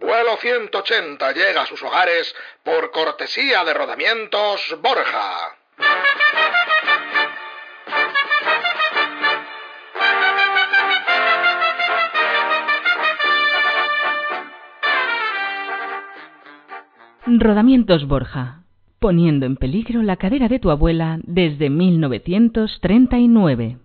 Vuelo 180 llega a sus hogares por cortesía de Rodamientos Borja. Rodamientos Borja, poniendo en peligro la cadera de tu abuela desde 1939.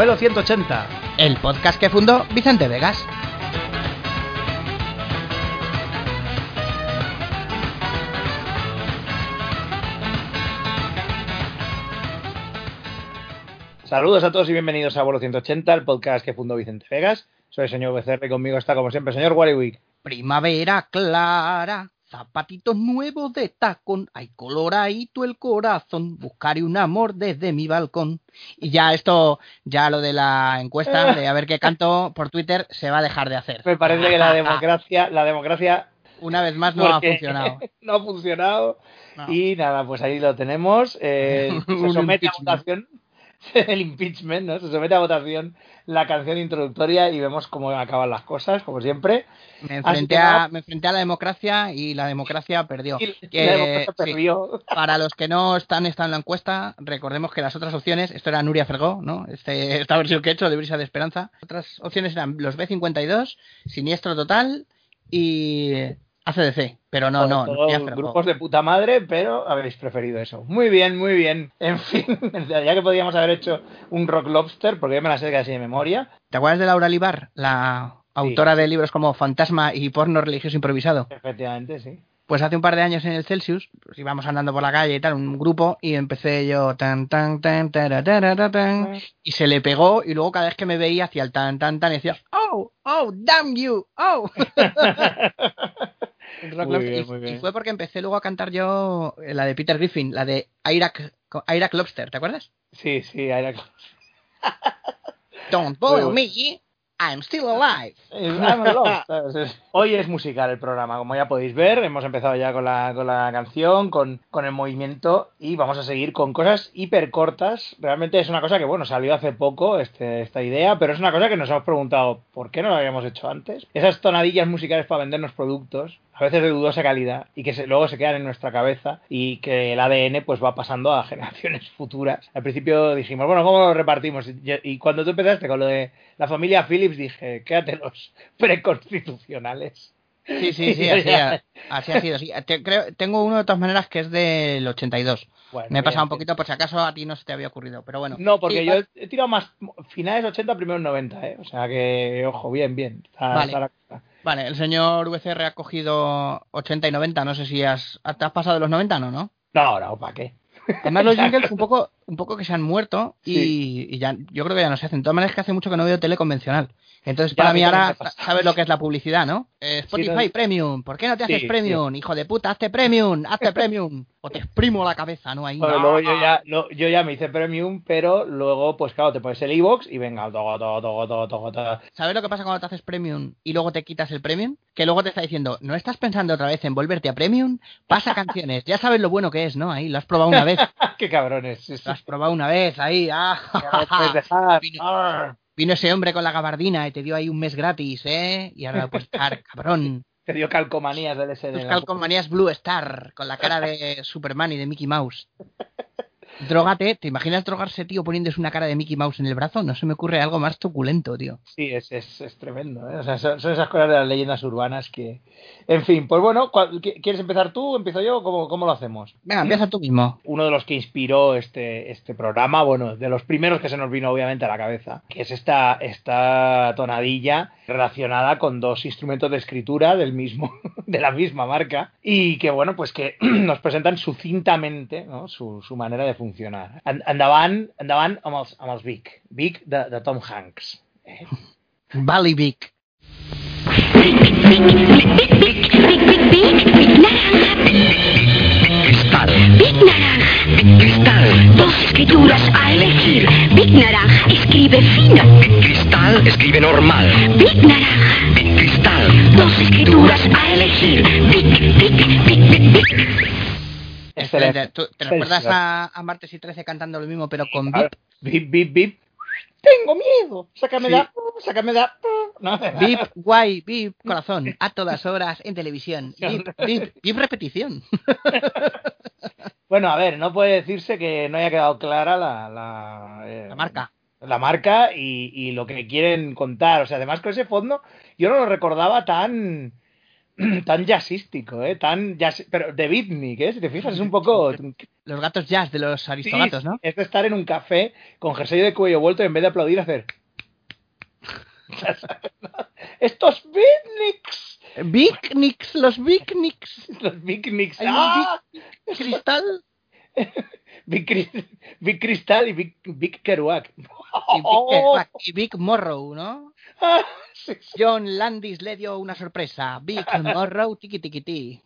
Vuelo 180. El podcast que fundó Vicente Vegas. Saludos a todos y bienvenidos a Vuelo 180, el podcast que fundó Vicente Vegas. Soy el señor BCR y conmigo está como siempre el señor Warwick. Primavera clara, zapatitos nuevos de tacón, hay coloradito el corazón, buscaré un amor desde mi balcón. Y ya esto, ya lo de la encuesta de a ver qué canto por Twitter se va a dejar de hacer. Me parece que la democracia, la democracia Una vez más no ha funcionado. no ha funcionado. No. Y nada, pues ahí lo tenemos. Eh, se somete a votación el impeachment, ¿no? Se somete a votación la canción introductoria y vemos cómo acaban las cosas, como siempre. Me enfrenté, que a, me enfrenté a la democracia y la democracia perdió. Y Que, la democracia sí, perdió. Para los que no están, están en la encuesta, recordemos que las otras opciones, esto era Nuria Fergó, ¿no? Este, esta versión que he hecho de Brisa de Esperanza. Otras opciones eran los B52, Siniestro Total y ACDC. Pero no, no, Fergó. grupos de puta madre, pero habéis preferido eso. Muy bien, muy bien. En fin, ya que podíamos haber hecho un Rock Lobster, porque yo me la sé casi de memoria. ¿Te acuerdas de Laura Libar, la autora de libros como Fantasma y Porno Religioso Improvisado? Efectivamente, sí. Pues hace un par de años en el Celsius, pues íbamos andando por la calle y tal, un grupo, y empecé yo tan tan tan tara, tara, tan, y se le pegó, y luego cada vez que me veía hacía el tan tan tan y decía, oh, oh, damn you, oh. Rock Muy Lobster. bien, y, y fue porque empecé luego a cantar yo eh, la de Peter Griffin, la de Iraq, Iraq Lobster, ¿te acuerdas? Sí, sí, era... Don't Muy boil me, I'm still alive. I'm a lobster. Hoy es musical el programa, como ya podéis ver. Hemos empezado ya con la, con la canción, con, con el movimiento y vamos a seguir con cosas hiper cortas. Realmente es una cosa que, bueno, salió hace poco este, esta idea, pero es una cosa que nos hemos preguntado por qué no lo habíamos hecho antes. Esas tonadillas musicales para vendernos productos, a veces de dudosa calidad y que luego se quedan en nuestra cabeza y que el ADN pues va pasando a generaciones futuras. Al principio dijimos, bueno, ¿cómo lo repartimos? Y, cuando tú empezaste con lo de la familia Phillips dije, quédate los Sí, sí, sí, así, ha- así ha sido. sí. Te- creo, tengo uno de todas maneras que es del 82. Bueno, Me he pasado un poquito por si acaso a ti no se te había ocurrido, pero bueno. No, porque Sí, yo he tirado más finales 80, primeros 90, ¿eh? O sea que, ojo, bien, bien. Está- Vale. está la cosa. Vale, el señor VCR ha cogido 80 y 90, no sé si has, te has pasado de los 90, ¿no? ¿no? No, no, ¿para qué? Además los jingles un poco, un poco que se han muerto y, Sí. y ya, yo creo que ya no se hacen. De todas maneras es que hace mucho que no veo tele convencional. Entonces para mí ahora sabes lo que es la publicidad, ¿no? Eh, Spotify no- Premium, ¿por qué no te haces Sí, Premium? Hijo de puta, hazte Premium, hazte Premium. O te exprimo la cabeza, ¿no? Ahí. Bueno, yo ya, lo- yo ya me hice premium, pero luego, pues claro, te pones el iBox y venga, todo, todo, todo, todo, todo, todo. ¿Sabes lo que pasa cuando te haces Premium y luego te quitas el Premium? Que luego te está diciendo, ¿no estás pensando otra vez en volverte a Premium? Pasa canciones, ya sabes lo bueno que es, ¿no? Ahí, lo has probado una vez, ¡Qué cabrones! Lo has probado una vez, ahí, ah. Vino- ese hombre con la gabardina y te dio ahí un mes gratis, ¿eh? Y ahora pues estar, cabrón. Te dio calcomanías del SD. Tus calcomanías Blue Star, con la cara de Superman y de Mickey Mouse. Drógate, ¿te imaginas drogarse, tío, poniéndose una cara de Mickey Mouse en el brazo? No se me ocurre algo más truculento, tío. Sí, es, es, es tremendo. ¿eh? O sea, son, son esas cosas de las leyendas urbanas que... En fin, pues bueno, ¿cuál- qui- ¿quieres empezar tú? ¿Empiezo yo? ¿Cómo, cómo lo hacemos? Venga, empieza tú mismo. uno de los que inspiró este, este programa, bueno, de los primeros que se nos vino obviamente a la cabeza, que es esta, esta tonadilla relacionada con dos instrumentos de escritura del mismo, de la misma marca, y que bueno, pues que nos presentan sucintamente ¿no? su, su manera de funcionar. And- Andaban, andaban amb els, amb els Vic, Vic de, de Tom Hanks. Eh? Valley Vic. Star Big Naranja. Big Cristal. Dos escrituras a elegir. Big Naranja escribe fino. Big Cristal escribe normal. Big Naranja. ¿Tú- ¿Te recuerdas a, a Martes y 13 cantando lo mismo, pero con Bip? Bip, bip, bip. Tengo miedo. Sácame Sí. da. Sácame da. No, Bip, guay, bip, corazón, a todas horas en televisión. Bip, bip, bip, repetición. Bueno, a ver, no puede decirse que no haya quedado clara la, la, eh, La marca. la marca y, y lo que quieren contar. O sea, además con ese fondo, yo no lo recordaba tan tan jazzístico, ¿eh? Tan jazz, pero de beatnik, ¿eh? Si te fijas, es un poco... Los gatos jazz de los Sí, aristogatos, ¿no? Es de estar en un café con jersey de cuello vuelto y en vez de aplaudir hacer... ¡Estos beatniks! Big Nicks, los Big Nicks. Los beatniks. ¡Ah! Big Cristal Big, Big Cristal y Big, Big Kerouac. y Big, y Big Morrow, ¿no? John Landis le dio una sorpresa. Big Morrow, tiki tiki ti.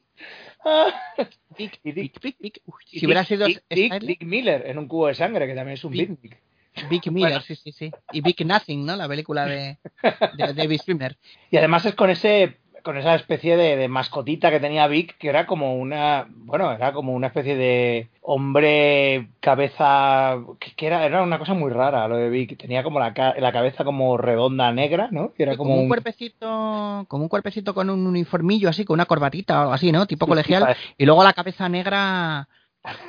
Dick- Y si hubiera Dick- sido Dick, Dick- Dick Miller en un cubo de sangre, que también es un Big- beatnik. Big Miller, Bueno. sí, sí, sí. Y Big Nothing, ¿no? La película de, de David Swimmer. Y además es con ese con esa especie de, de mascotita que tenía Vic, que era como una, bueno, era como una especie de hombre cabeza, que, que era, era una cosa muy rara lo de Vic, tenía como la, la cabeza como redonda negra, ¿no? Era como, como un cuerpecito, como un cuerpecito con un uniformillo así, con una corbatita o algo así, ¿no? Tipo colegial. Y luego la cabeza negra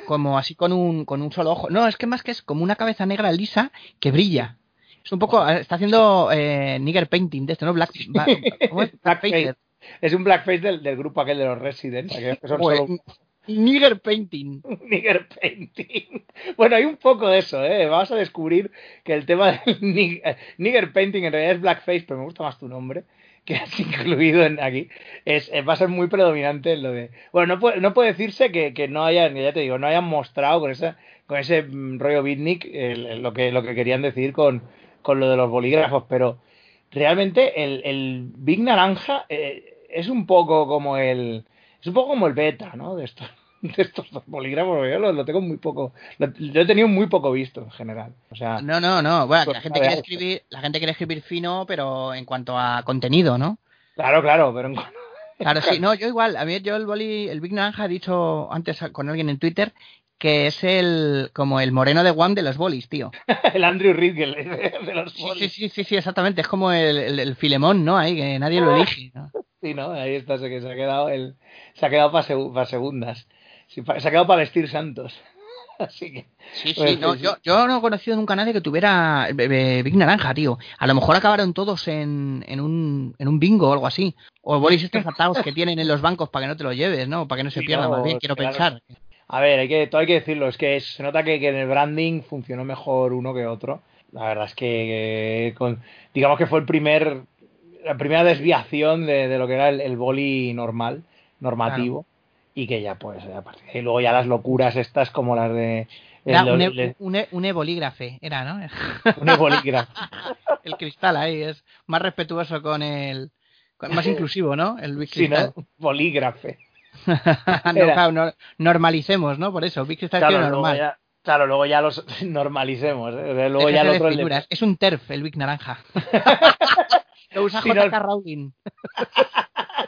como así con un, con un solo ojo. No, es que más que es como una cabeza negra lisa que brilla. Es un poco, está haciendo eh, nigger painting de esto, ¿no? Black, ¿cómo es? Blackface. Es un blackface del, del grupo aquel de los Residents, que son Pues, solo Nigger painting. nigger painting. Bueno, hay un poco de eso, ¿eh? Vamos a descubrir que el tema del nig- eh, nigger painting en realidad es blackface, pero me gusta más tu nombre que has incluido en aquí. Es, eh, va a ser muy predominante en lo de... Bueno, no puede, no puede decirse que, que no hayan, ya te digo, no hayan mostrado con, esa, con ese mm, rollo beatnik el- lo, que, lo que querían decir con, con lo de los bolígrafos, pero realmente el, el Big Naranja eh, es un poco como el... Es un poco como el beta, ¿no? De estos, de estos dos bolígrafos, yo lo, lo tengo muy poco, lo, lo he tenido muy poco visto en general. O sea, No, no, no. Bueno, la Pues, gente quiere escribir, la gente quiere escribir fino, pero en cuanto a contenido, ¿no? claro, claro, pero en- Claro, sí, no, yo igual, a mí yo el boli, el Big Naranja he dicho antes con alguien en Twitter que es el como el moreno de One de los bolis, tío. el Andrew Riddle de los Sí, sí, bolis. sí, sí, sí, exactamente, es como el, el, el Filemón, ¿no? Ahí que nadie lo elige, ¿no? Sí, ¿no? Ahí está, se, que se ha quedado el, se ha quedado para segundas. Sí, pa- se ha quedado para vestir santos. Así que, Sí, Pues sí, no, sí, sí. yo, yo no he conocido nunca a nadie que tuviera eh, eh, Big Naranja, tío. A lo mejor acabaron todos en, en, un, en un bingo o algo así. O bolis estos atados que tienen en los bancos para que no te lo lleves, ¿no? Para que no se Sí, pierda, no, más bien, quiero claro. pensar. A ver, hay que, todo hay que decirlo, es que es- se nota que, que en el branding funcionó mejor uno que otro. La verdad es que, con, digamos que fue el primer, la primera desviación de, de lo que era el, el boli normal, normativo. Y que ya pues, a partir de ahí luego ya las locuras estas como las de... Era el- un, un, e- un ebolígrafe, era, ¿no? un bolígrafo. el cristal ahí es más respetuoso con el... con- más inclusivo, ¿no? El Big Sí, Crystal. ¿no? Bolígrafe. No, no- normalicemos, ¿no? Por eso, Big Crystal Claro, es luego normal. ya, claro, luego ya los normalicemos. ¿eh? Luego ya el otro... figuras. Es un TERF, el Big Naranja. Lo usa no- JK Rowling.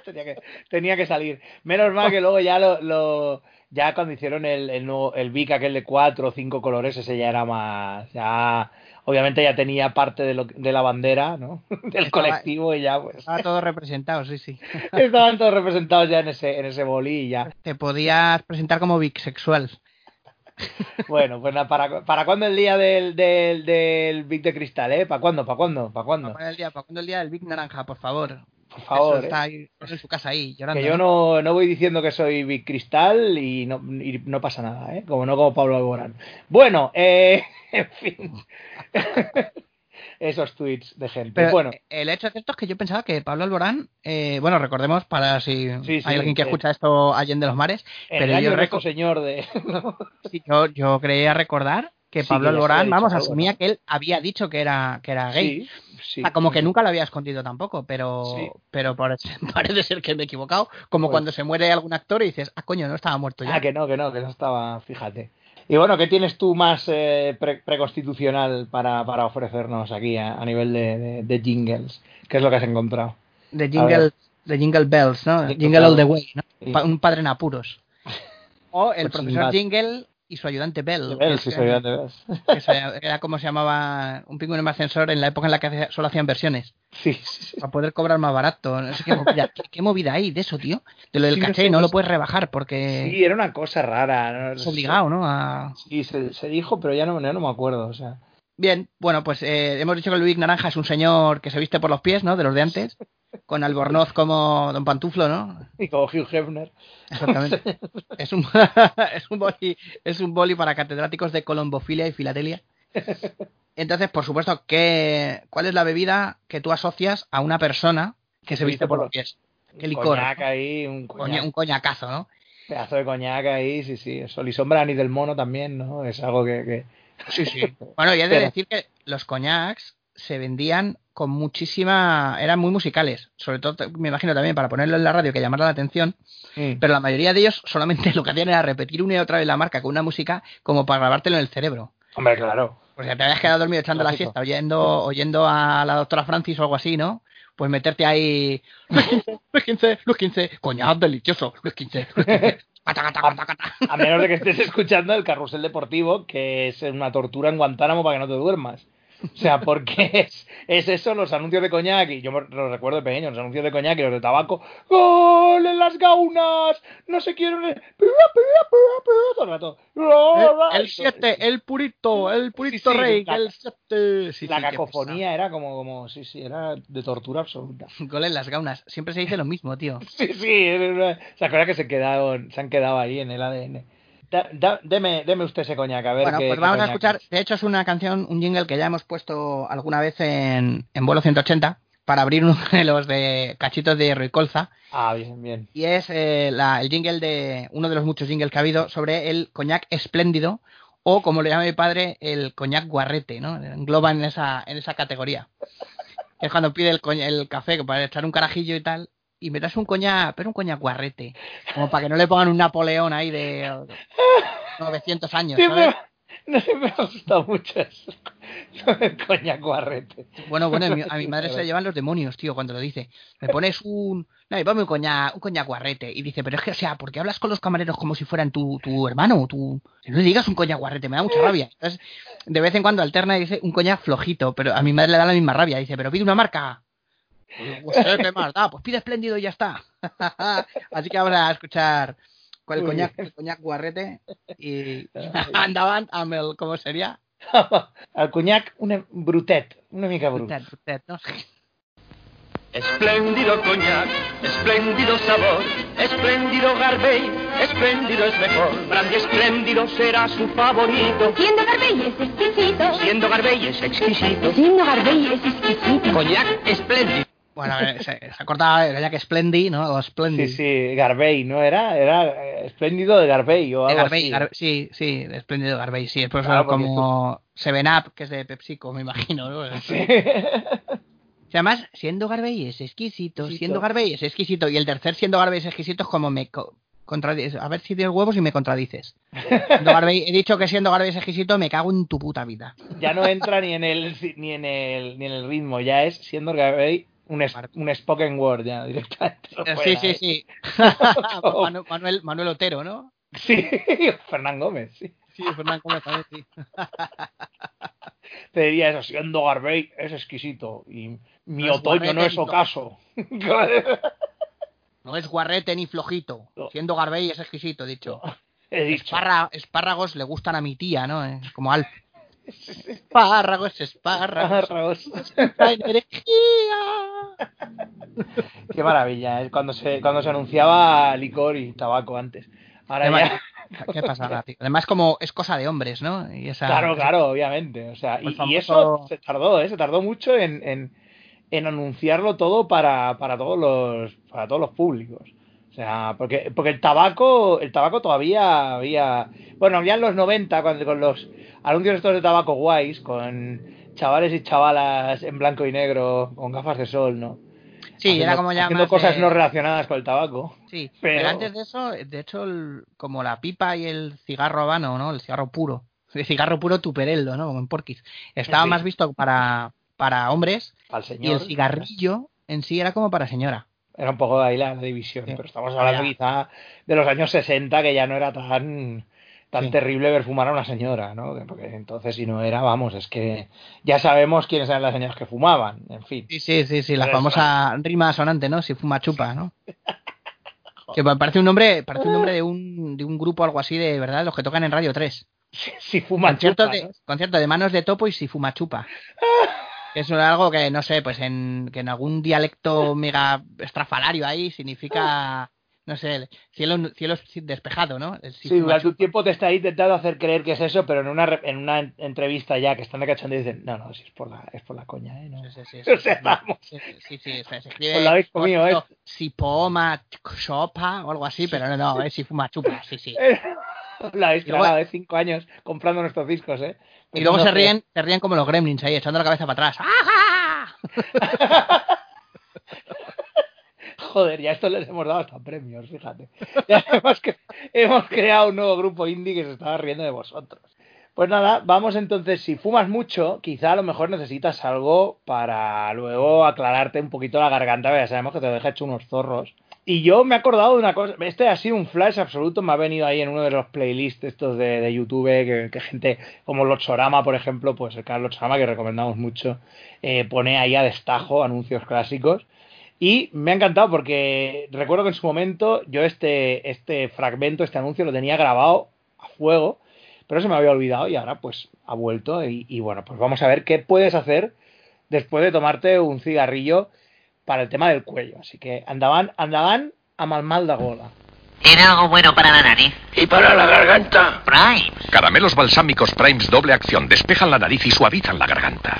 tenía, que, tenía que salir. Menos mal que luego ya lo, lo- ya cuando hicieron el, el, nuevo- el Vic aquel de cuatro o cinco colores, ese ya era más, ya obviamente ya tenía parte de, lo, de la bandera, ¿no? Del Estaba- colectivo y ya pues Estaba todo representado, sí, sí. estaban todos representados ya en ese, en ese boli y ya. Te podías presentar como bisexual. Bueno, pues nada, ¿para, para cuándo el día del, del, del Vic de cristal, eh? ¿Para cuándo? ¿Para cuándo? ¿Para cuándo? ¿Para el día, para cuándo el día del Big Naranja, por favor? Por favor, Eso está ahí, en su casa ahí, llorando. Que yo no, no voy diciendo que soy Big Cristal y no, y no pasa nada, ¿eh? Como no como Pablo Alborán. Bueno, eh, en fin. Esos tweets de gente. Pero bueno, el hecho de esto es que yo pensaba que Pablo Alborán, eh, bueno, recordemos para si Sí, sí, hay alguien que eh, escucha esto allá de los mares, el pero yo, reco- señor de... sí, yo, yo creía recordar que Sí, Pablo que Alborán, vamos, algo, asumía ¿no? que él había dicho que era, que era gay. Sí, sí. O sea, como que nunca lo había escondido tampoco, pero, pero parece, parece ser que me he equivocado. Como Pues- cuando se muere algún actor y dices, ah, coño, no estaba muerto ya. Ah, que no, que no, que no estaba, fíjate. Y bueno, ¿qué tienes tú más eh, pre- preconstitucional para, para ofrecernos aquí a, a nivel de, de- de jingles? ¿Qué es lo que has encontrado? De Jingle, de Jingle Bells, ¿no? Sí, Jingle All the. Way, ¿no? Pa- un padre en apuros. O el Pues profesor. Jingle y su ayudante Bell. Bell, sí, es- soy ya te ves. que se- era como se llamaba un pingüino en ascensor en la época en la que solo hacían versiones. Sí, sí, sí. Para poder cobrar más barato. No sé qué movida, qué, qué movida hay de eso, tío. De lo del Sí, caché, no no lo puedes rebajar porque Sí, era una cosa rara. ¿no? es obligado, ¿no? A- Sí, se, se dijo, pero ya no, ya no me acuerdo. O sea, Bien, bueno, pues eh, hemos dicho que Luis Naranja es un señor que se viste por los pies, ¿no? De los de antes. Con albornoz como Don Pantuflo, ¿no? y como Hugh Hefner. Exactamente. es un es un boli es un boli para catedráticos de colombofilia y filatelia. Entonces, por supuesto, ¿qué, ¿cuál es la bebida que tú asocias a una persona que se viste por los pies? Qué Un licor. Coñac ahí, un Coña- coñac, un coñacazo, ¿no? pedazo de coñac ahí, sí, sí. Sol y sombra ni del mono también, ¿no? Es algo que... que... Sí, sí. Bueno, y he de Pero- decir que los coñacs se vendían con muchísima... eran muy musicales. Sobre todo, me imagino también para ponerlo en la radio que llamara la atención. Mm. Pero la mayoría de ellos solamente lo que hacían era repetir una y otra vez la marca con una música como para grabártelo en el cerebro. Hombre, claro. O sea, te habías quedado dormido echando la Lógico. siesta, oyendo, oyendo a la doctora Francis o algo así, ¿no? Pues meterte ahí. Luis 15, Luis 15, Luis 15, coñac delicioso, Luis 15, Luis 15. A menos de que estés escuchando el carrusel deportivo, que es una tortura en Guantánamo para que no te duermas. O sea, porque es, es eso, los anuncios de coñac, y yo me lo recuerdo de pequeño, los anuncios de coñac y los de tabaco, ¡Gol en las gaunas! No se quieren... El rato. El 7, el purito, el purito Sí, sí, rey, la- el 7. Sí, La cacofonía era como, como, sí, sí, era de tortura absoluta. Gol en las gaunas. Siempre se dice lo mismo, tío. Sí, sí, una- se acuerda que se quedaron, se han quedado ahí en el ADN. Da- da- deme, deme usted ese coñac, a ver Bueno, qué- pues vamos a escuchar. es. De hecho, es una canción, un jingle que ya hemos puesto alguna vez en, en vuelo 180 para abrir uno de los de cachitos de Hierro y Colza. Ah, bien, bien. Y es eh, la- el jingle de uno de los muchos jingles que ha habido sobre el coñac espléndido o como le llama mi padre el coñac guarrete, ¿no? Engloba en esa en esa categoría. Es cuando pide el, el café para echar un carajillo y tal y me das un coñac, pero un coñac guarrete, como para que no le pongan un Napoleón ahí de 900 años, ¿sabes? no sé, me ha gustado mucho eso. El coñac guarrete. Bueno, bueno, a mi, a mi madre se le llevan los demonios, tío, cuando lo dice. Me pones un... No, y ponme un coñac, un coñac guarrete. Y dice, pero es que, o sea, ¿por qué hablas con los camareros como si fueran tu, tu hermano? Tu... No le digas un coñac guarrete, me da mucha rabia. Entonces, de vez en cuando alterna y dice un coñac flojito, pero a mi madre le da la misma rabia. Dice, pero pide una marca. Pues, "Eh, ¿Qué más da? Pues pide espléndido y ya está. Así que vamos a escuchar con el Muy coñac, el coñac guarrete y andaban amb el, ¿cómo sería? Al coñac, una brutet, una mica brut. Brutet, brutet, ¿no? Espléndido coñac, espléndido sabor, espléndido Garbey, espléndido es mejor. Brandy espléndido será su favorito. Siendo Garbey es exquisito. Siendo Garbey es exquisito. Siendo Garbey es exquisito. Coñac espléndido. Bueno, eh, se, se acordaba el coñac Splendy, ¿no? O. Sí, sí, Garbey, ¿no era? Era eh, espléndido de Garbey o De algo Garbey, así. Gar- sí, sí, de Espléndido Garbey, sí, es por Claro, como Seven Up, que es de PepsiCo, me imagino, ¿no? Sí. Y además, siendo Garbey es exquisito, Exquisito. siendo Garbey es exquisito, y el tercer siendo Garbey es exquisito es como me co- contradices, a ver si tienes huevos y me contradices. Garbey- he dicho que siendo Garbey es exquisito, me cago en tu puta vida. ya no entra ni en el ni en el ni en el ritmo, ya es siendo Garbey un, un spoken word ya directamente. Eh, fuera, sí, sí, ¿eh? sí. Manu- Manuel, Manuel Otero, ¿no? Sí, Fernán Gómez, sí. Sí, Fernán Gómez también, sí. Te diría eso, siendo Garbey es exquisito y mi No es otoño no es ocaso. No es guarrete ni flojito. No. Siendo Garbey es exquisito, dicho. He dicho. Esparra- espárragos le gustan a mi tía, ¿no? Eh, Como Alf. Espárragos, espárragos. La energía. Qué maravilla, es cuando se cuando se anunciaba licor y tabaco antes. Ahora Qué, ya, qué tío. Además, como es cosa de hombres, ¿no? Y esa, claro, claro, obviamente. O sea, El y, eso se tardó, ¿eh? Se tardó mucho en, en, en anunciarlo todo para, para todos los para todos los públicos. Sea, porque, porque el tabaco, el tabaco todavía había, bueno, ya en los 90 cuando con los anuncios estos de tabaco guays, con chavales y chavalas en blanco y negro, con gafas de sol, ¿no? Sí, Haciendo- era como ya haciendo más cosas no relacionadas con el tabaco. Sí, Pero- pero... antes de eso, de hecho, el- como la pipa y el cigarro habano, ¿no? El cigarro puro. El cigarro puro tuperello, ¿no? Como en Porquis. Estaba Sí. más visto para, para hombres Al y el cigarrillo en sí era como para señora. Era un poco ahí la, la división, Sí. pero estamos hablando quizá de los años 60 que ya no era tan tan Sí. terrible ver fumar a una señora, ¿no? Porque entonces si no era, vamos, es que ya sabemos quiénes eran las señoras que fumaban, en fin. Sí, sí, sí, sí, la Pero famosa rima sonante, ¿no? Si fuma chupa, ¿no? Que pa- parece un nombre, parece un nombre de un, de un grupo algo así de verdad, los que tocan en Radio 3. Si, concierto, chupa, de, concierto de manos de topo y si fuma chupa. Que es algo que, no sé, pues en, que en algún dialecto mega estrafalario ahí significa, no sé, cielo, cielo despejado, ¿no? El Sí, durante un tiempo te está intentando hacer creer que es eso, pero en una, en una en- entrevista ya que están de cachondeo dicen, no, no, si es por la, es por la coña, ¿eh? No. Sí, sí, sí, O sea, vamos. sí, sí, sí, se se escribe Os lo habéis comido, por ¿eh? si poma, chopa o algo así, pero no, no, es si fuma chupa, sí, sí. La habéis Y luego- de cinco años comprando nuestros discos, ¿eh? Y luego se ríen, se ríen como los gremlins ahí, echando la cabeza para atrás. Joder, ya esto les hemos dado hasta premios, fíjate. Ya hemos, cre- hemos creado un nuevo grupo indie que se estaba riendo de vosotros. Pues nada, vamos entonces, si fumas mucho, quizá a lo mejor necesitas algo para luego aclararte un poquito la garganta, ya sabemos que te deja hecho unos zorros. Y yo me he acordado de una cosa, este ha sido un flash absoluto, me ha venido ahí en uno de los playlists estos de, de YouTube, que, gente como Lotsorama, por ejemplo, pues el canal Lotsorama, que recomendamos mucho, eh, pone ahí a destajo anuncios clásicos. Y me ha encantado porque recuerdo que en su momento yo este, este fragmento, este anuncio lo tenía grabado a fuego, pero se me había olvidado y ahora pues ha vuelto y bueno, pues vamos a ver qué puedes hacer después de tomarte un cigarrillo para el tema del cuello. Así que andaban, andaban a mal mal de gola. ¿Tiene algo bueno para la nariz? Y para la garganta. Prime. Caramelos balsámicos Primes doble acción despejan la nariz y suavizan la garganta.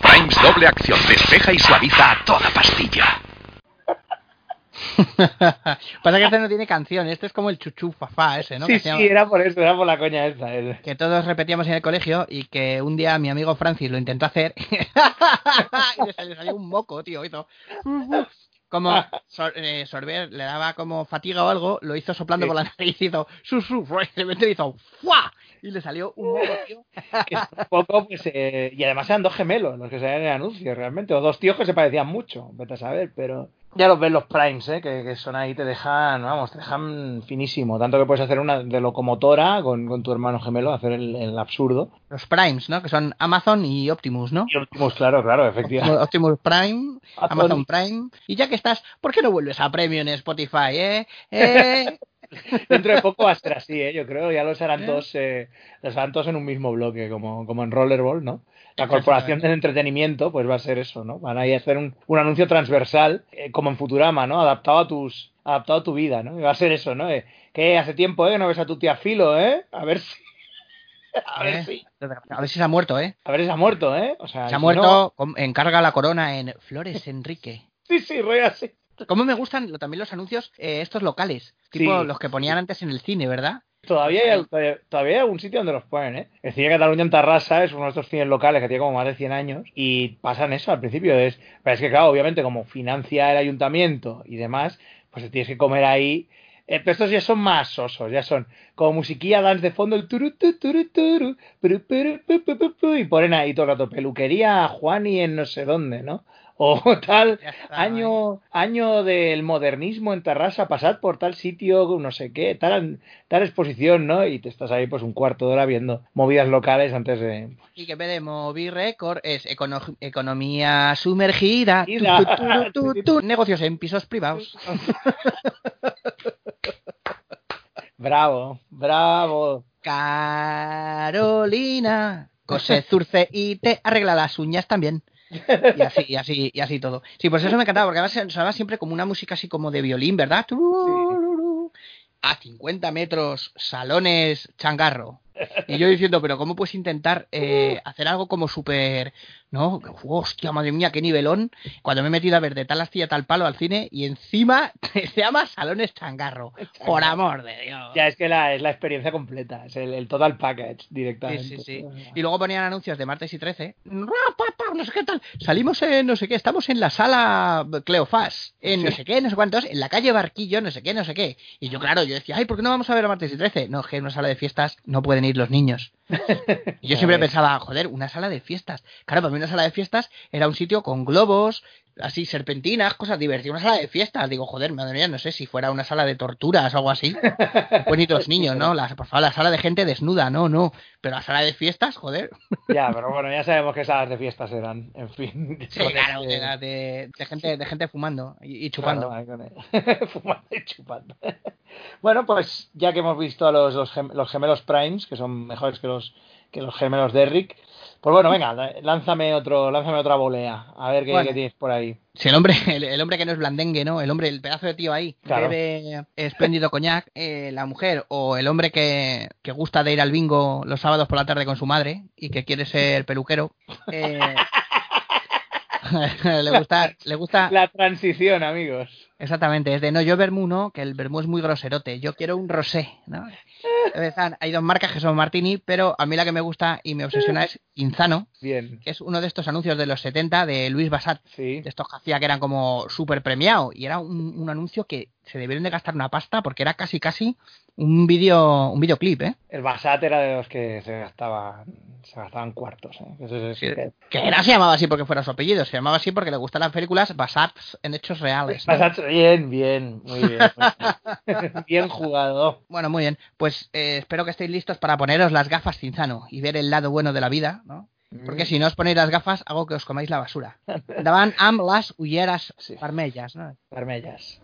Primes doble acción despeja y suaviza a toda pastilla. Pasa que este no tiene canción, este es como el chuchu fafá ese, ¿no? sí, Que sí, llama- era por eso, era por la coña esta. eh. que todos repetíamos en el colegio y que un día mi amigo Francis lo intentó hacer y le salió, le salió un moco, tío, hizo como sor- eh, sorber, le daba como fatiga o algo, lo hizo soplando Sí. por la nariz, hizo su su, y de repente hizo ¡fua! y le salió un moco, tío. Que un poco, pues, eh, y además eran dos gemelos los que salían en el anuncio, realmente, o dos tíos que se parecían mucho, vete a saber, pero ya los ves los primes, ¿eh? que, que son ahí, te dejan, vamos, te dejan finísimo, tanto que puedes hacer una de locomotora con, con tu hermano gemelo, hacer el, el absurdo. Los Primes, ¿no? Que son Amazon y Optimus, ¿no? Y Optimus, claro, claro, efectivamente. Optimus Prime, Amazon. Prime. Y ya que estás, ¿por qué no vuelves a Premium en Spotify, eh? ¿Eh? Dentro de poco va a ser así, ¿eh? yo creo, ya los harán ¿Eh? todos, eh, los harán todos en un mismo bloque, como, como en Rollerball, ¿no? La corporación del entretenimiento, pues va a ser eso, ¿no? Van a ir a hacer un, un anuncio transversal, eh, como en Futurama, ¿no? Adaptado a tus, adaptado a tu vida, ¿no? Y va a ser eso, ¿no? Eh, que hace tiempo, ¿eh? No ves a tu tía Filo, ¿eh? A ver si, a ver ¿Eh? si, A ver si se ha muerto, ¿eh? a ver si se ha muerto, ¿eh? O sea, Se ha si muerto, no- encarga la corona en Flores Enrique. sí, sí, rollo así. ¿Cómo me gustan también los anuncios eh, estos locales? Tipo Sí. los que ponían antes en el cine, ¿verdad? Todavía hay, todavía, todavía hay algún sitio donde los ponen, ¿eh? El Cine Cataluña en Tarrasa es uno de estos cines locales que tiene como más de 100 años y pasan eso al principio. Es, pero es que, claro, obviamente, como financia el ayuntamiento y demás, pues te tienes que comer ahí. Eh, pero estos ya son más sosos, ya son como musiquilla dance de fondo, el turu, tu, turu, turu, y ponen ahí todo el rato peluquería Juani en no sé dónde, ¿no? O tal, está, año, año del modernismo en Tarrasa, pasad por tal sitio, no sé qué, tal, tal exposición, ¿no? Y te estás ahí pues un cuarto de hora viendo movidas locales antes de... Y que en vez de Movi Record es econo- economía sumergida, tu, tu, tu, negocios en pisos privados. Bravo, bravo. Carolina, cose zurce y te arregla las uñas también. Y así, y así, y así todo. Sí, pues eso me encantaba, porque además sonaba siempre como una música así como de violín, ¿verdad? A 50 metros, salones changarro. Y yo diciendo, pero ¿cómo puedes intentar eh, hacer algo como súper, ¿no? Hostia, madre mía, qué nivelón. Cuando me he metido a ver de tal astilla tal palo al cine y encima se llama Salones Changarro. Por amor de Dios. Ya es que la, es la experiencia completa, es el, el total package Sí, directamente. sí, sí. Y luego ponían anuncios de martes y 13. "Ra, pa, pa, No sé qué tal. Salimos en no sé qué. Estamos en la sala Cleofás. En no sé qué, no sé cuántos. En la calle Barquillo, no sé qué, no sé qué. Y yo, claro, yo decía, ay, ¿por qué no vamos a ver a martes y 13? No, es que en una sala de fiestas no pueden ir los niños. Y yo siempre pensaba, joder, una sala de fiestas. Claro, para mí una sala de fiestas era un sitio con globos, así serpentinas, cosas divertidas. Una sala de fiestas. Digo, joder, madre mía, no sé si fuera una sala de torturas o algo así. Bonitos niños, ¿no? La, por favor, la sala de gente desnuda, no, no. Pero la sala de fiestas, joder. Ya, pero bueno, ya sabemos que salas de fiestas eran, en fin. Sí, claro, de, de- de gente, de gente fumando y, y chupando. Claro. Fumando y chupando. Bueno, pues ya que hemos visto a los, los, gem- los gemelos Primes, que son mejores que los, que los gemelos de Rick, pues bueno, venga, lánzame otro, lánzame otra volea, a ver qué, Bueno. qué tienes por ahí. Si el hombre, el, el hombre que no es blandengue, ¿no? El hombre, el pedazo de tío ahí, Claro. bebe espléndido coñac, eh, la mujer o el hombre que, que gusta de ir al bingo los sábados por la tarde con su madre y que quiere ser peluquero, eh, le gusta, le gusta, La transición, amigos. exactamente, es de no, yo vermú no, que el vermú es muy groserote, yo quiero un rosé, ¿no? Están- hay dos marcas que son Martini, pero a mí la que me gusta y me obsesiona es Inzano, Bien, que es uno de estos anuncios de los 70 de Luis Basat, sí. de estos que hacía que eran como súper premiado y era un, un anuncio que se debieron de gastar una pasta porque era casi casi un vídeo un videoclip, ¿eh? El Basat era de los que se gastaban, se gastaban cuartos. ¿eh? Eso es- Sí, Que no se llamaba así porque fuera su apellido, se llamaba así porque le gustan las películas basadas en hechos reales. ¿no? Bien, bien, muy bien. muy bien. bien jugado. Bueno, muy bien. Pues eh, espero que estéis listos para poneros las gafas Cinzano y ver el lado bueno de la vida, ¿no? Porque si no os ponéis las gafas, hago que os comáis la basura. Daban am las ulleras Sí. vermellas, ¿no? Parmellas.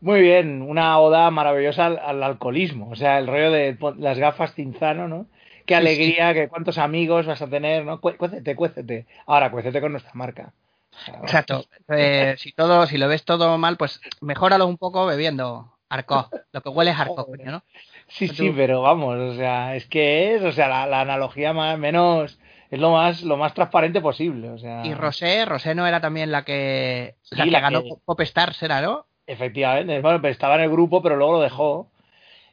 Muy bien, una oda maravillosa al, al alcoholismo. O sea, el rollo de las gafas Cinzano, ¿no? Qué alegría, que cuántos amigos vas a tener, ¿no? Cué- Cuécete, cuécete. Ahora, cuécete con nuestra marca. Exacto. Eh, si todo, si lo ves todo mal, pues mejóralo un poco bebiendo arco. Lo que huele es arco, coño, ¿no? Sí, sí, pero vamos, o sea, es que es, o sea, la, la analogía más menos es lo más lo más transparente posible, o sea. Y Rosé, Rosé no era también la que, Sí, la que la ganó que- Popstars, ¿era, no? Efectivamente, bueno, pero estaba en el grupo, pero luego lo dejó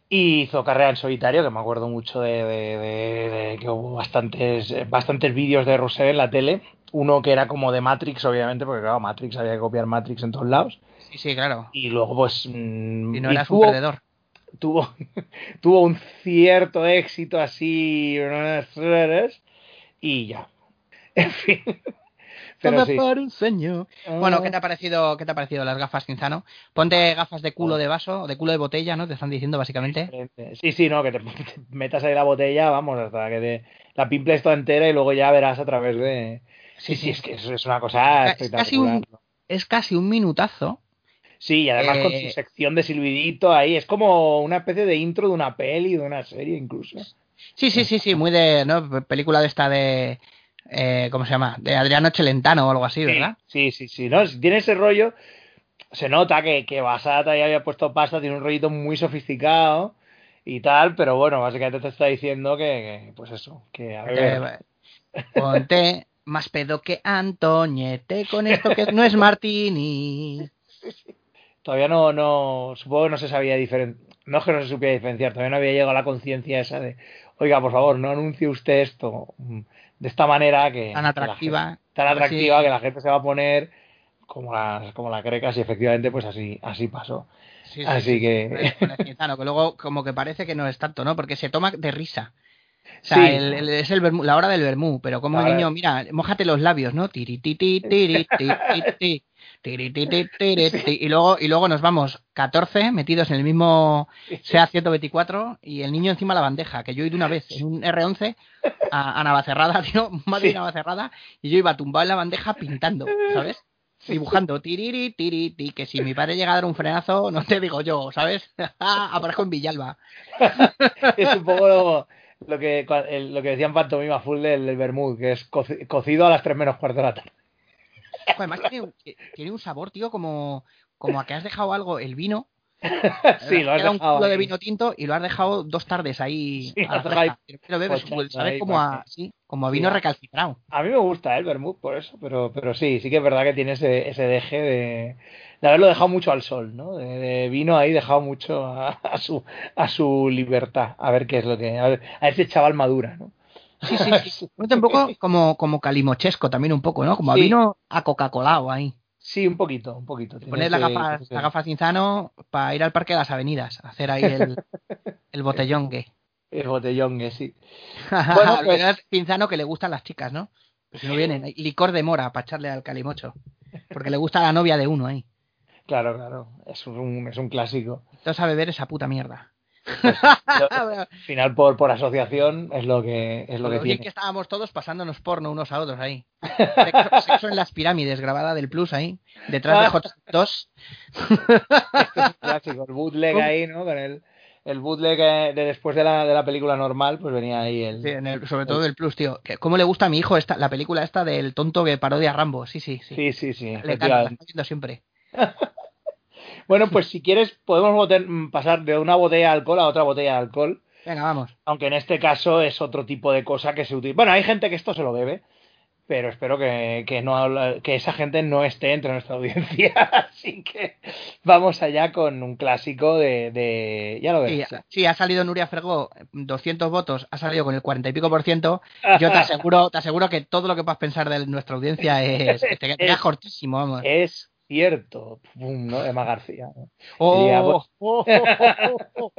y hizo carrera en solitario, que me acuerdo mucho de, de- de- de que hubo bastantes bastantes vídeos de Rosé en la tele. Uno que era como de Matrix, obviamente, porque claro, Matrix había que copiar Matrix en todos lados. Sí, sí, claro. Y luego, pues. mm, Y no y eras un tuvo- perdedor. tuvo, tuvo un cierto éxito así y ya. En fin. Pero sí. por un sueño. Bueno. ¿qué te ha parecido, qué te ha parecido las gafas Cinzano? Ponte gafas de culo de vaso, o de culo de botella, ¿no? Te están diciendo básicamente. Sí, sí, no, que te, metas ahí la botella, vamos, hasta que te la pimples toda entera y luego ya verás a través de... Sí, sí, es que eso es una cosa Es espectacular. casi un, es casi un minutazo. Sí, y además con Eh, su sección de silbidito ahí, es como una especie de intro de una peli, de una serie incluso. Sí, sí, sí, sí, muy de, ¿no? Película de esta de, eh, ¿cómo se llama? De Adriano Celentano o algo así, ¿verdad? Sí, sí, sí, ¿no? Si Tiene ese rollo, se nota que, que Basata ya había puesto pasta, tiene un rollito muy sofisticado y tal, pero bueno, básicamente te está diciendo que, que, pues eso, que a ver, Eh, ponte más pedo que Antoñete con esto que no es Martini. todavía no, no, supongo que no se sabía diferenciar, no es que no se supiera diferenciar, todavía no había llegado a la conciencia esa de, oiga, por favor, no anuncie usted esto de esta manera que... Tan que la atractiva. gente- tan atractiva Sí. que la gente se va a poner como las, como la crecas y efectivamente pues así, así pasó. Sí, sí, Así sí. que- que luego como que parece que no es tanto, ¿no? Porque se toma de risa. O sea, Sí. el- el- es el vermú- la hora del vermú, pero como La el niño, mira, mójate los labios, ¿no? Tiri, ti, ti, tiri, ti, ti, ti, tiri, ti, ti, tiri, ti. Y luego, y luego nos vamos 14 metidos en el mismo SEA 124 y el niño encima de la bandeja, que yo he ido una vez en un R11 a, a Navacerrada, tío, madre Sí. Navacerrada, y yo iba tumbado en la bandeja pintando, ¿sabes? Dibujando, tiriri, tiri, ti, que si mi padre llega a dar un frenazo, no te digo yo, ¿sabes? Aparezco en Villalba. es un poco lo, lo que, lo que decían Pantomima Full del, del Bermud, que es coci- cocido a las 3 menos cuarto de la tarde. Además tiene, un- tiene un sabor, tío, como, como a que has dejado algo, el vino. sí, lo has Queda un dejado culo de ahí. vino tinto y lo has dejado dos tardes ahí Sí, a la dejado fresca. Pero bebes, ahí, como a, sí, como a vino Sí, recalcitrado. A mí me gusta ¿eh? el Bermud por eso, pero, pero sí, sí que es verdad que tiene ese, ese deje de, de haberlo dejado mucho al sol, ¿no? De, de vino ahí dejado mucho a, a su, a su libertad, a ver qué es lo que... A, ver, a ese chaval madura, ¿no? Sí, sí, sí. Un poco como, como calimochesco también un poco, ¿no? Como a vino a Coca-Colao ahí. Sí, un poquito, un poquito. Poner la gafa, la gafa cinzano para ir al Parque de las Avenidas, hacer ahí el, el botellón que. El botellón, que sí. Bueno, pues- cinzano que le gustan las chicas, ¿no? Pues si no vienen, licor de mora para echarle al calimocho. Porque le gusta la novia de uno ahí. Claro, claro, es un, es un clásico. Entonces a beber esa puta mierda. Al final, por, por asociación, es lo que, es lo que Lo tiene. que estábamos todos pasándonos porno unos a otros ahí. Sexo, sexo en las pirámides, grabada del Plus ahí, detrás de J2. Este es un clásico, el bootleg ahí, ¿no? Con el, el bootleg eh, de después de la, de la película normal, pues venía ahí el... Sí, en el- sobre todo del Plus, tío. ¿Cómo le gusta a mi hijo esta, la película esta del tonto que parodia a Rambo? Sí, sí, sí. Sí, sí, sí, le encanta, está viendo siempre. Bueno, pues si quieres podemos pasar de una botella de alcohol a otra botella de alcohol, Venga, vamos. aunque en este caso es otro tipo de cosa que se utiliza. Bueno, hay gente que esto se lo bebe, pero espero que, que, no, que esa gente no esté entre nuestra audiencia. Así que vamos allá con un clásico de... de ya lo ves. sí, ha salido Nuria Fergó, 200 votos, ha salido con el 40 y pico por ciento. Yo te aseguro, te aseguro que todo lo que puedas pensar de nuestra audiencia es, te, te queda Es- cortísimo, vamos. Es cierto, Pum, ¿no? Emma García. ¿no? Oh, oh, oh, oh, oh.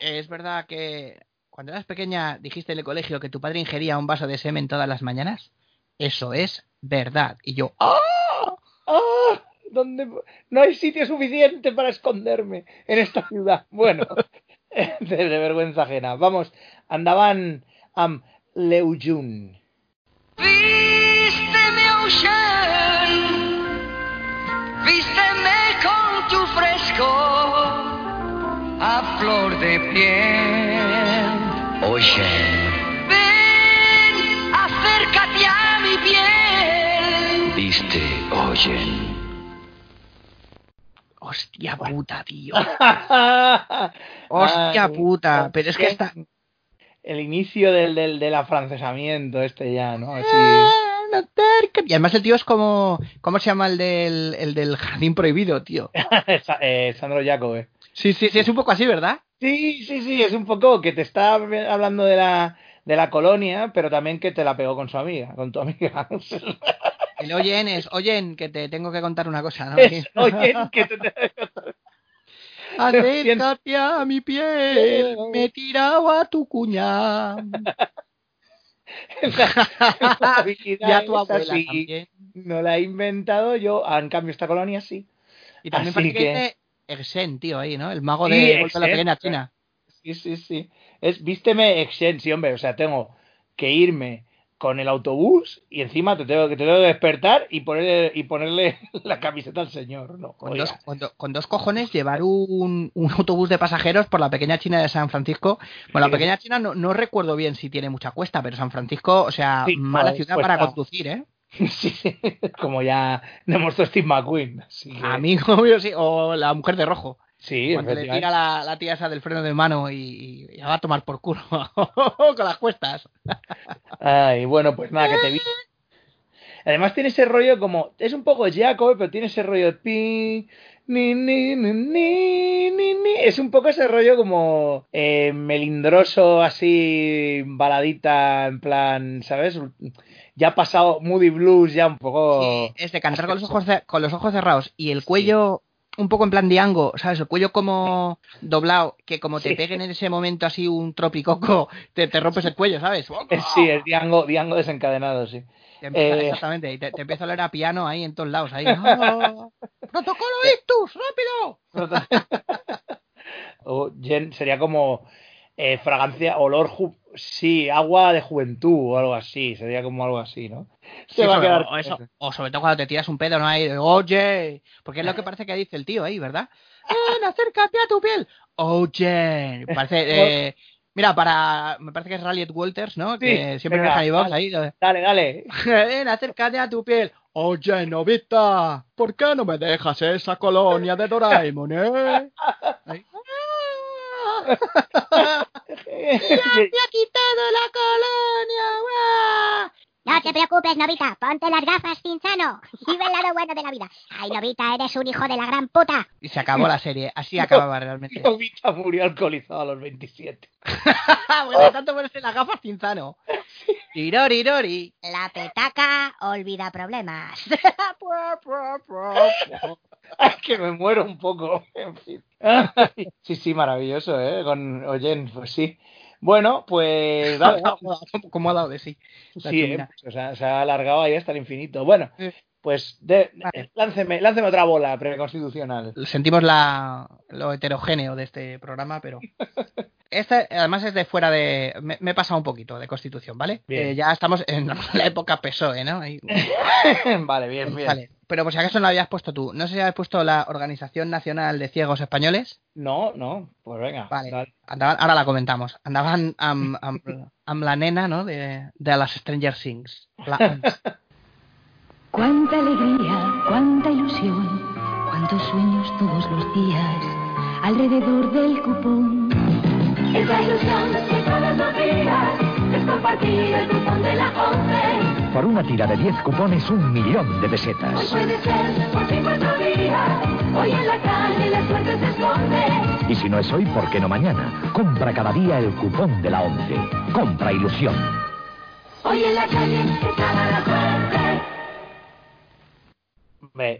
Es verdad que cuando eras pequeña dijiste en el colegio que tu padre ingería un vaso de semen todas las mañanas. Eso es verdad. Y yo, ¡ah! ¡Ah! ¿Dónde? No hay sitio suficiente para esconderme en esta ciudad. Bueno, de, de vergüenza ajena. Vamos, andaban am Leujun. Vísteme, flor de piel. Ocean, Ven, acércate a mi piel. viste, oyen. Hostia puta, tío. Hostia Ay, puta. Pero es que está... El inicio del, del, del afrancesamiento este ya, ¿no? Así... Y además el tío es como... ¿Cómo se llama el del, el del jardín prohibido, tío? Eh, Sandro Jacobe. Sí, sí, sí, es un poco así, ¿verdad? Sí, sí, sí, es un poco que te está hablando de la, de la colonia, pero también que te la pegó con su amiga, con tu amiga. El oyen es, oyen, que te tengo que contar una cosa, ¿no? Es, oye, que te, te- Acércate a mi piel, me he tirado a tu cuña. la habilidad y a tu abuela así. también. No la he inventado yo, ah, en cambio esta colonia sí. Y también Así parece que que- dice Exen, tío, ahí, ¿no? El mago Sí, de la pequeña claro. China. Sí, sí, sí. Es vísteme Exen, sí, hombre. O sea, tengo que irme con el autobús y encima te tengo que, te tengo que despertar y ponerle, y ponerle la camiseta al señor. No, Con dos, con, do- con dos cojones llevar un, un autobús de pasajeros por la pequeña China de San Francisco. Bueno, Sí. la pequeña China no, no recuerdo bien si tiene mucha cuesta, pero San Francisco, o sea, Sí, mala ciudad cuesta. para conducir, ¿eh? Sí, sí, como ya demostró Steve McQueen. Así que- Amigo mío, sí, o la mujer de rojo. sí, Cuando le tira la, la tía esa del freno de mano y, y va a tomar por culo con las cuestas. Ay, bueno, pues nada, que te vi. Además tiene ese rollo como, es un poco Jacob, pero tiene ese rollo ni, ni, ni, ni, ni. Es un poco ese rollo como eh, melindroso, así, baladita, en plan, ¿sabes? Ya ha pasado Moody Blues, ya un poco... Sí, es de cantar con los ojos con los ojos cerrados y el cuello un poco en plan Diango, ¿sabes? El cuello como doblado, que como te Sí. peguen en ese momento así un tropicoco, te, te rompes el cuello, ¿sabes? Sí, es Diango, Diango desencadenado, sí. Te empieza- Eh. Exactamente, y te, te empieza a oler a piano ahí en todos lados. Ahí. ¡Ah! ¡Protocolo Ictus! ¡Rápido! O Jen sería como eh, fragancia, olor, ju- sí, agua de juventud o algo así, sería como algo así, ¿no? Se Sí, va a quedar o, eso, o sobre todo cuando te tiras un pedo, ¿no? Ahí, oye, porque es lo que parece que dice el tío ahí, ¿verdad? ¡Ven, acércate a tu piel! Oye, parece... eh, mira, para... Me parece que es Ralliet Walters, ¿no? Que Sí, siempre venga, deja iVox dale. ahí. Dale, dale. Ven, acércate a tu piel. Oye, novita, ¿por qué no me dejas esa colonia de Doraemon, eh? Ahí. ¡Ah! ¡Me ha quitado la colonia! ¡guau! No te preocupes, Novita. Ponte las gafas, Cinzano. Y ve el lado bueno de la vida. Ay, Novita, eres un hijo de la gran puta. Y se acabó la serie, así acababa realmente. Novita murió alcoholizado a los 27. bueno, de tanto ponerse las gafas Cinzano. Tirorirori. La petaca olvida problemas. Ay, que me muero un poco. En fin. Ay, Sí, sí, maravilloso, ¿eh? Con Oyen, pues sí. Bueno, pues... ¿Cómo ha dado de sí? La Sí. ¿eh? o sea, se ha alargado ahí hasta el infinito. Bueno, pues de, Vale. lánceme, lánceme otra bola preconstitucional. Sentimos la, lo heterogéneo de este programa, pero... Este, además, es de fuera de... Me, me he pasado un poquito de Constitución, ¿vale? Bien. Eh, ya estamos en la época PSOE, ¿no? Ahí- vale, bien, bien. Vale. Pero por si acaso no lo habías puesto tú. No sé si habías puesto la Organización Nacional de Ciegos Españoles. No, no, pues venga. Vale. Andaban, ahora la comentamos. Andaban am, am- am la nena, ¿no? De, de las Stranger Things. La- Cuánta alegría, cuánta ilusión, cuántos sueños todos los días alrededor del cupón. Esa ilusión de todos los días es compartir el cupón de la 11. Por una tira de 10 cupones, un millón de Hoy pesetas. puede ser por fin cuatro días. Hoy en la calle la suerte se esconde. Y si no es hoy, ¿por qué no mañana? Compra cada día el cupón de la 11. Compra ilusión. Hoy en la calle estaba la suerte.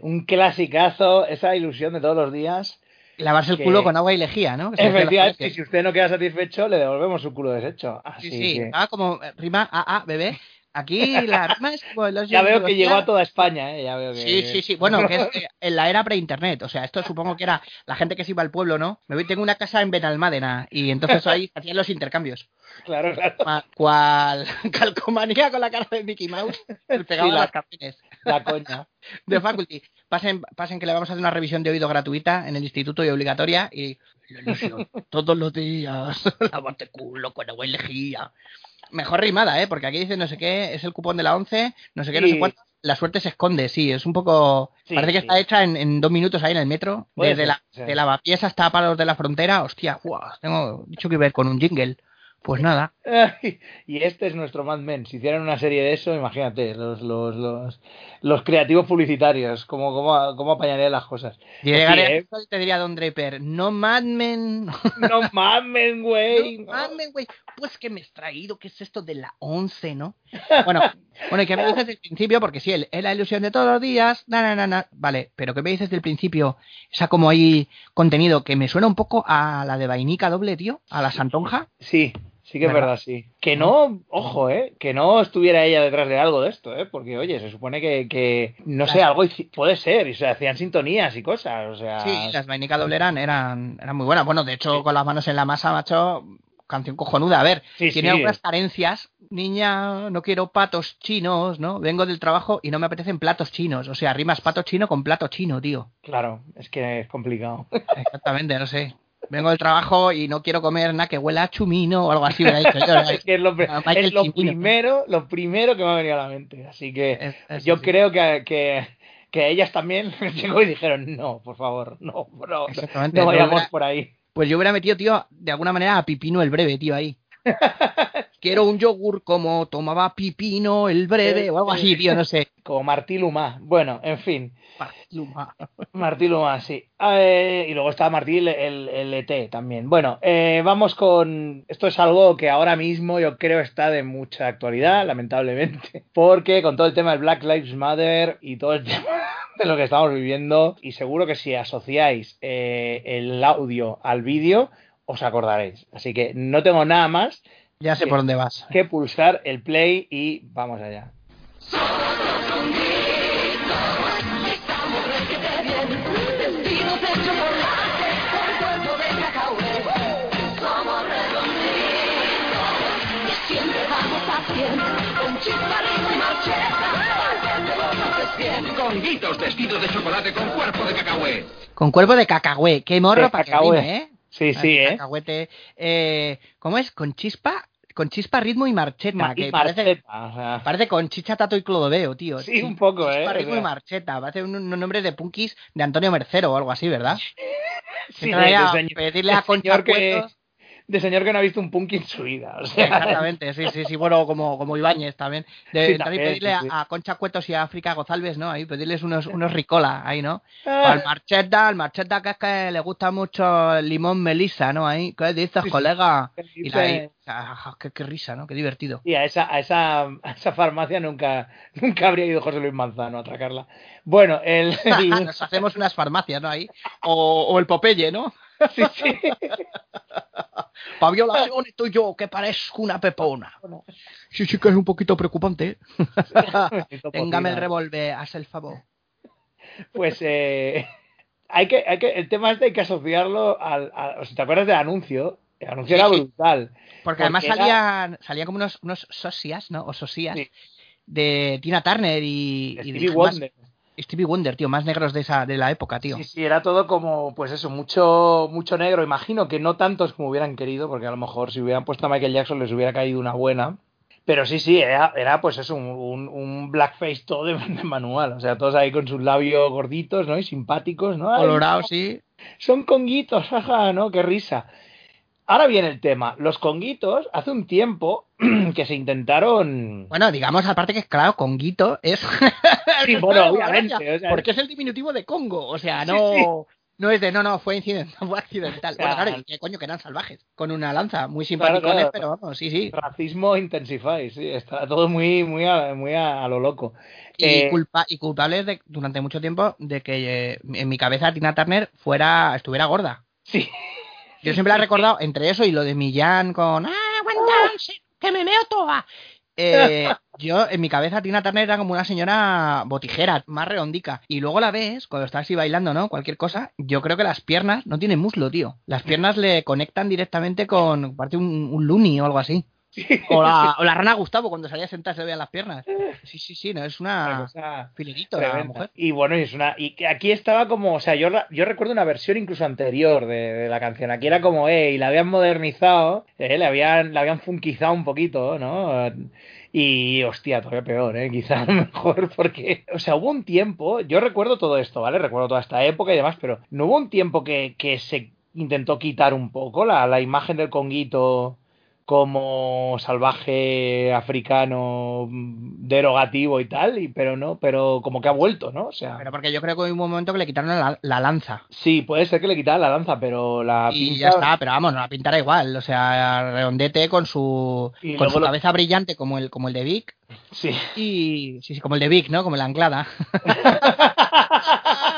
Un clasicazo, esa ilusión de todos los días. Lavarse el Que- culo con agua y lejía, ¿no? Que Efectivamente, y si usted no queda satisfecho, le devolvemos su culo deshecho. Así Sí, sí. que- Ah, como eh, rima a a bebé. Aquí la rima es como los Ya veo que llegó a toda España, ¿eh? Ya veo que... Sí, sí, sí. Bueno, que es eh, en la era pre-internet. O sea, esto supongo que era la gente que se iba al pueblo, ¿no? Me voy, tengo una casa en Benalmádena y entonces ahí hacían los intercambios. Claro, claro. Cua- Cual calcomanía con la cara de Mickey Mouse. El pegado Sí, la- las canciones La coña. de Faculty. Pasen, pasen que le vamos a hacer una revisión de oído gratuita en el instituto y obligatoria y la ilusión, todos los días, lavarte culo con agua y lejía. Mejor rimada, ¿eh? Porque aquí dice no sé qué, es el cupón de la 11, no sé qué, no sé cuánto. La suerte se esconde, sí, es un poco... Sí, parece que sí. está hecha en, en dos minutos ahí en el metro. Puede Desde ser, la, sí. de lavapiés hasta palos de la frontera. Hostia, guau, tengo dicho que ver con un jingle. Pues nada. Y este es nuestro Mad Men. Si hicieran una serie de eso, imagínate, los, los, los, los creativos publicitarios, cómo, cómo, cómo apañarían las cosas. Si llegaría Sí, ¿eh? te diría Don Draper, no Mad Men, no No mamen, güey. Mad Men, güey. Pues que me has traído, ¿qué es esto de la 11, no? Bueno, bueno, ¿y qué me dices del principio? Porque sí, es la ilusión de todos los días, na, na, na, na. Vale, pero ¿qué me dices del principio? Esa como ahí contenido que me suena un poco a la de Vainica doble, tío, a la Santonja. Sí, sí que es ¿Verdad? sí. Que no, ojo, eh, que no estuviera ella detrás de algo de esto, eh, porque oye, se supone que, que no sé, algo puede ser, y se hacían sintonías y cosas, o sea, Sí, las Vainica doble eran, eran, muy buenas. Bueno, de hecho, con las manos en la masa, macho, canción cojonuda. A ver, Sí, tiene sí. algunas carencias. Niña, no quiero patos chinos, ¿no? Vengo del trabajo y no me apetecen platos chinos. O sea, rimas pato chino con plato chino, tío. claro, es que es complicado. Exactamente, no sé. Vengo del trabajo y no quiero comer nada que huela a chumino o algo así, es que es lo, es primero, lo primero que me ha venido a la mente, así que Es- es- yo sí. creo que, que, que ellas también llegó y dijeron, no, por favor, no, bro, no, no no vayamos hubiera- por ahí. Pues yo hubiera metido, tío, de alguna manera a Pipino el breve, tío, ahí. Quiero un yogur como tomaba Pipino el breve o algo así, tío, no sé. Como Martí Lumá. Bueno, en fin. Luma. Martí Lumá, sí. Eh, y luego está Martí el, el, el ET también. Bueno, eh, vamos con... Esto es algo que ahora mismo yo creo está de mucha actualidad, lamentablemente. Porque con todo el tema del Black Lives Matter y todo el tema de lo que estamos viviendo, y seguro que si asociáis eh, el audio al vídeo, os acordaréis. Así que no tengo nada más Ya sé Sí. por dónde vas. que pulsar el play y vamos allá. Conguitos vestidos de chocolate con cuerpo de cacahué. Con cuerpo de cacahué. Qué morro De para que ¿eh? Sí, sí, ¿eh? Cacahuete. Eh, ¿Cómo es? Con chispa, con chispa, ritmo y marcheta. Ma- que y parece, o sea, parece con chicha, tato y clodoveo, tío. Sí, un poco, Chispa, ¿eh? ritmo O sea. y marcheta. Parece un, un nombre de punkis de Antonio Mercero o algo así, ¿verdad? sí, ya, señor- pedirle a Concha que, de señor que no ha visto un punk en su vida. O sea, Exactamente, sí, sí, sí, bueno, como, como Ibáñez también. De, Sí, también también, pedirle sí, sí. a, a Concha Cuetos y a África Gozalves, ¿no? Ahí pedirles unos, unos ricola, ahí, ¿no? Ah. Al Marcheta, al Marcheta que es que le gusta mucho el limón melisa, ¿no? Ahí, ¿qué dices, colega? ¿Qué Y la, dices? y- ah, qué, qué risa, ¿no? Qué divertido. Y a esa, a esa, a esa farmacia nunca, nunca habría ido José Luis Manzano a atracarla. Bueno, el, el- Nos hacemos unas farmacias, ¿no? Ahí. O, o el Popeye, ¿no? Sí, sí. Pa' violación estoy yo, que parezco una pepona. Sí, sí que es un poquito preocupante. Necesito Téngame el revólver, haz el favor. Pues eh, hay que, hay que, el tema este hay que asociarlo al, a- o sea, ¿te acuerdas del anuncio? El anuncio Sí, era brutal. Porque además era- salían, salían como unos, unos sosias, ¿no? O sosías Sí. de Tina Turner y, y Stevie Wonder. Stevie Wonder, tío, más negros de esa de la época, tío. Sí, sí, era todo como, pues eso, mucho, mucho negro. Imagino que no tantos como hubieran querido, porque a lo mejor si hubieran puesto a Michael Jackson les hubiera caído una buena. Pero sí, sí, era, era pues eso, un, un, un blackface todo de, de manual. O sea, todos ahí con sus labios gorditos, ¿no? Y simpáticos, ¿no? Ay, Colorado, sí. son conguitos, jaja, ¿no? Qué risa. Ahora viene el tema. Los conguitos, hace un tiempo que se intentaron... Bueno, digamos aparte que claro, Conguito es Sí, bueno, obviamente, o sea- porque es el diminutivo de Congo, o sea, no sí. no es de no, no, fue incidente, fue accidental. O sea, bueno, claro, qué coño que eran salvajes, con una lanza, muy Claro, simpáticos, claro. pero vamos, sí, sí. Racismo intensify, sí, está todo muy, muy, a, muy a, a lo loco. Y, Eh, culpa, y culpables de, durante mucho tiempo de que eh, en mi cabeza Tina Turner fuera estuviera gorda. Sí, Yo siempre la he recordado entre eso y lo de Millán con ¡Ah, aguanta, sí, que me meo toda! Eh, yo, en mi cabeza, Tina Turner era como una señora botijera, más redondica. Y luego la ves, cuando está así bailando, ¿no? Cualquier cosa. Yo creo que las piernas no tienen muslo, tío. Las piernas le conectan directamente con, parte un, un loony o algo así. O la, o la rana Gustavo, cuando salía sentada se le veían las piernas. Sí, sí, sí, no, es una una filerito la mujer. Y bueno, es una y que aquí estaba como, o sea, yo, yo recuerdo una versión incluso anterior de, de la canción. Aquí era como, eh, y la habían modernizado, eh, le habían, la habían funkizado un poquito, ¿no? Y hostia, todavía peor, ¿eh? Quizá mejor porque, o sea, hubo un tiempo, yo recuerdo todo esto, ¿vale? Recuerdo toda esta época y demás, pero no hubo un tiempo que, que se intentó quitar un poco la, la imagen del conguito como salvaje africano derogativo y tal, y, pero no, pero como que ha vuelto, ¿no? O sea, Pero porque yo creo que hubo un momento que le quitaron la, la lanza. sí, puede ser que le quitaran la lanza, pero la Y pinta... ya está, pero vamos, no la pintará igual. O sea, redondete con su, Y con su lo- cabeza brillante como el, como el de Vic. Sí. Y sí, sí, como el de Vic, ¿no? Como la anclada.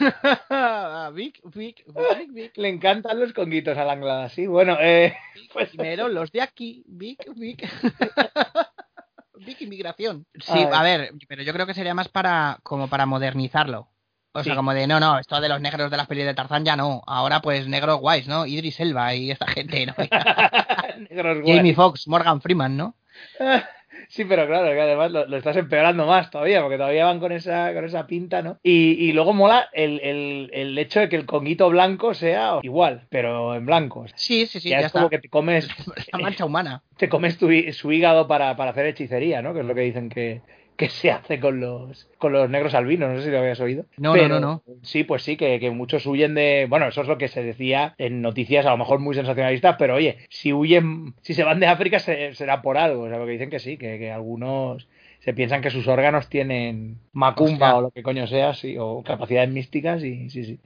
Vic, Vic, Vic, Vic. Le encantan los conguitos a la anglada, sí. Bueno, eh, pues Primero los de aquí, Vic, Vic. Vic inmigración. Sí, a ver, pero yo creo que sería más para como para modernizarlo. O sea, Sí. como de, no, no, esto de los negros de las pelis de Tarzán ya no. Ahora, pues, negros guays, ¿no? Idris Elba y esta gente, ¿no? negros. Jamie Foxx, Morgan Freeman, ¿no? Sí, pero claro, que además lo, lo estás empeorando más todavía, porque todavía van con esa, con esa pinta, ¿no? Y, y luego mola el, el, el hecho de que el conguito blanco sea igual, pero en blanco. Sí, sí, sí, ya, ya, es está. como que te comes, La mancha humana. te comes tu, su hígado para, para hacer hechicería, ¿no? Que es lo que dicen que, que se hace con los con los negros albinos, no sé si lo habías oído. No, Pero, no, no, Sí, pues sí, que, que muchos huyen de. Bueno, eso es lo que se decía en noticias, a lo mejor muy sensacionalistas, pero oye, si huyen, si se van de África se- será por algo. O sea, porque dicen que sí, que, que algunos se piensan que sus órganos tienen macumba Hostia. o lo que coño sea, sí, o capacidades místicas, y sí, sí.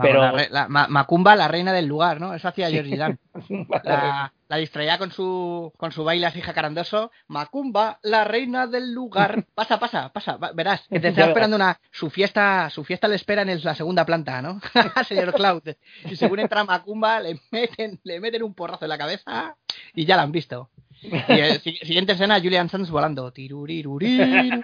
Pero- la re- la- Ma- Macumba, la reina del lugar, ¿no? Eso hacía. Georgie Dan. La, la distraía con su, con su baile así jacarandoso. Macumba, la reina del lugar. Pasa, pasa, pasa. verás, que te está esperando una. Su fiesta, su fiesta le espera en la segunda planta, ¿no? Señor Cloud. Y según entra Macumba, le meten, le meten un porrazo en la cabeza y ya la han visto. Y si- siguiente escena, Julian Sands volando. Tiruriruriru.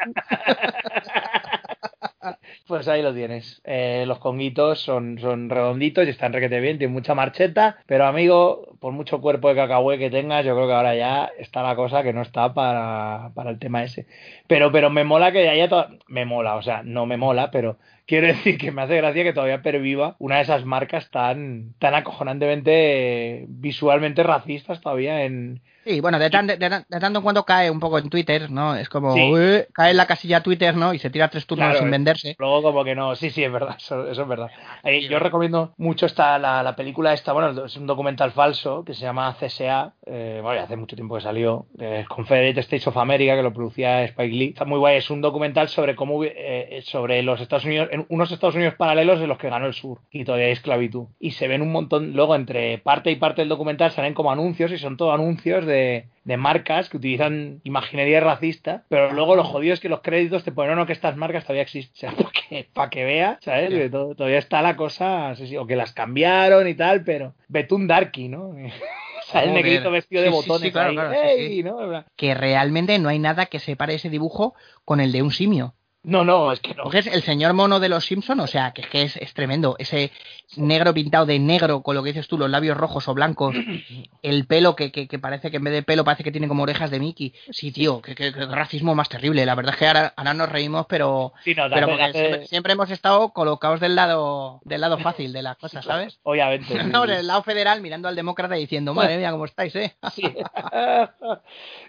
Pues ahí lo tienes. Eh, los conguitos son, son redonditos y están requete bien, tienen mucha marcheta, pero amigo, por mucho cuerpo de cacahué que tengas, yo creo que ahora ya está la cosa que no está para, para el tema ese. Pero, pero me mola que haya to- me mola, o sea, no me mola, pero quiero decir que me hace gracia que todavía perviva una de esas marcas tan, tan acojonantemente visualmente racistas todavía en, Sí, bueno, de, tan- de, de- de tanto en cuando cae un poco en Twitter, ¿no? Es como, Sí. "Ué", cae en la casilla Twitter, ¿no? Y se tira tres turnos Claro, sin eh. venderse. Luego como que no, sí, sí, es verdad, eso, eso es verdad. Eh, yo recomiendo mucho esta, la, la película esta, bueno, es un documental falso que se llama CSA, eh, bueno, hace mucho tiempo que salió, eh, Confederate States of America, que lo producía Spike Lee. Está muy guay, es un documental sobre cómo, hubi- eh, sobre los Estados Unidos, en unos Estados Unidos paralelos en los que ganó el sur y todavía hay esclavitud. Y se ven un montón, luego entre parte y parte del documental salen como anuncios y son todo anuncios de, de marcas que utilizan imaginería racista, pero luego lo jodido es que los créditos te ponen, no, no, que estas marcas todavía existen. O sea, para que, para que veas, ¿sabes? Que to- todavía está la cosa, o que las cambiaron y tal, pero Betún Darky, ¿no? o sea, el negrito vestido de Sí, sí, sí, botones claro, ahí. ¿no? Que realmente no hay nada que separe ese dibujo con el de un simio. No, no, es que no. Porque es el señor mono de los Simpson, o sea, que es que es, es tremendo. Ese negro pintado de negro, con lo que dices tú, los labios rojos o blancos, el pelo que, que, que parece que en vez de pelo parece que tiene como orejas de Mickey. Sí, tío, que, racismo más terrible. La verdad es que ahora, ahora nos reímos, pero, Sí, no, pero porque siempre, siempre hemos estado colocados del lado, del lado fácil de las cosas, ¿sabes? Obviamente. sí, Estamos sí. en el lado federal mirando al demócrata y diciendo, madre mía, cómo estáis, ¿eh? Sí.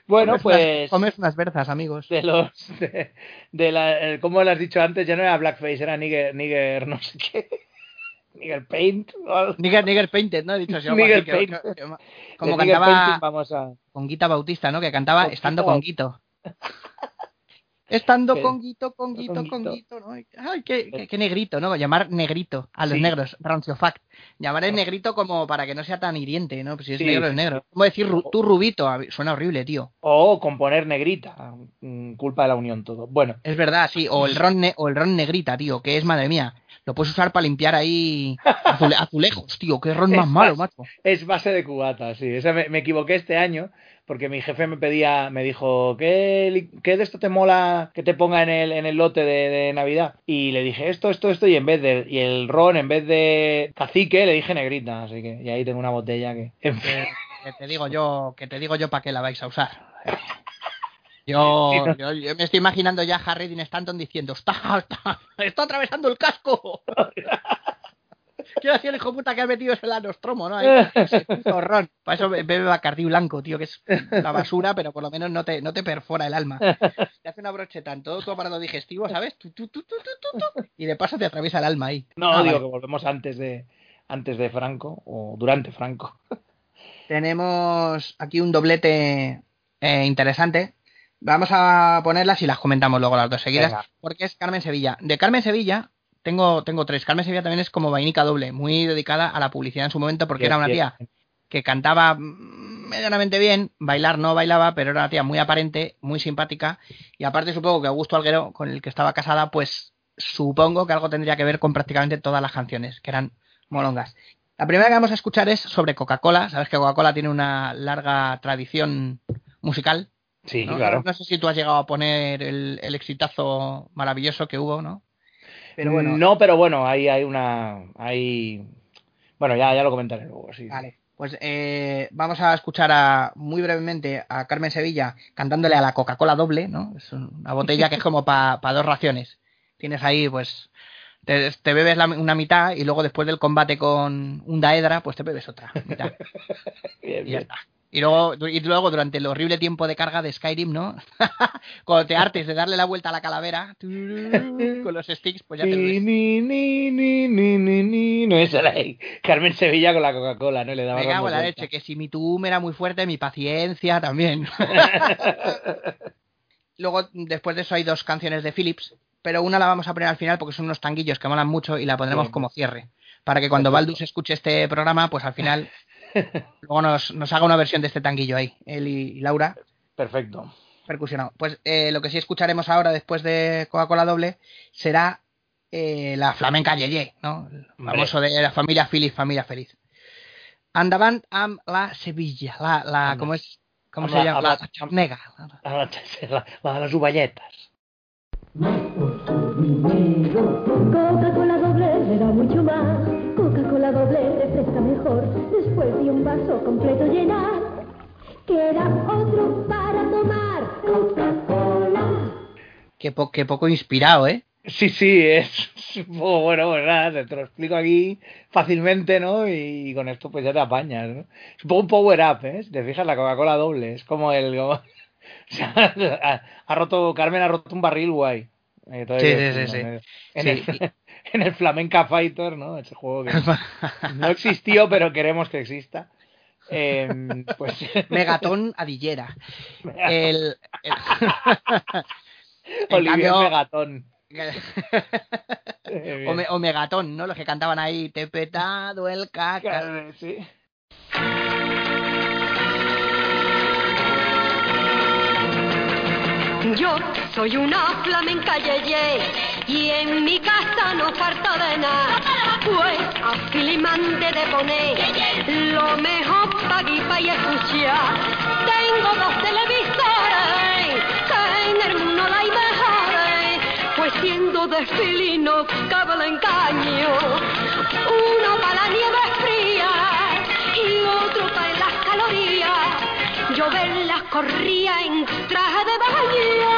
bueno, Comes unas- pues comes unas berzas, amigos. de los de, de la, el- como lo has dicho antes, ya no era blackface, era nigger, nigger no sé qué. Nigger paint. o. Nigger, Nigger Painted, ¿no? He dicho así, Nigger que- que- como De cantaba painting vamos a con Guita Bautista, ¿no? Que cantaba Con estando con Guito. Estando Que- con Guito, con Guito, con con Guito. Guito, ¿no? Ay, qué, qué- qué negrito, ¿no? Llamar negrito a los Sí. negros, rancio fact. Llamar el negrito como para que no sea tan hiriente, ¿no? Pues si es Sí, negro, es negro. Como decir ru- tú rubito, suena horrible, tío. o componer negrita, mm, culpa de la unión todo. Bueno, Es verdad, sí. O el ron, ne- o el ron negrita, tío, que es, madre mía. Lo puedes usar para limpiar ahí azule- azulejos, tío. Qué ron más malo, macho. es base de cubata, sí. Esa me, me equivoqué este año porque mi jefe me pedía, me dijo, ¿qué, qué de esto te mola que te ponga en el, en el lote de, de Navidad? Y le dije esto, esto, esto, y en vez de, y el ron, en vez de cacique, le dije negrita, así que, y ahí tengo una botella que, en fin. que, que te digo yo, que te digo yo para qué la vais a usar. Yo, yo, yo me estoy imaginando ya a Harry Dean Stanton diciendo, está, está, está atravesando el casco. Quiero decir el hijo puta que ha metido ese lanostromo, ¿no? Ahí, ese ron. Para eso bebe Bacardí blanco, tío, que es la basura, pero por lo menos no te, no te perfora el alma. Te hace una brocheta en todo tu aparato digestivo, ¿sabes? Tu, tu, tu, tu, tu, tu, tu, y de paso te atraviesa el alma ahí. No, Ah, digo vale. que volvemos antes de, antes de Franco, o durante Franco. Tenemos aquí un doblete eh, interesante. Vamos a ponerlas y las comentamos luego las dos seguidas. Venga. Porque es Carmen Sevilla. De Carmen Sevilla tengo, tengo tres. Carmen Sevilla también es como vainica doble, muy dedicada a la publicidad en su momento porque Bien, era una bien. tía que cantaba medianamente bien, bailar no bailaba, pero era una tía muy aparente, muy simpática. Y aparte supongo que Augusto Alguero, con el que estaba casada, pues supongo que algo tendría que ver con prácticamente todas las canciones, que eran molongas. La primera que vamos a escuchar es sobre Coca-Cola. Sabes que Coca-Cola tiene una larga tradición musical. Sí, ¿no? claro. No sé si tú has llegado a poner el, el exitazo maravilloso que hubo, ¿no? Pero bueno, No, pero bueno, ahí hay una. Hay... Bueno, ya, ya lo comentaré luego. Sí. Vale, pues eh, vamos a escuchar a, muy brevemente a Carmen Sevilla cantándole a la Coca-Cola doble, ¿no? Es una botella que es como para dos raciones. Tienes ahí, pues, te, te bebes la- una mitad y luego después del combate con un Daedra, pues te bebes otra mitad. Bien, Y ya bien. está. Y luego, y luego durante el horrible tiempo de carga de Skyrim, ¿no? Cuando te hartes de darle la vuelta a la calavera con los sticks, pues ya te lo Ni, ni, ni, ni, ni, ni, ni. No es ahí. Carmen Sevilla con la Coca-Cola, ¿no? Le daba Me cago en la leche, que si mi tum era muy fuerte, mi paciencia también. Luego, después de eso, hay dos canciones de Philips, pero una la vamos a poner al final porque son unos tanguillos que molan mucho y la pondremos Sí. como cierre. Para que cuando Baldus escuche este programa, pues al final luego nos, nos haga una versión de este tanguillo ahí, él y, y Laura, Perfecto. percusionado. Pues eh, lo que sí escucharemos ahora, después de Coca-Cola doble, será eh, la flamenca Yeye, ¿no? El famoso de la familia Philips, familia feliz. Andaban am la Sevilla, la, la. ¿cómo es? ¿Cómo se la- llama? am La la- charnega. La, Coca-Cola doble me da mucho más. Coca-Cola doble refresca mejor. Después de un vaso completo llenar. Queda otro para tomar. Coca-Cola. Qué, po- qué poco inspirado, ¿eh? Sí, sí, es un poco bueno, pues nada, te lo explico aquí fácilmente, ¿no? Y con esto pues ya te apañas, ¿no? Es un poco un power up, ¿eh? Si te fijas, la Coca-Cola doble, es como el... como- o sea, ha, ha roto, Carmen ha roto un barril guay. Eh, Sí, sí, sí. En, el, en el Flamenca Fighter, ¿no? Ese juego que no existió, pero queremos que exista. Eh, pues... Megatón Adillera. El, el- Olivier cambio- Megatón. O, me- o Megatón, ¿no? Los que cantaban ahí, te he petado el caca. Sí. Yo soy una flamenca yeye y en mi casa no falta de nada. Pues a Filimante de poner lo mejor para guipa y escuchar. Tengo dos televisores que en el mundo hay mejores. Pues siendo de filino cabe el engaño. Uno para la nieve fría y otro para calorías. Yo verlas corría en traje de baño.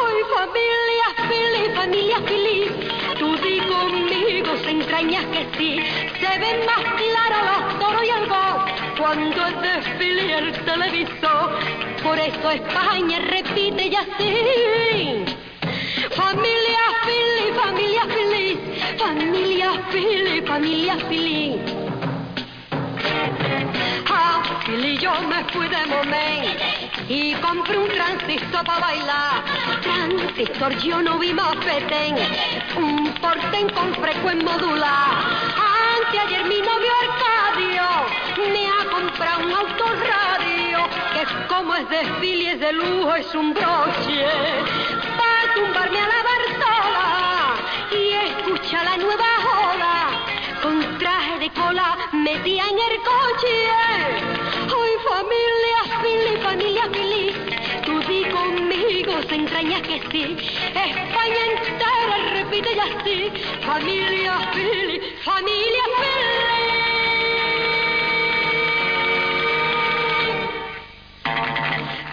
Hoy familia feliz, familia feliz. Tú di conmigo, se entrañas que sí. Se ven más claros los toros y el gol cuando es desfile el televisor. Por eso España repite y así. Familia feliz, familia feliz. Familia feliz, familia feliz. A Philly yo me fui de momento y compré un transistor para bailar. Transistor yo no vi más petén, un portén con frecuencia modular. Anteayer mi novio Arcadio me ha comprado un autorradio que como es desfile es de lujo es un broche para tumbarme a la Bartola de cola metía en el coche. Hoy familia feliz, familia feliz, tú di conmigo, se entraña que sí. España entera repite y así, familia feliz, familia feliz.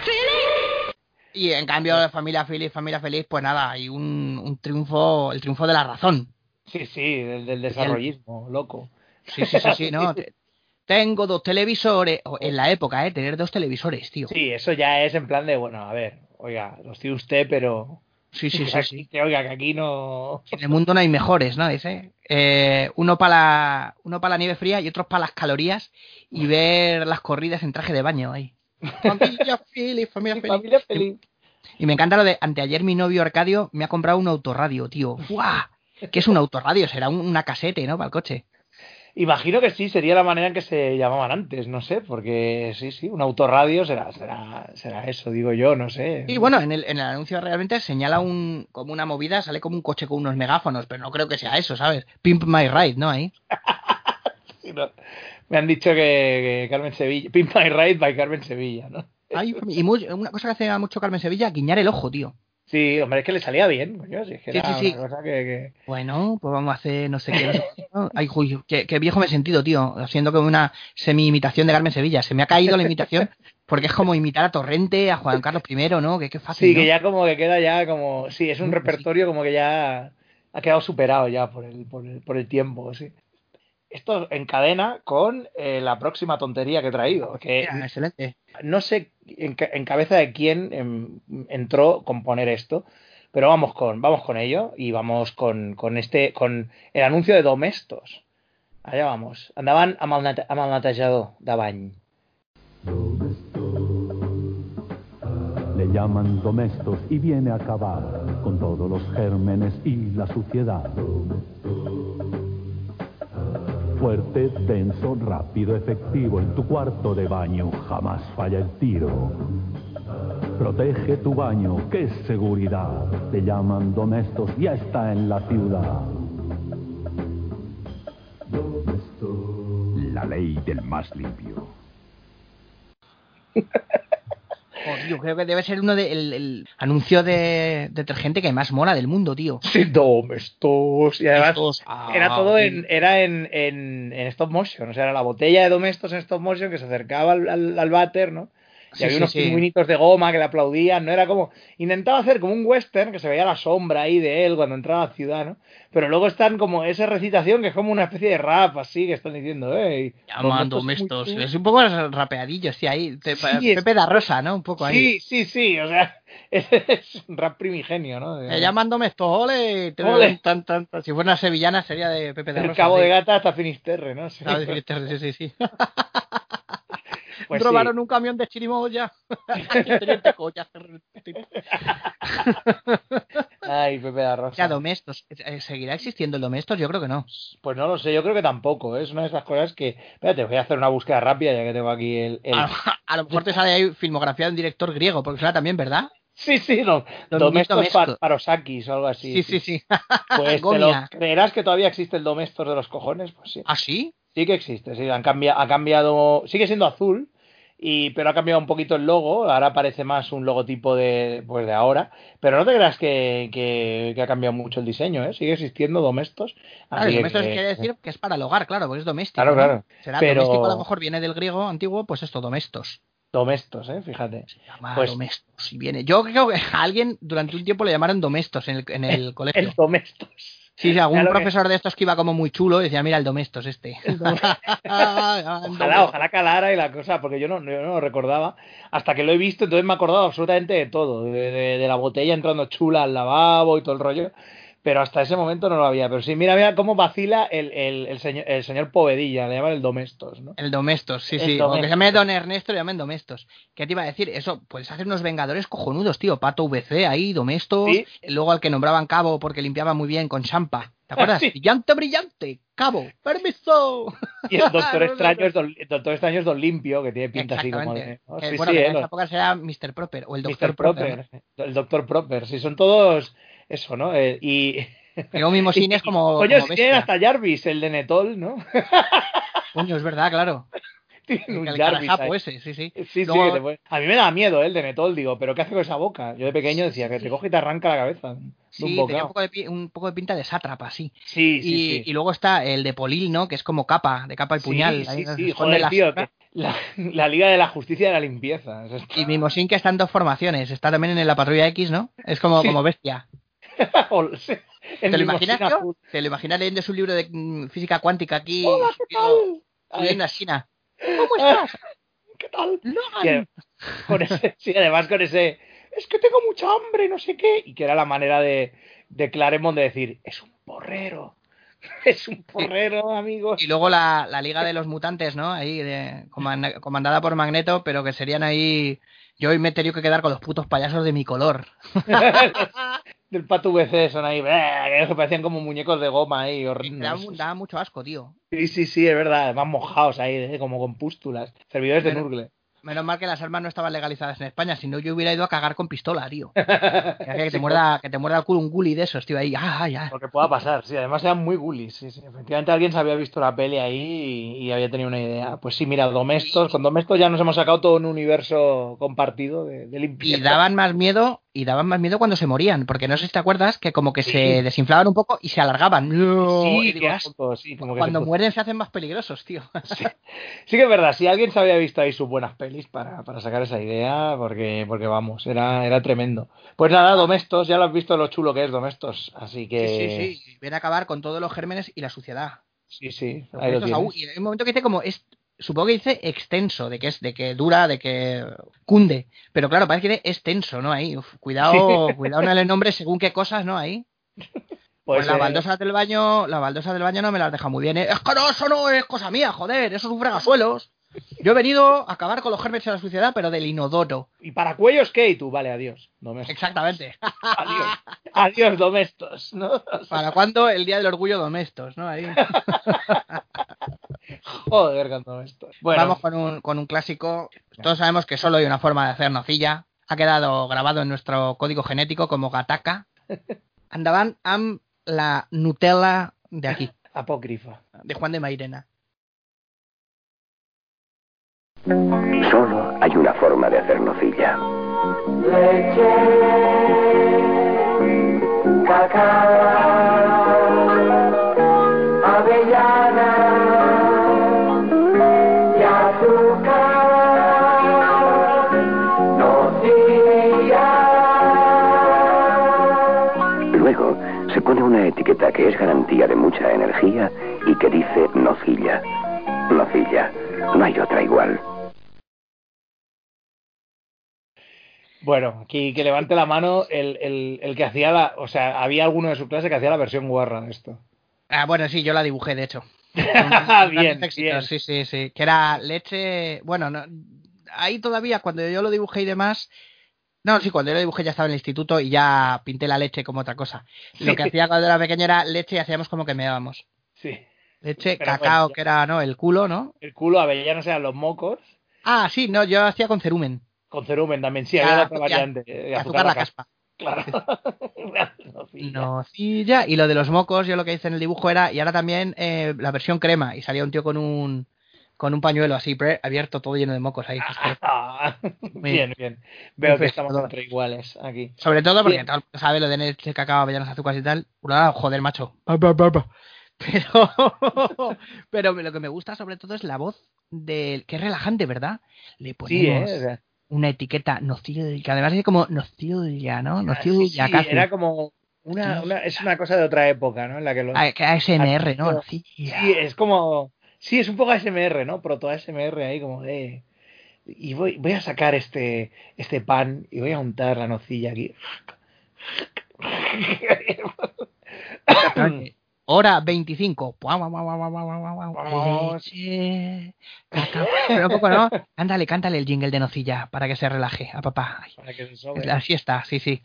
Feliz. Y en cambio, la familia feliz, familia feliz, pues nada, hay un, un triunfo, el triunfo de la razón. Sí, sí, del, del desarrollismo, loco. Sí, sí, sí, sí, no. te- Tengo dos televisores, en la época, ¿eh? Tener dos televisores, tío. Sí, eso ya es en plan de, bueno, a ver, oiga, lo tiene usted, pero... Sí, sí, sí, sí. Que, oiga, que aquí no... En el mundo no hay mejores, ¿no? Dice. Eh, uno para la, uno para la nieve fría y otro para las calorías y ver las corridas en traje de baño ahí. Familia feliz, familia feliz. Familia feliz. Y me encanta lo de anteayer mi novio Arcadio me ha comprado un autorradio, tío. ¡Buah! ¿Qué es un autorradio? Será un- una casete, ¿no? Para el coche. Imagino que sí, sería la manera en que se llamaban antes, no sé, porque sí, sí, un autorradio será, será, será eso, digo yo, no sé. Y bueno, en el, en el anuncio realmente señala un como una movida, sale como un coche con unos megáfonos, pero no creo que sea eso, ¿sabes? Pimp My Ride, ¿no? Ahí. Sí, no. Me han dicho que, que Carmen Sevilla, Pimp My Ride by Carmen Sevilla, ¿no? Ay, y mu- una cosa que hace mucho Carmen Sevilla, guiñar el ojo, tío. Sí, hombre, es que le salía bien, coño, si es que Sí, era sí, sí. una cosa que... que- Bueno, pues vamos a hacer no sé qué. no. Ay, uy, qué, qué viejo me he sentido, tío, haciendo como una semi-imitación de Carmen Sevilla. Se me ha caído la imitación porque es como imitar a Torrente, a Juan Carlos I, ¿no? Que qué fácil. Sí, ¿no? que ya como que queda ya como... Sí, es un repertorio como que ya ha quedado superado ya por el, por el, por el tiempo, sí. Esto encadena con eh, la próxima tontería que he traído. Que Mira, excelente. no sé en, ca- en cabeza de quién em, entró componer esto, pero vamos con, vamos con ello y vamos con, con este, con el anuncio de Domestos. Allá vamos. Andaban netejador de bany. Le llaman domestos y viene a acabar con todos los gérmenes y la suciedad. Fuerte, denso, rápido, efectivo, en tu cuarto de baño jamás falla el tiro. Protege tu baño, qué seguridad. Le llaman domestos, ya está en la ciudad. La ley del más limpio. Oh, tío, creo que debe ser uno de, el, el anuncio de detergente que más mola del mundo, tío. Sí, Domestos. Y además Estos- ah, era todo en, era en, en, en stop motion. O sea, era la botella de Domestos en stop motion que se acercaba al, al, al váter, ¿no? Y Sí, había unos sí. pingüinitos de goma que le aplaudían, ¿no? Era como. Intentaba hacer como un western que se veía la sombra ahí de él cuando entraba a la ciudad, ¿no? Pero luego están como esa recitación que es como una especie de rap así que están diciendo, ¡eh! Llaman domestos. Es un poco rapeadillo, sí, ahí. Te- es- Pepe da Rosa, ¿no? Un poco ahí. Sí, sí, sí, o sea, es, es un rap primigenio, ¿no? De- Se llaman domestos, ole. te- Ole. Tan, tan, tan. Si fuera una sevillana sería de Pepe da Rosa. cabo sí. de gata hasta Finisterre, ¿no? Sí. De Finisterre, sí, sí, sí. Pues sí. Robaron un camión de chirimoya. Teniente. Ay, Pepe da Rosa. Ya, domestos. Eh, ¿Seguirá existiendo el domestos? Yo creo que no. Pues no lo sé, yo creo que tampoco. ¿eh? Es una de esas cosas que. Espérate, voy a hacer una búsqueda rápida ya que tengo aquí el. el- A, a lo mejor te sale ahí filmografía de un director griego, porque suena también, ¿verdad? Sí, sí, no. Domestos Domestos. pa- Parosakis o algo así. Sí, sí, sí. Pues te lo creerás que todavía existe el Domestos de los cojones, pues sí. ¿Ah, sí? Sí que existe, sí. Han cambiado, ha cambiado. Sigue siendo azul. Y, pero ha cambiado un poquito el logo, ahora parece más un logotipo de, pues de ahora, pero no te creas que, que, que ha cambiado mucho el diseño, ¿eh? sigue existiendo domestos. Claro, domestos quiere decir que es para el hogar, claro, porque es doméstico. Claro, ¿no? claro. Será Pero- doméstico, a lo mejor viene del griego antiguo, pues esto, domestos. Domestos, ¿eh? fíjate. Llama Pues- domestos y viene. Yo creo que a alguien durante un tiempo le llamaron domestos en el, en el colegio. El domestos. Sí, sí, algún Claro que- profesor de estos que iba como muy chulo decía, mira el domestos este. Ojalá, ojalá calara y la cosa, porque yo no, yo no lo recordaba. Hasta que lo he visto, entonces me he acordado absolutamente de todo, de, de- de la botella entrando chula al lavabo y todo el rollo, pero hasta ese momento no lo había. Pero sí, mira, mira cómo vacila el, el, el señor, el señor Povedilla, le llaman el Domestos, ¿no? El Domestos, sí, sí. Domestos. Aunque se llame Don Ernesto, le llamen Domestos. ¿Qué te iba a decir? Eso, puedes hacer unos vengadores cojonudos, tío. Pato VC ahí, Domestos. Sí. Luego al que nombraban Cabo porque limpiaba muy bien con champa. ¿Te acuerdas? Sí. Brillante, brillante. Cabo, permiso. Y el Doctor Extraño es don, el Doctor Extraño es Don Limpio, que tiene pinta así como de... Exactamente. ¿no? Que, Sí, bueno, sí, que ¿eh? en esa época será Mr. Proper o el Doctor. Proper. Proper, el Doctor Proper, sí, son todos eso, ¿no? Eh, y... Luego Mimosín es como. Coño, como si tienen hasta Jarvis, el de Netol, ¿no? Coño, es verdad, claro. Tiene un El Jarvis carajapo ese, sí, sí. Sí, sí, Luego- te puede- A mí me da miedo ¿eh? el de Netol, digo, pero ¿qué hace con esa boca? Yo de pequeño decía que te coge y te arranca la cabeza. de un Sí, tenía un poco, de, pi- un poco de pinta de sátrapa, sí. Sí, y, sí, sí. y luego está el de Polil, ¿no? Que es como capa, de capa y puñal. Sí, ahí sí, sí, joder, la tío, que la, la Liga de la Justicia de la Limpieza. Eso está- Y Mimosín que está en dos formaciones. Está también en la patrulla X, ¿no? Es como, Sí. como bestia. ¿Te lo imaginas, azul. ¿Te lo imaginas leyendo su libro de mm, física cuántica aquí? Hola, ¿qué tal? la China. ¿Cómo estás? ¿Qué tal? Logan? Con ese, sí, además con ese, es que tengo mucha hambre, no sé qué, y que era la manera de, de Claremont de decir, es un porrero, es un porrero, amigos. Y luego la, la Liga de los Mutantes, ¿no? Ahí, de, comanda- comandada por Magneto, pero que serían ahí... Yo hoy me he tenido que quedar con los putos payasos de mi color. Del pato VC son ahí, ¡bleh! que parecían como muñecos de goma ahí, horrendos. daba, mucho asco, tío. Sí, sí, sí, es verdad, además mojados ahí, ¿eh? como con pústulas, servidores de Nurgle. Menos mal que las armas no estaban legalizadas en España, si no yo hubiera ido a cagar con pistola, tío. Que te muerda, que te muerda el culo un guli de esos, tío, ahí. Ah, ya. Lo que pueda pasar, sí, además eran muy ghoulies, sí, sí. Efectivamente alguien se había visto la peli ahí y, y había tenido una idea. Pues sí, mira, Domestos, con Domestos ya nos hemos sacado todo un universo compartido de, de Y limpieza. daban más miedo, y daban más miedo cuando se morían, porque no sé si te acuerdas que como que se desinflaban un poco y se alargaban. Sí, digo, asco, sí, como que cuando se- mueren se hacen más peligrosos, tío. Sí. Sí que es verdad, si alguien se había visto ahí sus buenas pelis para, para sacar esa idea, porque, porque vamos, era, era tremendo. Pues nada, Domestos, ya lo has visto lo chulo que es Domestos, así que... Sí, sí, sí. Viene a acabar con todos los gérmenes y la suciedad. Sí, sí. Ahí lo tienes. y hay un momento que dice como es supongo que dice extenso de que es de que dura de que cunde pero claro parece que dice extenso no ahí Uf, cuidado cuidado en el nombre según qué cosas no ahí pues la ser. baldosa del baño la baldosa del baño no me las deja muy bien ¿eh? es que no eso no es cosa mía joder eso es un fregasuelos yo he venido a acabar con los gérmenes de la suciedad pero del inodoro ¿Y para cuellos qué? Y tú, vale, adiós. Domestos. exactamente Adiós. Adiós, domestos, ¿no? para cuándo el día del orgullo domestos no ahí Joder, domestos. Bueno, Vamos con un, con un clásico. Todos sabemos que solo hay una forma de hacer nocilla. Ha quedado grabado en nuestro código genético como Gataka. Andaban am la Nutella de aquí, apócrifa. de Juan de Mairena. Solo hay una forma de hacer nocilla. Leche, cacao, etiqueta que es garantía de mucha energía y que dice nocilla. Nocilla. No hay otra igual. Bueno, aquí que levante la mano el, el, el que hacía la. O sea, había alguno de su clase que hacía la versión guarra de esto. Ah, bueno, sí, yo la dibujé, de hecho. bien, bien. Sí, sí, sí. Que era leche. Bueno, no, ahí todavía, cuando yo lo dibujé y demás. No, sí, cuando yo lo dibujé ya estaba en el instituto y ya pinté la leche como otra cosa. Lo que hacía cuando era pequeño era leche y hacíamos como que meábamos. Sí. Leche, Pero cacao, bueno, que era, ¿no? El culo, ¿no? El culo, avellanos eran los mocos. Ah, sí, no, yo hacía con cerumen. Con cerumen también, sí, había otra variante. eh, azúcar la caspa. Claro. Nocilla. Y lo de los mocos, yo lo que hice en el dibujo era, y ahora también eh, la versión crema, y salía un tío con un con un pañuelo así, pre- abierto, todo lleno de mocos ahí. Ah, Muy- bien, bien. Veo que estamos entre iguales aquí. Sobre todo porque Bien. todo el mundo sabe lo de leche, cacao, avellanas, azúcares y tal. Ura, joder, macho. Pero, pero lo que me gusta sobre todo es la voz del que es relajante, ¿verdad? Le Sí, ponemos ¿eh? Una etiqueta nocilla, que además es como nocilla, ¿no? sí, Nocilla sí, casi. era como una, una- es una cosa de otra época, ¿no? En la que los, Ah, que ASMR, ¿no? Nocilla. Sí, es como. Sí, es un poco ASMR, ¿no? Proto ASMR ahí, como de. Y voy, voy a sacar este, este pan y voy a untar la nocilla aquí. Hora 25. Guau, guau, guau, guau, guau, guau, guau. Vamos. Leche, cacao. Pero un poco, ¿no? Cántale, cántale el jingle de nocilla para que se relaje a papá. Para que se sobre. La siesta, sí, sí.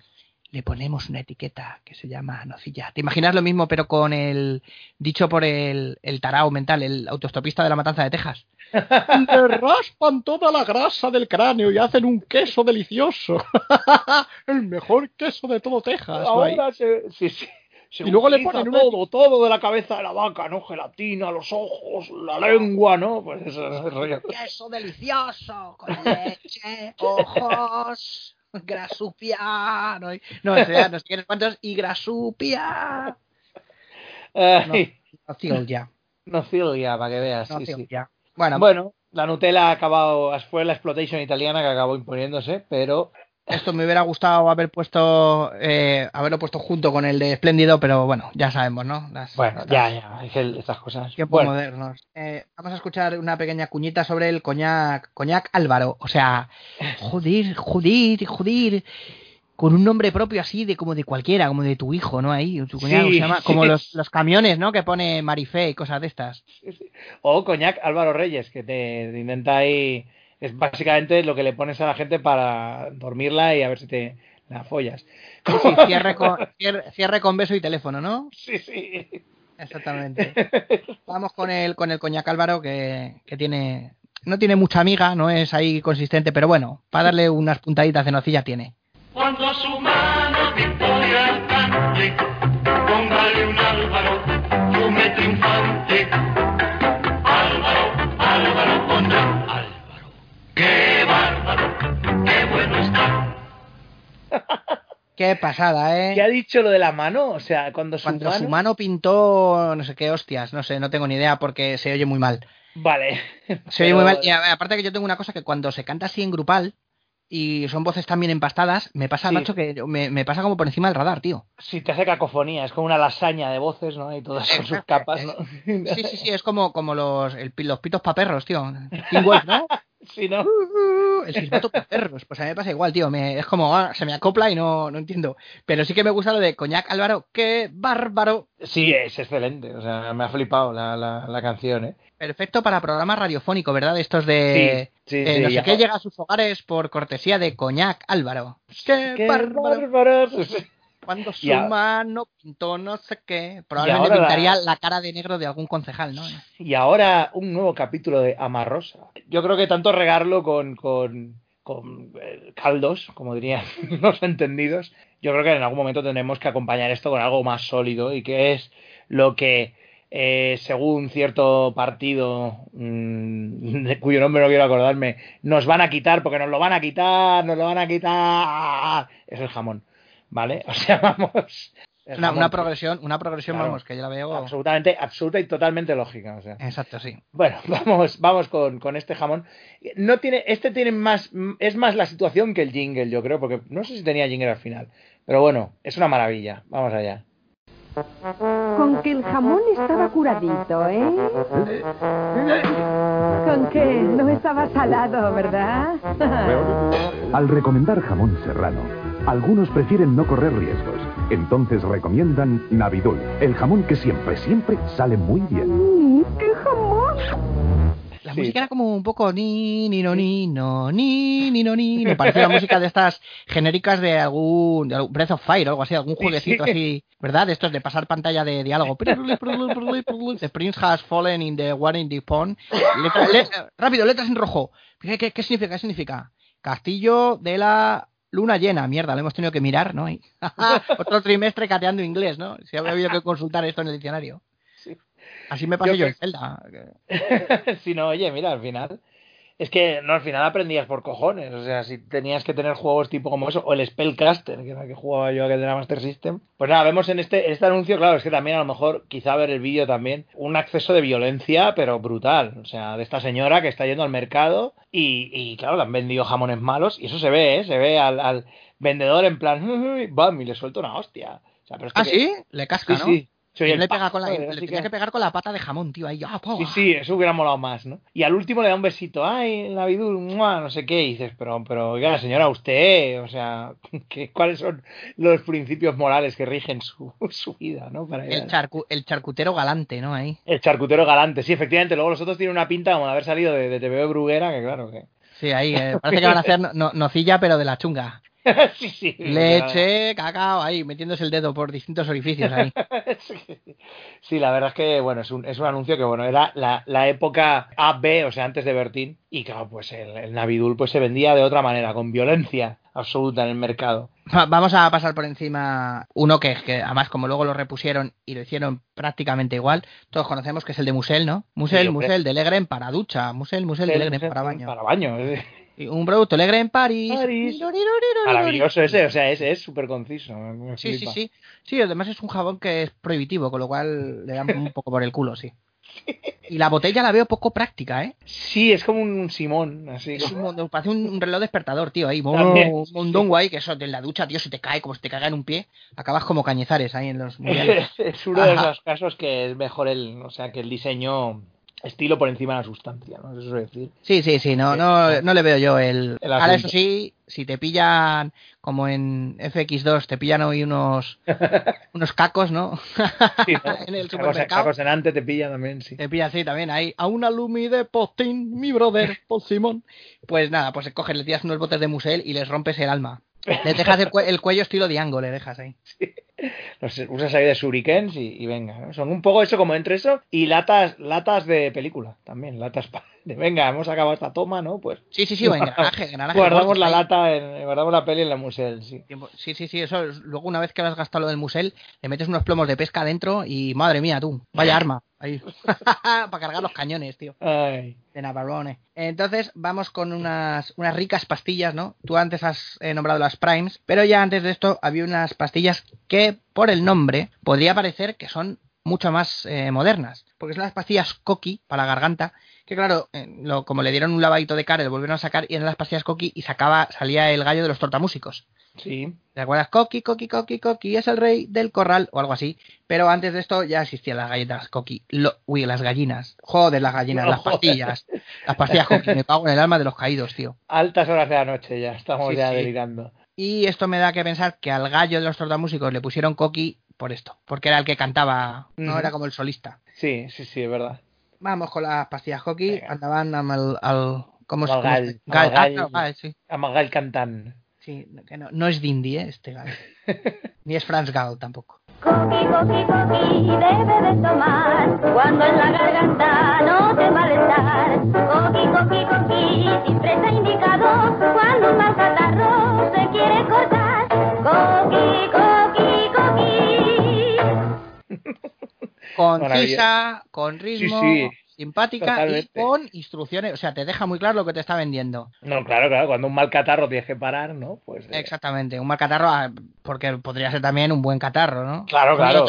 Le ponemos una etiqueta que se llama nocilla. ¿Te imaginas lo mismo, pero con el. dicho por el, el tarao mental, el autostopista de la matanza de Texas? Le raspan toda la grasa del cráneo y hacen un queso delicioso. el mejor queso de todo Texas. Ahora se, sí, sí. Se Y luego le ponen una- todo, todo de la cabeza de la vaca, ¿no? Gelatina, los ojos, la lengua, ¿no? Pues eso. Queso delicioso, con leche, ojos, grasupia. No, no, o sea, no sé cuántos, y grasupia. Ay, Nocilla. Nocilia, para que veas. sí, sí. Nocilla. Bueno, Bueno, la Nutella ha acabado, fue la exploitation italiana que acabó imponiéndose, pero esto me hubiera gustado haber puesto, eh, haberlo puesto junto con el de Espléndido, pero bueno, ya sabemos, ¿no? Las, bueno, estas ya, ya, es que estas cosas. Tiempos Bueno, modernos. Eh, vamos a escuchar una pequeña cuñita sobre el coñac, coñac Álvaro. O sea, joder, joder, joder. Con un nombre propio así de como de cualquiera, como de tu hijo, ¿no? Ahí, Sí, se llama, sí. como los, los camiones, ¿no? Que pone Marifé y cosas de estas. o Coñac Álvaro Reyes, que te, te intenta ahí. Es básicamente lo que le pones a la gente para dormirla y a ver si te la follas. Sí, cierre con, cierre, cierre con beso y teléfono, ¿no? Sí, sí. Exactamente. Vamos con el, con el coñac Álvaro que, que tiene. No tiene mucha amiga, no es ahí consistente, pero bueno, para darle unas puntaditas de nocilla tiene. Cuando su mano victoria cante, póngale un Qué pasada, ¿eh? ¿Qué ha dicho lo de la mano? O sea, cuando su Cuando mano... su mano pintó no sé qué hostias, no sé, no tengo ni idea porque se oye muy mal. Vale. Se oye Pero- muy mal. Y aparte que yo tengo una cosa que cuando se canta así en grupal, y son voces también empastadas, me pasa, Sí. macho, que me, me pasa como por encima del radar, tío. Sí, te hace cacofonía, es como una lasaña de voces, ¿no? Y todas con sus capas, ¿no? Sí, sí, sí, es como, como los, el los pitos paperros, tío. Teen Wolf, ¿no? Sí, ¿no? El silbato paperros. Pues a mí me pasa igual, tío. Me, es como, ah, se me acopla y no, no entiendo. Pero sí que me gusta lo de Coñac Álvaro. ¡Qué bárbaro! Sí, es excelente, o sea, me ha flipado la, la, la canción, ¿eh? Perfecto para programa radiofónico, ¿verdad? Estos de... Sí, sí, sí, no sé qué llega a sus hogares por cortesía de Coñac Álvaro. ¡Qué, ¡Qué bárbaro! bárbaros! Cuando su a- mano pintó no sé qué. Probablemente la- pintaría la... cara de negro de algún concejal, ¿no? Y ahora un nuevo capítulo de Amarrosa. Yo creo que tanto regarlo con, con, con eh, caldos, como dirían los entendidos, yo creo que en algún momento tendremos que acompañar esto con algo más sólido y que es lo que, eh, según cierto partido, mm, de cuyo nombre no quiero acordarme, nos van a quitar, porque nos lo van a quitar, nos lo van a quitar, es el jamón. ¿Vale? O sea, vamos. Una, una progresión, una progresión, Claro. vamos, que yo la veo... Absolutamente, absoluta y totalmente lógica. O sea. Exacto, sí. Bueno, vamos, vamos con, con este jamón. No tiene, este tiene más, es más la situación que el jingle, yo creo, porque no sé si tenía jingle al final. Pero bueno, es una maravilla. Vamos allá. Con que el jamón estaba curadito, ¿eh? Con que no estaba salado, ¿verdad? Al recomendar jamón serrano, algunos prefieren no correr riesgos. Entonces recomiendan Navidul, el jamón que siempre, siempre sale muy bien. Mm, ¡Qué jamón! La Sí. música era como un poco ni, ni, no, ni, no, ni, ni, no, ni. Me parecía la música de estas genéricas de algún, de algún Breath of Fire o algo así, algún jueguecito sí. así, ¿verdad? De estos de pasar pantalla de diálogo. The prince has fallen in the one in the pond. Letra- le- rápido, letras en rojo. ¿Qué, qué, qué significa? ¿Qué significa? Castillo de la luna llena. Mierda, lo hemos tenido que mirar, ¿no? Y- Otro trimestre cateando inglés, ¿no? Si había habido que consultar esto en el diccionario. Así me pasé Yo yo, en creo- Zelda. si no, oye, mira, al final. Es que no, al final aprendías por cojones. O sea, si tenías que tener juegos tipo como eso, o el Spellcaster, que era el que jugaba yo aquel de la Master System. Pues nada, vemos en este, este anuncio, claro, es que también a lo mejor, quizá ver el vídeo también, un acceso de violencia, pero brutal. O sea, de esta señora que está yendo al mercado y, y claro, le han vendido jamones malos y eso se ve, ¿eh? Se ve al, al vendedor en plan, "Uy, bam, y le suelta una hostia. O sea, pero Ah, que- sí, le casca, Sí, ¿no? sí. El le, pega con la, le así tenía que- que pegar con la pata de jamón, tío. Ahí, ah, Sí, sí, eso hubiera molado más, ¿no? Y al último le da un besito, ay, mua, no sé qué, y dices, pero, pero, oiga, señora, usted, o sea, ¿qué, ¿cuáles son los principios morales que rigen su, su vida, ¿no? Para El, charcu- el charcutero galante, ¿no? Ahí. El charcutero galante, sí, efectivamente, luego los otros tienen una pinta como de haber salido de, de TV Bruguera, que claro que... Sí, ahí. eh, parece que van a hacer no- no- nocilla, pero de la chunga. sí, sí. Leche, cacao, ahí, metiéndose el dedo por distintos orificios ahí. Sí, la verdad es que, bueno, es un, es un anuncio que, bueno, era la, la época AB, o sea, antes de Bertín, y claro, pues el, el Navidul pues se vendía de otra manera, con violencia absoluta en el mercado. Va- Vamos a pasar por encima uno que, que además como luego lo repusieron y lo hicieron prácticamente igual, todos conocemos que es el de Musel, ¿no? Musel, Sí. Musel de Legren para ducha, Musel, Musel de Legren para baño. Para baño, un producto Legren París. París. Maravilloso ese, o sea, ese es súper conciso. Sí, sí, flipa. sí. Sí, además es un jabón que es prohibitivo, con lo cual le dan un poco por el culo, sí. Y la botella la veo poco práctica, ¿eh? Sí, es como un Simón, así. Es un, parece un, reloj despertador, tío, ahí. Un mondongo ahí, que eso de la ducha, tío, si te cae, como si te caiga en un pie, acabas como cañizares ahí en los mundiales. es uno de esos casos que es mejor el, o sea, que el diseño estilo por encima de la sustancia, ¿no? Eso es decir. Sí, sí, sí, no, no, no le veo yo el... El Ahora, eso sí, si te pillan, como en FX2, te pillan hoy unos, unos cacos, ¿no? Sí, ¿no? en el supermercado. Cacos en ante te pilla también, sí. Te pilla así también ahí, a una Lumi de postín, mi brother, Paul Simón. Pues nada, pues coges, le tiras unos botes de musel y les rompes el alma. Les dejas el, cue- el cuello estilo Diango, le dejas ahí. Los usas ahí de shurikens y, venga. Son un poco eso como entre eso y latas latas de película también, latas pa- de venga, hemos acabado esta toma, ¿no? Pues Sí, sí, sí, o engranaje, engranaje guardamos la lata, en, guardamos la peli en la museo, sí. Sí, sí, sí, eso. es- Luego, una vez que has gastado lo del musel, le metes unos plomos de pesca dentro y madre mía, tú, vaya arma. Ahí. Para cargar los cañones, tío. Ay. De Navarrone. Entonces, vamos con unas, unas ricas pastillas, ¿no? Tú antes has eh, nombrado las Primes, pero ya antes de esto había unas pastillas que, por el nombre, podría parecer que son mucho más eh, modernas. Porque son las pastillas Coqui para la garganta, que claro, eh, lo- como le dieron un lavadito de cara, le volvieron a sacar y eran las pastillas Coqui y sacaba, salía el gallo de los tortamúsicos. Sí. ¿Te acuerdas? Coqui, Coqui, Coqui, Coqui es el rey del corral o algo así. Pero antes de esto ya existían las galletas Coqui. Lo- uy, las gallinas. Joder, las gallinas, No, las joder. pastillas. Las pastillas Coqui. Me cago en el alma de los caídos, tío. Altas horas de la noche ya, estamos Sí, ya sí. delirando. Y esto me da que pensar que al gallo de los tortamúsicos le pusieron Coqui por esto. Porque era el que cantaba, no Ujú. era como el solista. Sí, sí, sí, es verdad. Vamos con las pastillas Coqui. Andaban al... al ¿Cómo cómo gal, es? Gal- al gal. claro, gal, sí. Amagal Cantán. Sí, que no, no es Dindy, ¿eh? Este gal. Ni es Franz Gal tampoco. Coqui, coqui, coqui, debe de tomar cuando en la garganta no te malestar. Coqui, coqui, coqui, siempre está indicado cuando un Concisa, con ritmo, sí, simpática totalmente. y con instrucciones. O sea, te deja muy claro lo que te está vendiendo. No, claro, claro, cuando un mal catarro tienes que parar, ¿no? Pues eh, Exactamente, un mal catarro, ah, porque podría ser también un buen catarro, ¿no? Claro, claro.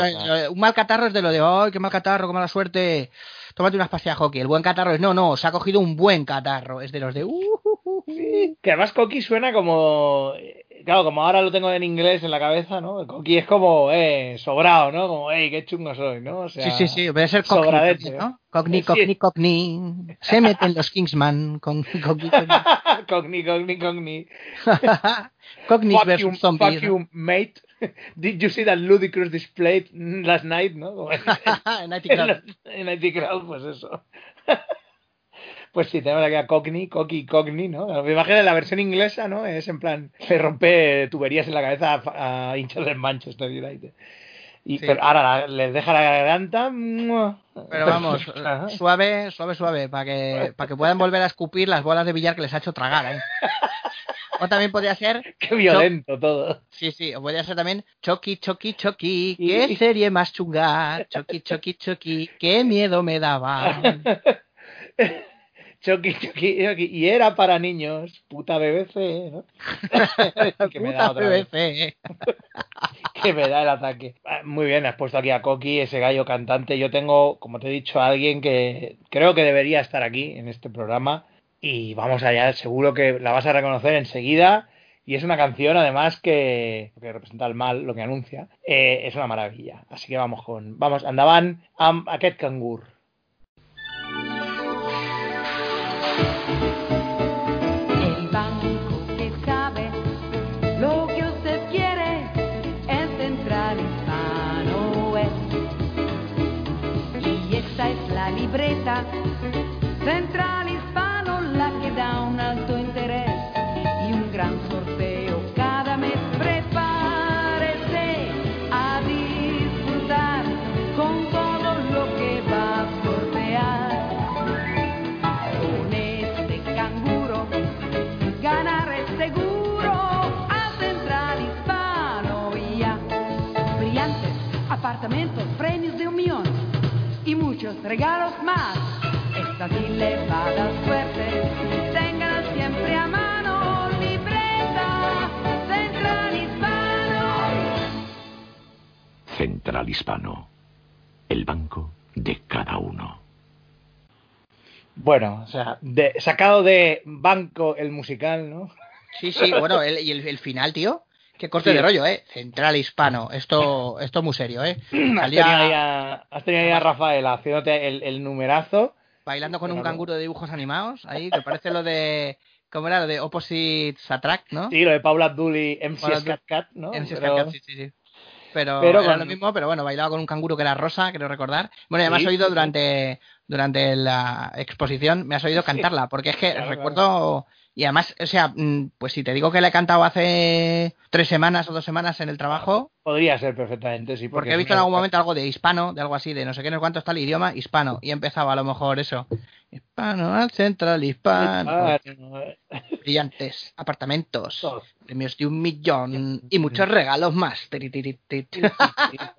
Un mal catarro es de lo de, ¡ay, qué mal catarro, qué mala suerte! Tómate unas pastillas hockey. El buen catarro es, no, no, se ha cogido un buen catarro. Es de los de, ¡uh! Que además Coqui suena como. Claro, como ahora lo tengo en inglés en la cabeza, ¿no? Coqui es como, eh, sobrado, ¿no? Como, hey, qué chungo soy, ¿no? O sea, sí, sí, sí, puede ser también, ¿no? Cockney, Sí. Cockney, Cockney. Se meten los Kingsman con Cockney, Cockney. Cogni, cogni, cogni. Cockney Fuck versus you, zombies. fuck you, mate. Did you see that ludicrous display last night, no? En IT Crowd. en IT Crowd, pues eso. Pues sí, tenemos aquí a Cockney, Coqui, Cockney, ¿no? Me imagino la versión inglesa, ¿no? Es en plan, le rompe tuberías en la cabeza a, a hinchas del Manchester United. Y, Sí. pero ahora les deja la garganta. Pero vamos, suave, suave, suave, para que, para que puedan volver a escupir las bolas de billar que les ha hecho tragar, ¿eh? O también podría ser... Qué violento todo. Sí, sí, o podría ser también Chucky, Chucky, Chucky, qué serie más chunga, Chucky, Chucky, Chucky, qué miedo me daba. Chucky, Chucky, Chucky. Y era para niños, puta BBC, ¿no? que me da Puta otra vez. BBC. que me da el ataque. Ah, Muy bien, has puesto aquí a Coqui, ese gallo cantante. Yo tengo, como te he dicho, a alguien que creo que debería estar aquí en este programa. Y vamos allá, seguro que la vas a reconocer enseguida. Y es una canción, además, que, que representa el mal, lo que anuncia. Eh, es una maravilla. Así que vamos con. Vamos, andaban a aquest cangur. Libreta muchos regalos más. Esta sí le va a dar suerte. Tengan siempre a mano libreta Central Hispano. Central Hispano. El banco de cada uno. Bueno, o sea, de- sacado de Banco el musical, ¿no? Sí, sí, bueno, el- y el, el final, tío. Qué corte Sí. de rollo, ¿eh? Central Hispano. Esto, esto es muy serio, ¿eh? Has tenido ahí a, has tenido ahí a Rafael haciéndote el, el numerazo. bailando con un Pero canguro de dibujos animados, ahí, que parece lo de... ¿Cómo era? Lo de Opposites Attract, ¿no? Sí, lo de Paula Abdul y MC Scat Cat, ¿no? Scat Pero- Cat, sí, sí, sí. Pero, Pero era con- lo mismo, pero bueno, bailaba con un canguro que era rosa, creo recordar. Bueno, ya me has Sí, oído sí. durante, durante la exposición, me has oído cantarla, porque es que recuerdo... Y además, o sea, mm, pues si te digo que la he cantado hace tres semanas o dos semanas en el trabajo, Podría ser perfectamente, sí. porque he es visto en algún momento algo de hispano, de algo así, de no sé qué, no sé cuánto está el idioma, hispano, y empezaba a lo mejor eso. Hispano al central, hispano. Brillantes, apartamentos, Todo. premios de un millón y muchos regalos más.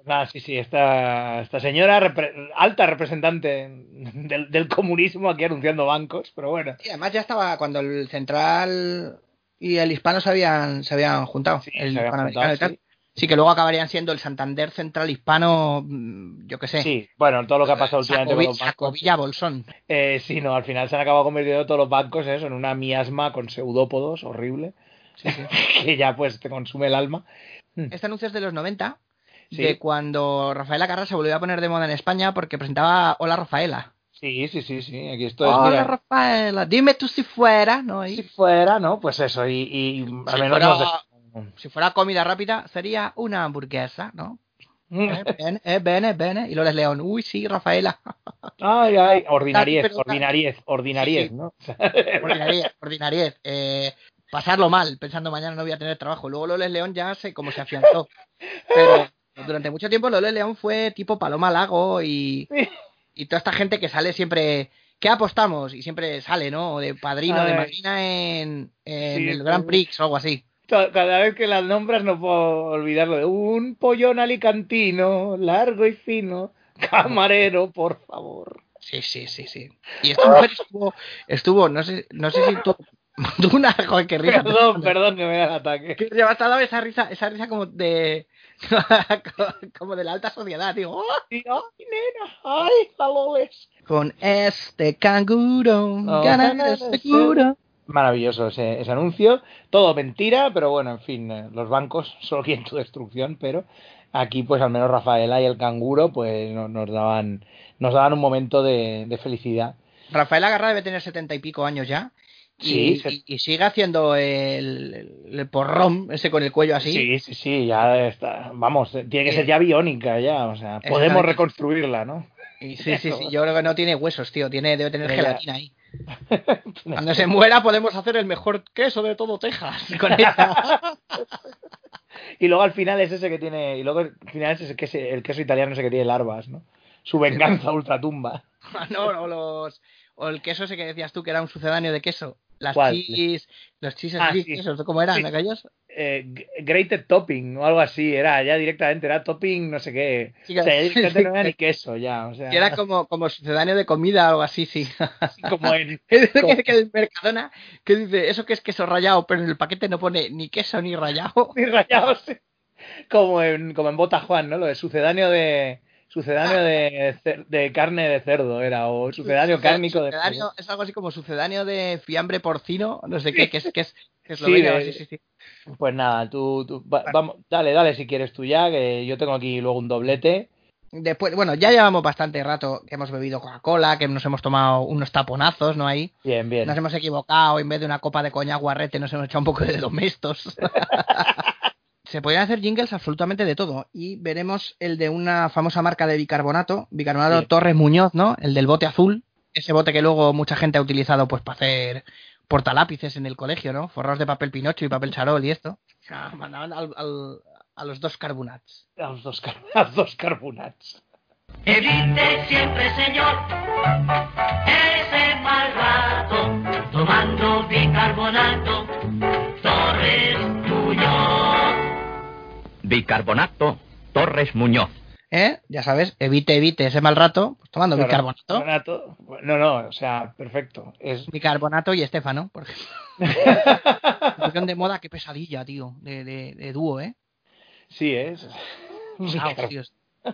Ah, sí, sí, esta, esta señora, repre- alta representante del, del comunismo aquí anunciando bancos, pero bueno. Y además ya estaba cuando el central y el hispano se habían, se habían juntado. el se habían hispanoamericano juntado, y tal. Sí, que luego acabarían siendo el Santander Central Hispano, mm, yo qué sé. Sí, bueno, todo lo que ha pasado últimamente con Sacovi- los bancos. Sacovilla Bolsón. Eh, sí, no, al final se han acabado convirtiendo todos los bancos en eso, en una miasma con pseudópodos horrible. que ya pues te consume el alma. Este anuncio es de los 90, Sí. de cuando Rafaela Carrà se volvió a poner de moda en España porque presentaba Hola Rafaela. Sí, sí, sí, sí. Aquí esto es. Hola mira, Rafaela, dime tú si fuera, ¿no? si fuera, ¿no? Pues eso, y, y al Si menos fuera- nos de- Si fuera comida rápida, sería una hamburguesa, ¿no? Eh, bene, bene, bene. Y Loles León, uy, sí, Rafaela. Ay, ay, ordinariez, Pero- ordinariez, ordinariez, Sí. ¿no? Ordinariez, ordinariez. Eh, pasarlo mal, pensando mañana no voy a tener trabajo. Luego Loles León ya sé cómo se afianzó. Pero durante mucho tiempo Loles León fue tipo Paloma Lago y, y toda esta gente que sale siempre. ¿Qué apostamos? Y siempre sale, ¿no? De padrino, de madrina en, en Sí, el. Grand Prix o algo así. Ca- Cada vez que las nombras no puedo olvidarlo de un pollón alicantino, largo y fino, camarero, por favor. Sí, sí, sí, sí. Y esta mujer estuvo, estuvo no sé, no sé si tú, una, joder, qué risa. Perdón, perdón que me da el ataque. Que me ha dado esa risa, esa risa como de, como de la alta sociedad, digo, ¡oh! Ay, nena, ay, la loles. con este canguro, Oh, seguro. Maravilloso ese, ese anuncio. Todo mentira, pero bueno, en fin, eh, los bancos solo quieren tu destrucción, pero aquí pues al menos Rafaela y el canguro pues no- nos daban nos daban un momento de, de felicidad. Rafael Agarra debe tener setenta y pico años ya. Y, Sí, se- y- y sigue haciendo el, el- el porrón ese con el cuello así. Sí, sí, sí, ya está. Vamos, tiene que ser ya biónica ya, o sea, podemos reconstruirla, ¿no? Y sí, sí, sí, yo creo que no tiene huesos, tío, tiene, debe tener gelatina ahí. Cuando se muera podemos hacer el mejor queso de todo Texas. Con. Y luego al final es ese que tiene, y luego al final es ese que es el queso italiano ese que tiene larvas, ¿no? Su venganza ultratumba. no, o los o el queso ese que decías tú que era un sucedáneo de queso. Las ¿Cuál? cheese, los cheese Ah, sí. esos, ¿cómo eran Sí. aquellos? Eh, grated topping o algo así, era ya directamente, era topping no sé qué. Sí, que- o sea, ya directamente sí, no era ni queso ya, o sea, era como, como sucedáneo de comida o algo así, sí. como en... que, que el Mercadona que dice, eso que es queso rallado, pero en el paquete no pone ni queso ni rallado. ni rayados, sí. como en, como en Bota Juan, ¿no? Lo de sucedáneo de sucedáneo de, cer- de carne de cerdo era, o sucedáneo cárnico de Sucedáneo- es algo así como sucedáneo de fiambre porcino, no sé qué, que es que es, que es Sí, Eslovenia, de- sí, sí, sí. Pues nada, tú, tú va- vamos, dale, dale si quieres tú ya, que yo tengo aquí luego un doblete. Después, bueno, ya llevamos bastante rato que hemos bebido Coca-Cola, que nos hemos tomado unos taponazos, ¿no? Ahí. Bien, bien. Nos hemos equivocado, en vez de una copa de coñac guarrete nos hemos echado un poco de domestos. Se podrían hacer jingles absolutamente de todo. Y veremos el de una famosa marca de bicarbonato, bicarbonato Sí. Torres Muñoz, ¿no? El del bote azul. Ese bote que luego mucha gente ha utilizado pues para hacer portalápices en el colegio, ¿no? Forrados de papel pinocho y papel charol y esto. O sea, mandaban al- al- a los dos carbonats. A los dos, car- a los dos carbonats. Evite siempre, señor, ese mal rato, tomando bicarbonato, Bicarbonato Torres Muñoz. ¿Eh? Ya sabes, evite, evite ese mal rato, pues tomando Claro, bicarbonato. carbonato. No, no, o sea, perfecto. Es Bicarbonato y Estefano, por ejemplo. Pusieron de moda, qué pesadilla, tío, de, de, de dúo, ¿eh? Sí, es. Pesados, tíos.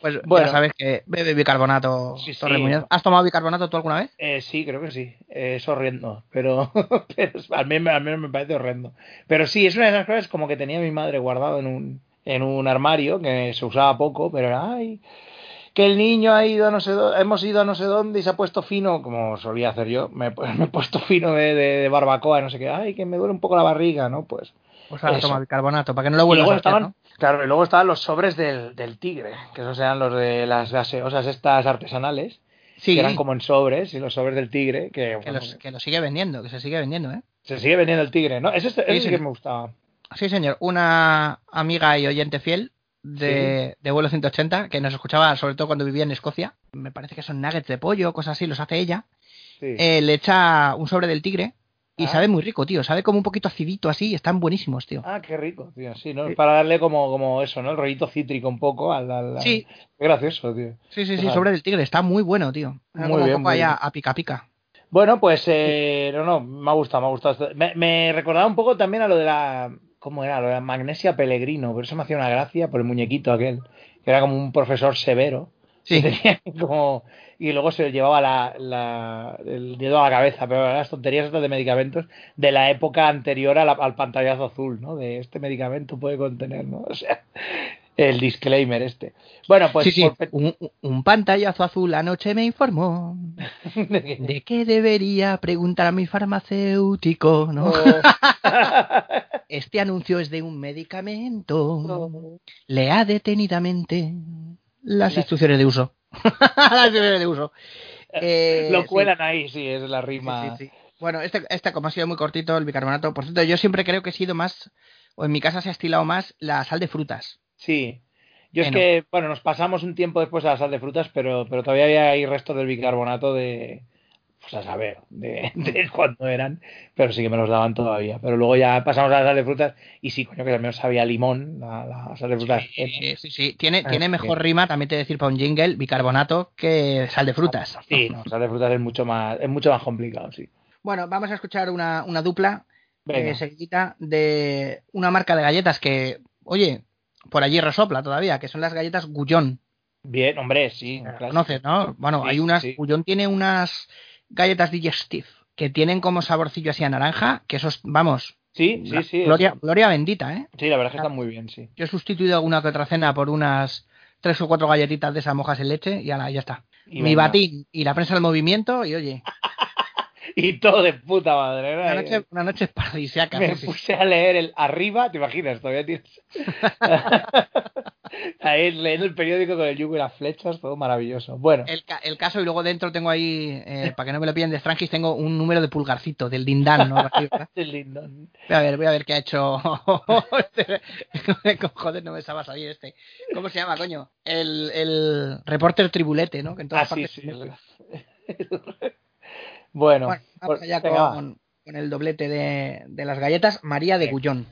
Pues Bueno. ya sabes que bebe bicarbonato Sí, sí. ¿Has tomado bicarbonato tú alguna vez? Eh, sí, creo que sí. Eh, es horrendo, pero, pero al, menos, al menos me parece horrendo. Pero sí, es una de esas cosas como que tenía mi madre guardado en un, en un armario que se usaba poco, pero era, ay, que el niño ha ido a no sé dónde, hemos ido a no sé dónde y se ha puesto fino, como solía hacer yo, me, me he puesto fino de, de, de barbacoa, no sé qué, ay, que me duele un poco la barriga, ¿no? Pues Pues ahora toma bicarbonato, para que no lo vuelvas a hacer, estaban, ¿no? Claro, y luego estaban los sobres del, del tigre, que esos eran los de las gaseosas estas artesanales, Sí, que eran como en sobres, y los sobres del tigre, que, que, bueno, los- que lo sigue vendiendo, que se sigue vendiendo, ¿eh? se sigue vendiendo el tigre, ¿no? Ese, ese Sí, que me gustaba. Sí, señor. Una amiga y oyente fiel de, de vuelo 180 que nos escuchaba sobre todo cuando vivía en Escocia. Me parece que son nuggets de pollo, cosas así, los hace ella. Sí. Eh, le echa un sobre del tigre y Ah. sabe muy rico, tío. Sabe como un poquito acidito así, están buenísimos, tío. Ah, qué rico, tío. Sí, ¿no? Para darle como, como eso, ¿no? El rollito cítrico un poco al... al- al- Sí. Qué gracioso, tío. Sí, sí, sí, sobre del tigre, está muy bueno, tío. Muy como bien, muy bien. a pica pica. Bueno, pues, eh, no, no, me ha gustado, me ha gustado. Me, me recordaba un poco también a lo de la... ¿Cómo era? Lo de Magnesia Pellegrino, pero eso me hacía una gracia por el muñequito aquel, que era como un profesor severo. Sí. que tenía como- y luego se llevaba la, la- el dedo a la cabeza, pero eran las tonterías estas de medicamentos de la época anterior a la- al pantallazo azul, ¿no? De este medicamento puede contener, ¿no? O sea, el disclaimer este. Bueno, pues sí, sí, por- un, un pantallazo azul anoche me informó de que debería preguntar a mi farmacéutico, ¿no? Oh. Este anuncio es de un medicamento. Lea detenidamente las instrucciones de uso. las de uso. Eh, lo sí. cuelan ahí, sí, es la rima. Sí, sí, sí. Bueno, este, este como ha sido muy cortito, el bicarbonato. Por cierto, yo siempre creo que he sido más, o en mi casa se ha estilado más la sal de frutas. Sí. Yo es que, bueno, nos pasamos un tiempo después a la sal de frutas, pero, pero todavía hay restos del bicarbonato de, pues a saber, de, de cuando eran, pero sí que me los daban todavía. Pero luego ya pasamos a la sal de frutas y sí, coño, que también sabía limón, la, la sal de frutas. Sí, sí, sí. Tiene, Ah, tiene sí. mejor rima, también te decir para un jingle, bicarbonato que sal de frutas. Sí, no, sal de frutas es mucho más, es mucho más complicado, sí. Bueno, vamos a escuchar una, una dupla eh, seguidita de una marca de galletas que, oye, por allí resopla todavía, que son las galletas Gullón. Bien, hombre, sí. Las claro. ¿Conoces, no? Bueno, Sí, hay unas, sí. Gullón tiene unas galletas digestive que tienen como saborcillo así a naranja, que esos, vamos, Sí, sí, sí. gloria, gloria bendita, ¿eh? Sí, la verdad es que están muy bien, sí. Yo he sustituido alguna que otra cena por unas tres o cuatro galletitas de esas mojas en leche y ala, ya está. Y Mi venga. batín y la prensa del movimiento y oye, Y todo de puta madre. ¿no? una noche, una noche paradisíaca. Me sí, sí. puse a leer el arriba, ¿te imaginas? Todavía tienes. Ahí leyendo el periódico con el yugo y las flechas, todo maravilloso. Bueno, El, ca- el caso y luego dentro tengo ahí, eh, para que no me lo pillen de Strangis, tengo un número de pulgarcito, del Dindán, ¿no? Es lindo. Voy a ver, voy a ver qué ha hecho. Joder, no me estaba salir este. ¿Cómo se llama, coño? El, el reporter tribulete, ¿no? Que en Ah, todas sí, partes- sí. Bueno, Bueno, vamos allá venga, va. con, con el doblete de, de las galletas. María de Gullón.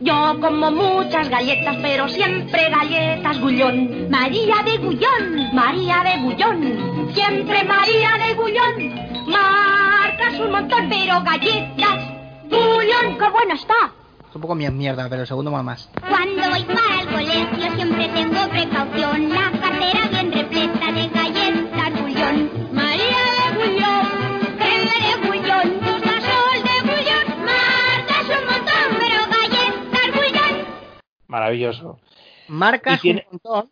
Yo como muchas galletas, pero siempre galletas Gullón. María de Gullón, María de Gullón, siempre María de Gullón. Marcas un montón, pero galletas Gullón, qué bueno está. Es un poco mi mierda, pero el segundo va más. Cuando voy para el colegio siempre tengo precaución. La cartera bien Maravilloso. Marcas tiene- un montón,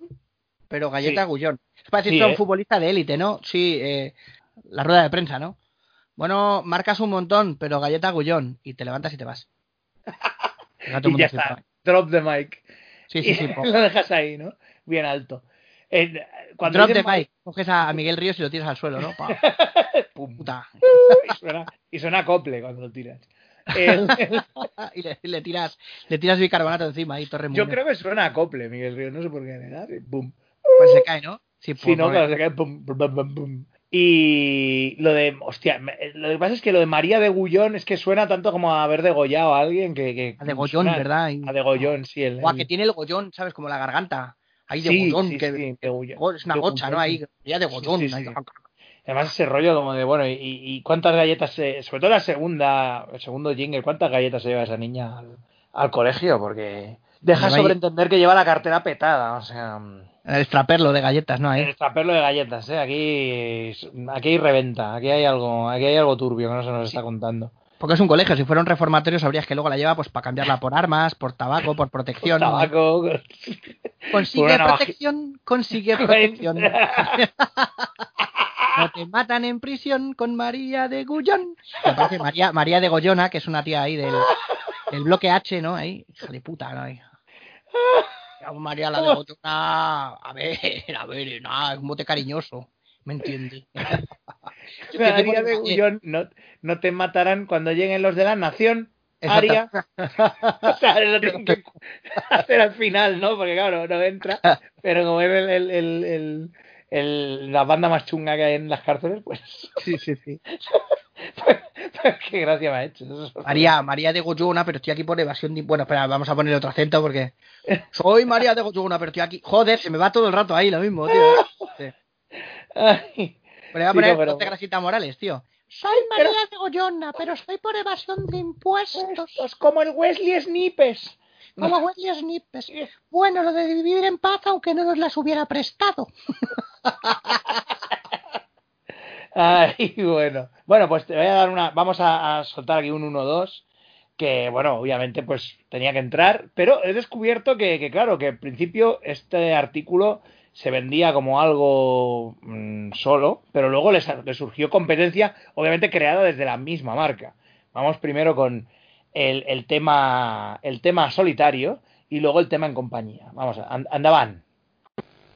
pero galleta Sí. Gullón. Es para Sí, decirle a un ¿eh? futbolista de élite, ¿no? Sí, eh, la rueda de prensa, ¿no? Bueno, marcas un montón, pero galleta Gullón. Y te levantas y te vas. Y ya está. Drop the mic. Sí, sí, Y sí. lo dejas ahí, ¿no? Bien alto. Eh, cuando Drop the mic. Coges a, Miguel Ríos y lo tiras al suelo, ¿no? Pum. puta. Y suena, y suena acople cuando lo tiras. El- el- y le, le tiras le tiras bicarbonato encima ahí, Torre yo creo que suena acople, Miguel Río. No sé por qué. Y Pum. Pues se cae, ¿no? Sí, Sí, no, claro, se cae. Y lo de. Hostia, lo que pasa es que lo de María de Gullón es que suena tanto como a haber degollado a alguien que. que A degollón, ¿verdad? Y- A degollón, sí. El, Guau, el- que tiene el gollón, ¿sabes? Como la garganta. Ahí de Sí, gollón, sí, que de es una gocha, ¿no? Ahí, ya de gollón. Ahí. Además, ese rollo como de, bueno, y, y cuántas galletas, se- sobre todo la segunda, el segundo jingle, cuántas galletas se lleva esa niña al, al colegio, porque deja sobreentender que lleva la cartera petada, o sea, El extraperlo de galletas, ¿no? Ahí. el traperlo de galletas, ¿eh? Aquí, aquí hay reventa, aquí hay algo, aquí hay algo turbio que no se nos está contando. Porque es un colegio, si fuera un reformatorio sabrías que luego la lleva pues para cambiarla por armas, por tabaco, por protección. ¿no? Tabaco, Consigue por protección, consigue protección. No te matan en prisión con María de Gullón. Me parece María, María de Gollona, que es una tía ahí del, del bloque H, ¿no? Ahí, hija de puta, ¿no? Ahí. María la de Gollona. A ver, a ver, nada, es un bote cariñoso. ¿Me entiende? María de Gullón, no, no te matarán cuando lleguen los de la nación. Aria. o sea, lo tienen que hacer al final, ¿no? Porque claro, no entra. Pero como es el, el, el, el- la banda más chunga que hay en las cárceles, pues. Sí, sí, sí. Qué gracia me ha hecho. María, María de Gollona, pero estoy aquí por evasión de... Bueno, espera, vamos a poner otro acento porque... Soy María de Gollona, pero estoy aquí... Joder, se me va todo el rato ahí lo mismo, tío. Sí. Ay. Pero voy a Sí, poner no, pero- grasita Morales, tío. Soy María de Goyona, pero soy por evasión de impuestos. Pues como el Wesley Snipes. Como Wesley Snipes. Bueno, lo de vivir en paz, aunque no nos las hubiera prestado. Ay, bueno. Bueno, pues te voy a dar una. Vamos a, a soltar aquí un 1-2. Que, bueno, obviamente, pues tenía que entrar. Pero he descubierto que, claro, que al principio este artículo se vendía como algo mm, solo. Pero luego le surgió competencia, obviamente creada desde la misma marca. Vamos primero con el, el tema el tema solitario y luego el tema en compañía. Vamos, and- andaban.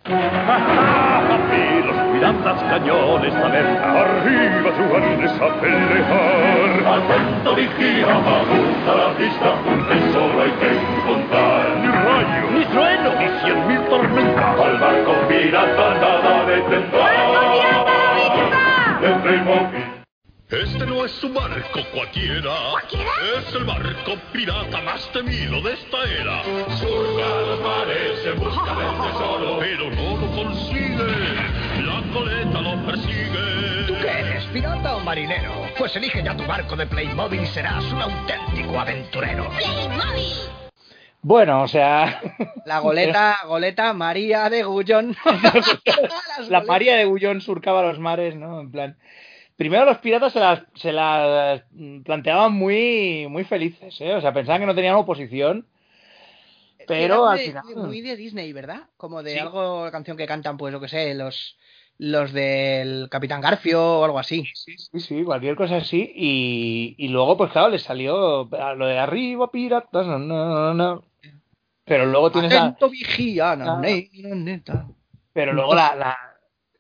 Y los piratas cañones alerta. Arriba jugadores a pelear. Atento vigía, apunta la vista, un tesoro hay que encontrar. Ni rayo, ni trueno, ni cien mil tormentas. Al barco pirata nada detendrá. De Playmobil. Este no es un barco cualquiera. Es el barco pirata más temido de esta era. Surca los mares en busca del tesoro. Pero no lo consigue. La coleta lo persigue. ¿Tú qué eres, pirata o marinero? Pues elige ya tu barco de Playmobil y serás un auténtico aventurero. Bueno, o sea. La goleta, goleta María de Gullón. la María de Gullón surcaba los mares, ¿no? En plan. Primero los piratas se las, se las planteaban muy, muy felices, ¿eh? O sea, pensaban que no tenían oposición. Pero Era al final. Muy de Disney, ¿verdad? Como de Sí. algo, canción que cantan, pues lo que sé, los, los del Capitán Garfio o algo así. Sí, sí, cualquier cosa así. Y, y luego, pues claro, les salió lo de arriba, piratas, no, no, no, no. Pero luego tienes la, Atento vigía, no, no, neta. Pero luego la, la-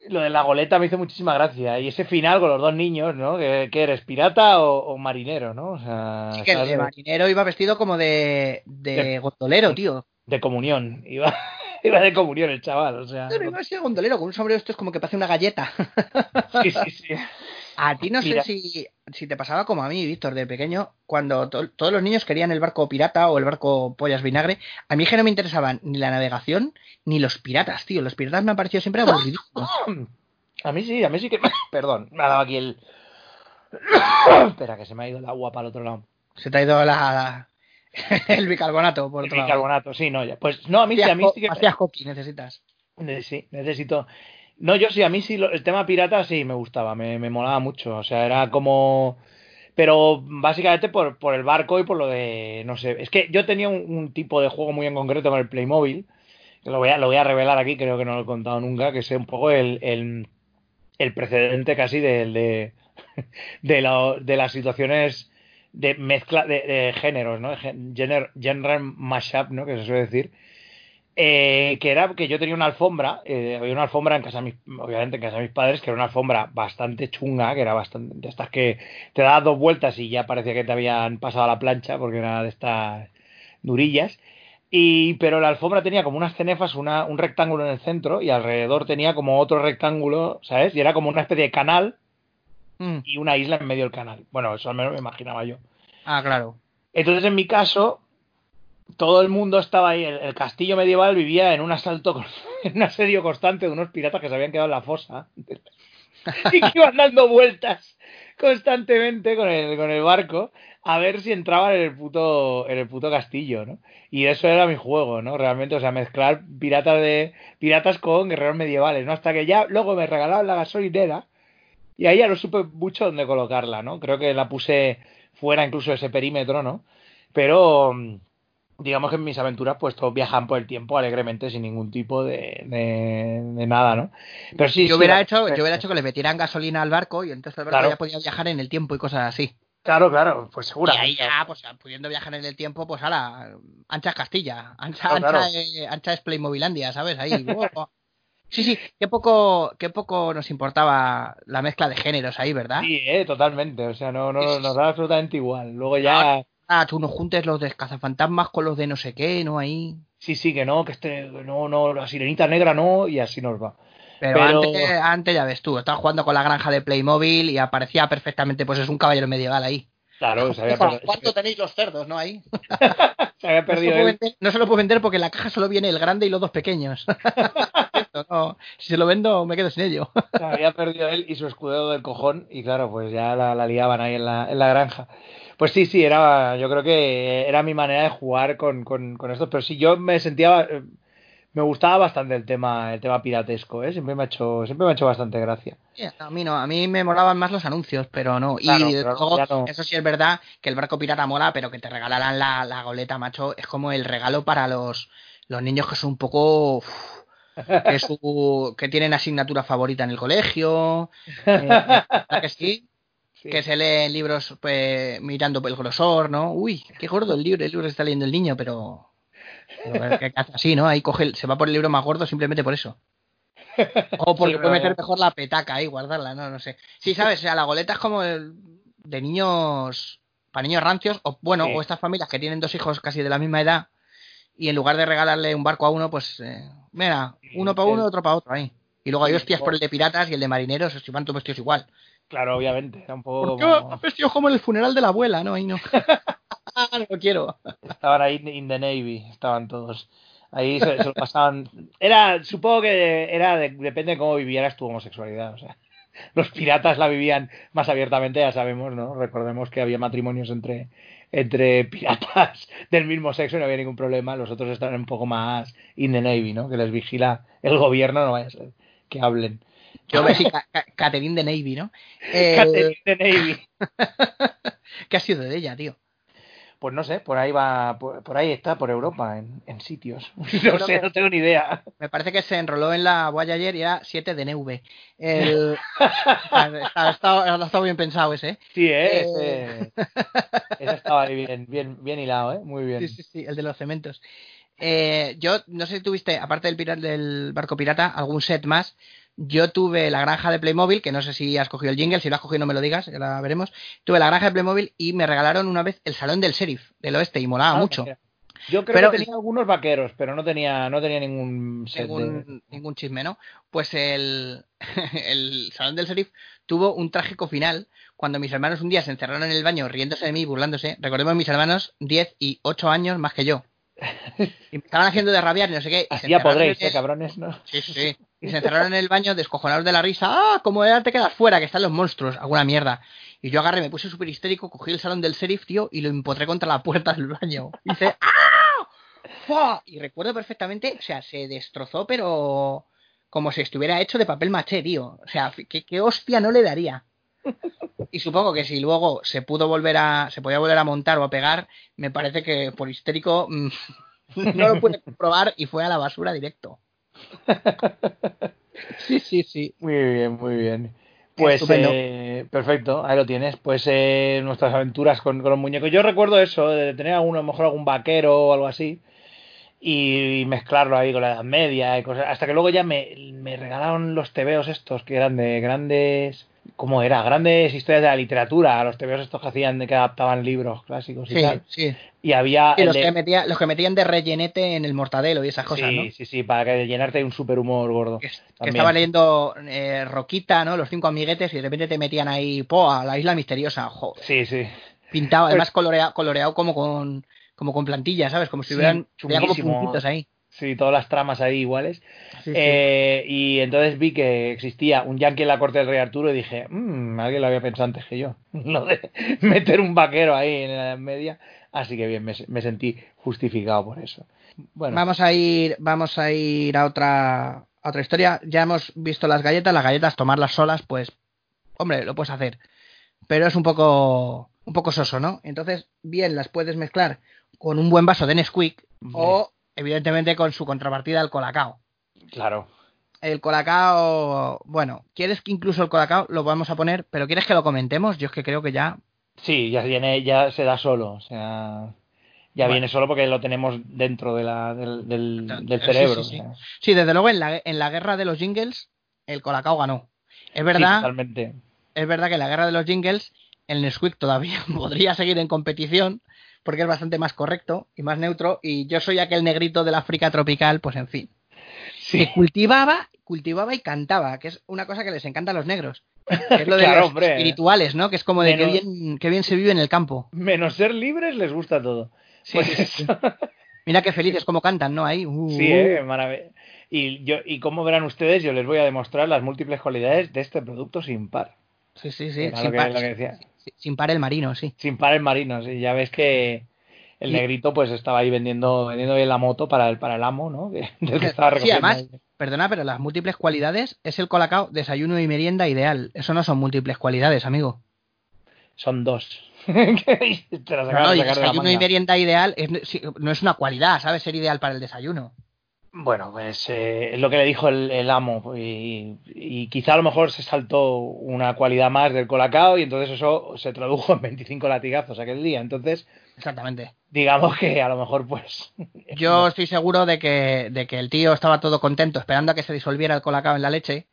lo de la goleta me hizo muchísima gracia. Y ese final con los dos niños, ¿no? ¿Que, que eres pirata o, o marinero, no? O sea, Sí, que el de marinero iba vestido como de, de De- gondolero, tío. de comunión. Iba, iba de comunión el chaval, o sea. Pero iba así de gondolero, con un sombrero esto es como que parece una galleta. Sí, sí, sí. A ti no Mira. sé si, si te pasaba como a mí, Víctor, de pequeño, cuando to- todos los niños querían el barco pirata o el barco pollas vinagre. A mí es que no me interesaban ni la navegación ni los piratas, tío. Los piratas me han parecido siempre aburridísimos. A mí sí, a mí sí que. Perdón, me ha dado aquí el. Espera, que se me ha ido el agua para el otro lado. Se te ha ido la, el bicarbonato por El otro lado. bicarbonato, sí, no, ya. Pues no, a mí sí, a mí sí que. Hacías coqui, necesitas. Ne- Sí, necesito. No, yo sí, a mí sí, el tema pirata sí me gustaba, me, me molaba mucho. O sea, era como. Pero básicamente por, por el barco y por lo de. No sé. Es que yo tenía un, tipo de juego muy en concreto con el Playmobil. Que lo voy a, lo voy a revelar aquí, creo que no lo he contado nunca. Que es un poco el, el, el precedente casi de, de, lo- de las situaciones de mezcla de, de géneros, ¿no? Gen- Genre, genre mashup, ¿no? Que se suele decir. Eh, que era que yo tenía una alfombra, eh, había una alfombra en casa de mis, obviamente en casa de mis padres, que era una alfombra bastante chunga, que era bastante, de estas que te dabas dos vueltas y ya parecía que te habían pasado a la plancha, porque era de estas durillas. Y, pero la alfombra tenía como unas cenefas, una, un rectángulo en el centro, y alrededor tenía como otro rectángulo, ¿sabes? Y era como una especie de canal Mm. y una isla en medio del canal. Bueno, eso al menos me imaginaba yo. Ah, claro. Entonces, en mi caso, todo el mundo estaba ahí. El, el castillo medieval vivía en un asalto, en un asedio constante de unos piratas que se habían quedado en la fosa y que iban dando vueltas constantemente con el, con el barco a ver si entraban en el puto, en el puto castillo, ¿no? Y eso era mi juego, ¿no? Realmente, o sea, mezclar piratas de piratas con guerreros medievales, ¿no? Hasta que ya luego me regalaban la gasolinera y ahí ya no supe mucho dónde colocarla, ¿no? Creo que la puse fuera incluso de ese perímetro, ¿no? Pero mm, digamos que en mis aventuras pues todos viajan por el tiempo alegremente sin ningún tipo de, de, de nada, ¿no? Pero sí, yo, hubiera hecho, yo hubiera hecho que le metieran gasolina al barco y entonces el barco Claro. ya podía viajar en el tiempo y cosas así. Claro, claro, pues seguro. Y ahí ya, pues pudiendo viajar en el tiempo, pues ahora, ancha Castilla, ancha, Claro, ancha, claro. eh, ancha es Playmobilandia, ¿sabes? Ahí. Sí, sí, qué poco, qué poco nos importaba la mezcla de géneros ahí, ¿verdad? Sí, eh, totalmente, o sea, no, no nos da absolutamente igual. Luego ya Ah, tú no juntes los de cazafantasmas con los de no sé qué, ¿no? Ahí. sí, sí, que no, que este no, no, la sirenita negra no y así nos va. Pero, Antes, antes ya ves tú, estaba jugando con la granja de Playmobil y aparecía perfectamente, pues es un caballero medieval ahí. Claro, se había perdido, ¿Cuánto tenéis los cerdos, no? Ahí. se había No se, perdido lo puedo él. vender, no se lo puedo vender porque en la caja solo viene el grande y los dos pequeños. Esto no, si se lo vendo, me quedo sin ello. Se había perdido él y su escudero del cojón y claro, pues ya la, la liaban ahí en la, en la granja. Pues sí, sí, era, yo creo que era mi manera de jugar con, con, con esto, pero sí, yo me sentía, eh, me gustaba bastante el tema, el tema piratesco, ¿eh? siempre me ha hecho, siempre me ha hecho bastante gracia. Sí, A mí no, a mí me molaban más los anuncios, pero no. Claro, y pero luego, ya no. eso sí es verdad que el barco pirata mola, pero que te regalaran la, la goleta, macho, es como el regalo para los, los niños que son un poco. que, su- que tienen asignatura favorita en el colegio. eh, ¿verdad que sí? Que se leen libros pues, mirando el grosor, ¿no? Uy, qué gordo el libro, el libro que está leyendo el niño, pero. pero ¿qué hace así, ¿no? Ahí coge, se va por el libro más gordo simplemente por eso. O porque Sí, puede meter mejor la petaca ahí, guardarla, no, no sé. Sí, sabes, o sea, la goleta es como el- de niños, para niños rancios, o bueno, Sí. o estas familias que tienen dos hijos casi de la misma edad, y en lugar de regalarle un barco a uno, pues, eh, mira, uno para uno y otro para otro ahí. Y luego hay hostias por el de piratas y el de marineros, si van todos vestidos igual. Claro, obviamente, era un poco ¿Por qué como- vestido como en el funeral de la abuela? No, ahí no. no lo quiero. Estaban ahí in the Navy, estaban todos. Ahí se, se lo pasaban. Era, supongo que era de- depende de cómo vivieras tu homosexualidad. O sea, los piratas la vivían más abiertamente, ya sabemos, ¿no? Recordemos que había matrimonios entre, entre piratas del mismo sexo y no había ningún problema. Los otros estaban un poco más in the Navy, ¿no? Que les vigila el gobierno, no vaya a ser que hablen. Yo me sí, Ca- Ca- Catherine de Navy, ¿no? Eh, Catherine de Navy. ¿Qué ha sido de ella, tío? Pues no sé, por ahí va, por, por ahí está, por Europa, en, en sitios. No sé, que- no tengo ni idea. Me parece que se enroló en la Voyager y era 7 de NV. El... ha, estado, ha estado bien pensado ese. ¿eh? Sí, ¿eh? Eh, Ese, ese estaba ahí bien, bien, bien hilado, ¿eh? Muy bien. Sí, sí, sí, el de los cementos. Eh, yo no sé si tuviste, aparte del, del barco pirata, algún set más. Yo tuve la granja de Playmobil, que no sé si has cogido el jingle, si lo has cogido no me lo digas, ya la veremos. Tuve la granja de Playmobil y me regalaron una vez el salón del sheriff del oeste y molaba Ah, mucho. mira. Yo creo Pero que tenía algunos vaqueros, pero no tenía, no tenía ningún ningún, ningún chisme, ¿no? Pues el, el Salón del Sheriff tuvo un trágico final cuando mis hermanos un día se encerraron en el baño riéndose de mí, burlándose. Recordemos mis hermanos 10 y 8 años más que yo. Y me estaban haciendo de rabiar y no sé qué. y ya podréis, en ¿eh, el- cabrones? ¿no? Sí, sí, sí. Y se encerraron en el baño descojonados de la risa. ¡Ah! Como ya te quedas fuera, que están los monstruos. Alguna mierda. Y yo agarré, me puse súper histérico, cogí el salón del sheriff, tío, y lo empotré contra la puerta del baño. Y hice ¡Ah! ¡Fua! Y recuerdo perfectamente, o sea, se destrozó, pero como si estuviera hecho de papel maché, tío. O sea, ¿qué, qué hostia no le daría? Y supongo que si luego se pudo volver a, se podía volver a montar o a pegar, me parece que por histérico mm, no lo pude comprobar y fue a la basura directo. Sí, sí, sí. Muy bien, muy bien. Pues eh, perfecto, ahí lo tienes. Pues eh, nuestras aventuras con, con los muñecos. Yo recuerdo eso, de tener alguno, a lo mejor algún vaquero o algo así, y mezclarlo ahí con la Edad Media y cosas. Hasta que luego ya me, me regalaron los tebeos estos, que eran de grandes. ¿Cómo era? Grandes historias de la literatura. Los tebeos estos que hacían, de que adaptaban libros clásicos y Sí, tal. sí. Y había. Y los, de- que metía- los que metían de rellenete en el mortadelo y esas cosas, sí, ¿no? sí, sí, para que llenarte de un super humor gordo. Que estaba leyendo eh, Roquita, ¿no? Los cinco amiguetes y de repente te metían ahí, ¡poa! La isla misteriosa, joder. Sí, sí. Pintado, Pues- además coloreado, coloreado como con como con plantillas, ¿sabes? Como si hubieran como puntitos ahí. Sí, todas las tramas ahí iguales. Sí, sí. Eh, y entonces vi que existía un yankee en la corte del rey Arturo y dije, mmm, alguien lo había pensado antes que yo. Lo de meter un vaquero ahí en la Edad media. Así que bien, me, me sentí justificado por eso. Bueno, Vamos a ir, vamos a ir a otra, a otra historia. Ya hemos visto las galletas, las galletas tomarlas solas, pues, hombre, lo puedes hacer. Pero es un poco, un poco soso, ¿no? Entonces, bien, las puedes mezclar con un buen vaso de Nesquik o, evidentemente, con su contrapartida el colacao. claro. El colacao, bueno, ¿quieres que incluso el colacao lo vamos a poner, pero quieres que lo comentemos? Yo es que creo que ya Sí, ya viene, ya se da solo. O sea, ya Bueno. viene solo porque lo tenemos dentro de la, del, del, del Sí, cerebro. sí, sí. o sea. Sí, desde luego en la, en la guerra de los jingles, el Colacao ganó. Es verdad, totalmente. es verdad que en la guerra de los jingles, el Nesquik todavía podría seguir en competición, porque es bastante más correcto y más neutro, y yo soy aquel negrito del África tropical, pues en fin. Que cultivaba, cultivaba y cantaba, que es una cosa que les encanta a los negros. Que es lo de Claro, los hombre. espirituales, ¿no? Que es como de que bien, que bien se vive en el campo. Menos ser libres les gusta todo. Sí, Pues sí, sí. Mira qué felices como cantan, ¿no? Ahí. uh, Sí, uh. eh, maravilla. Y, yo, y como verán ustedes, yo les voy a demostrar las múltiples cualidades de este producto sin par. Sí, sí, sí. Sin que- par, que sin el marino, sí. Sin par el marino, sí. Ya ves que el Sí. negrito pues estaba ahí vendiendo, vendiendo bien la moto para el, para el amo, ¿no? Que- del que estaba Sí, además, perdona, pero las múltiples cualidades es el colacao, desayuno y merienda ideal. Eso no son múltiples cualidades, amigo. Son dos. Te las No, no, y de desayuno y merienda ideal es- no es una cualidad, ¿sabes? Ser ideal para el desayuno. Bueno, pues eh, es lo que le dijo el, el amo y, y quizá a lo mejor se saltó una cualidad más del colacao y entonces eso se tradujo en 25 latigazos aquel día. Entonces, Exactamente. digamos que a lo mejor pues... Yo estoy seguro de que, de que el tío estaba todo contento esperando a que se disolviera el colacao en la leche,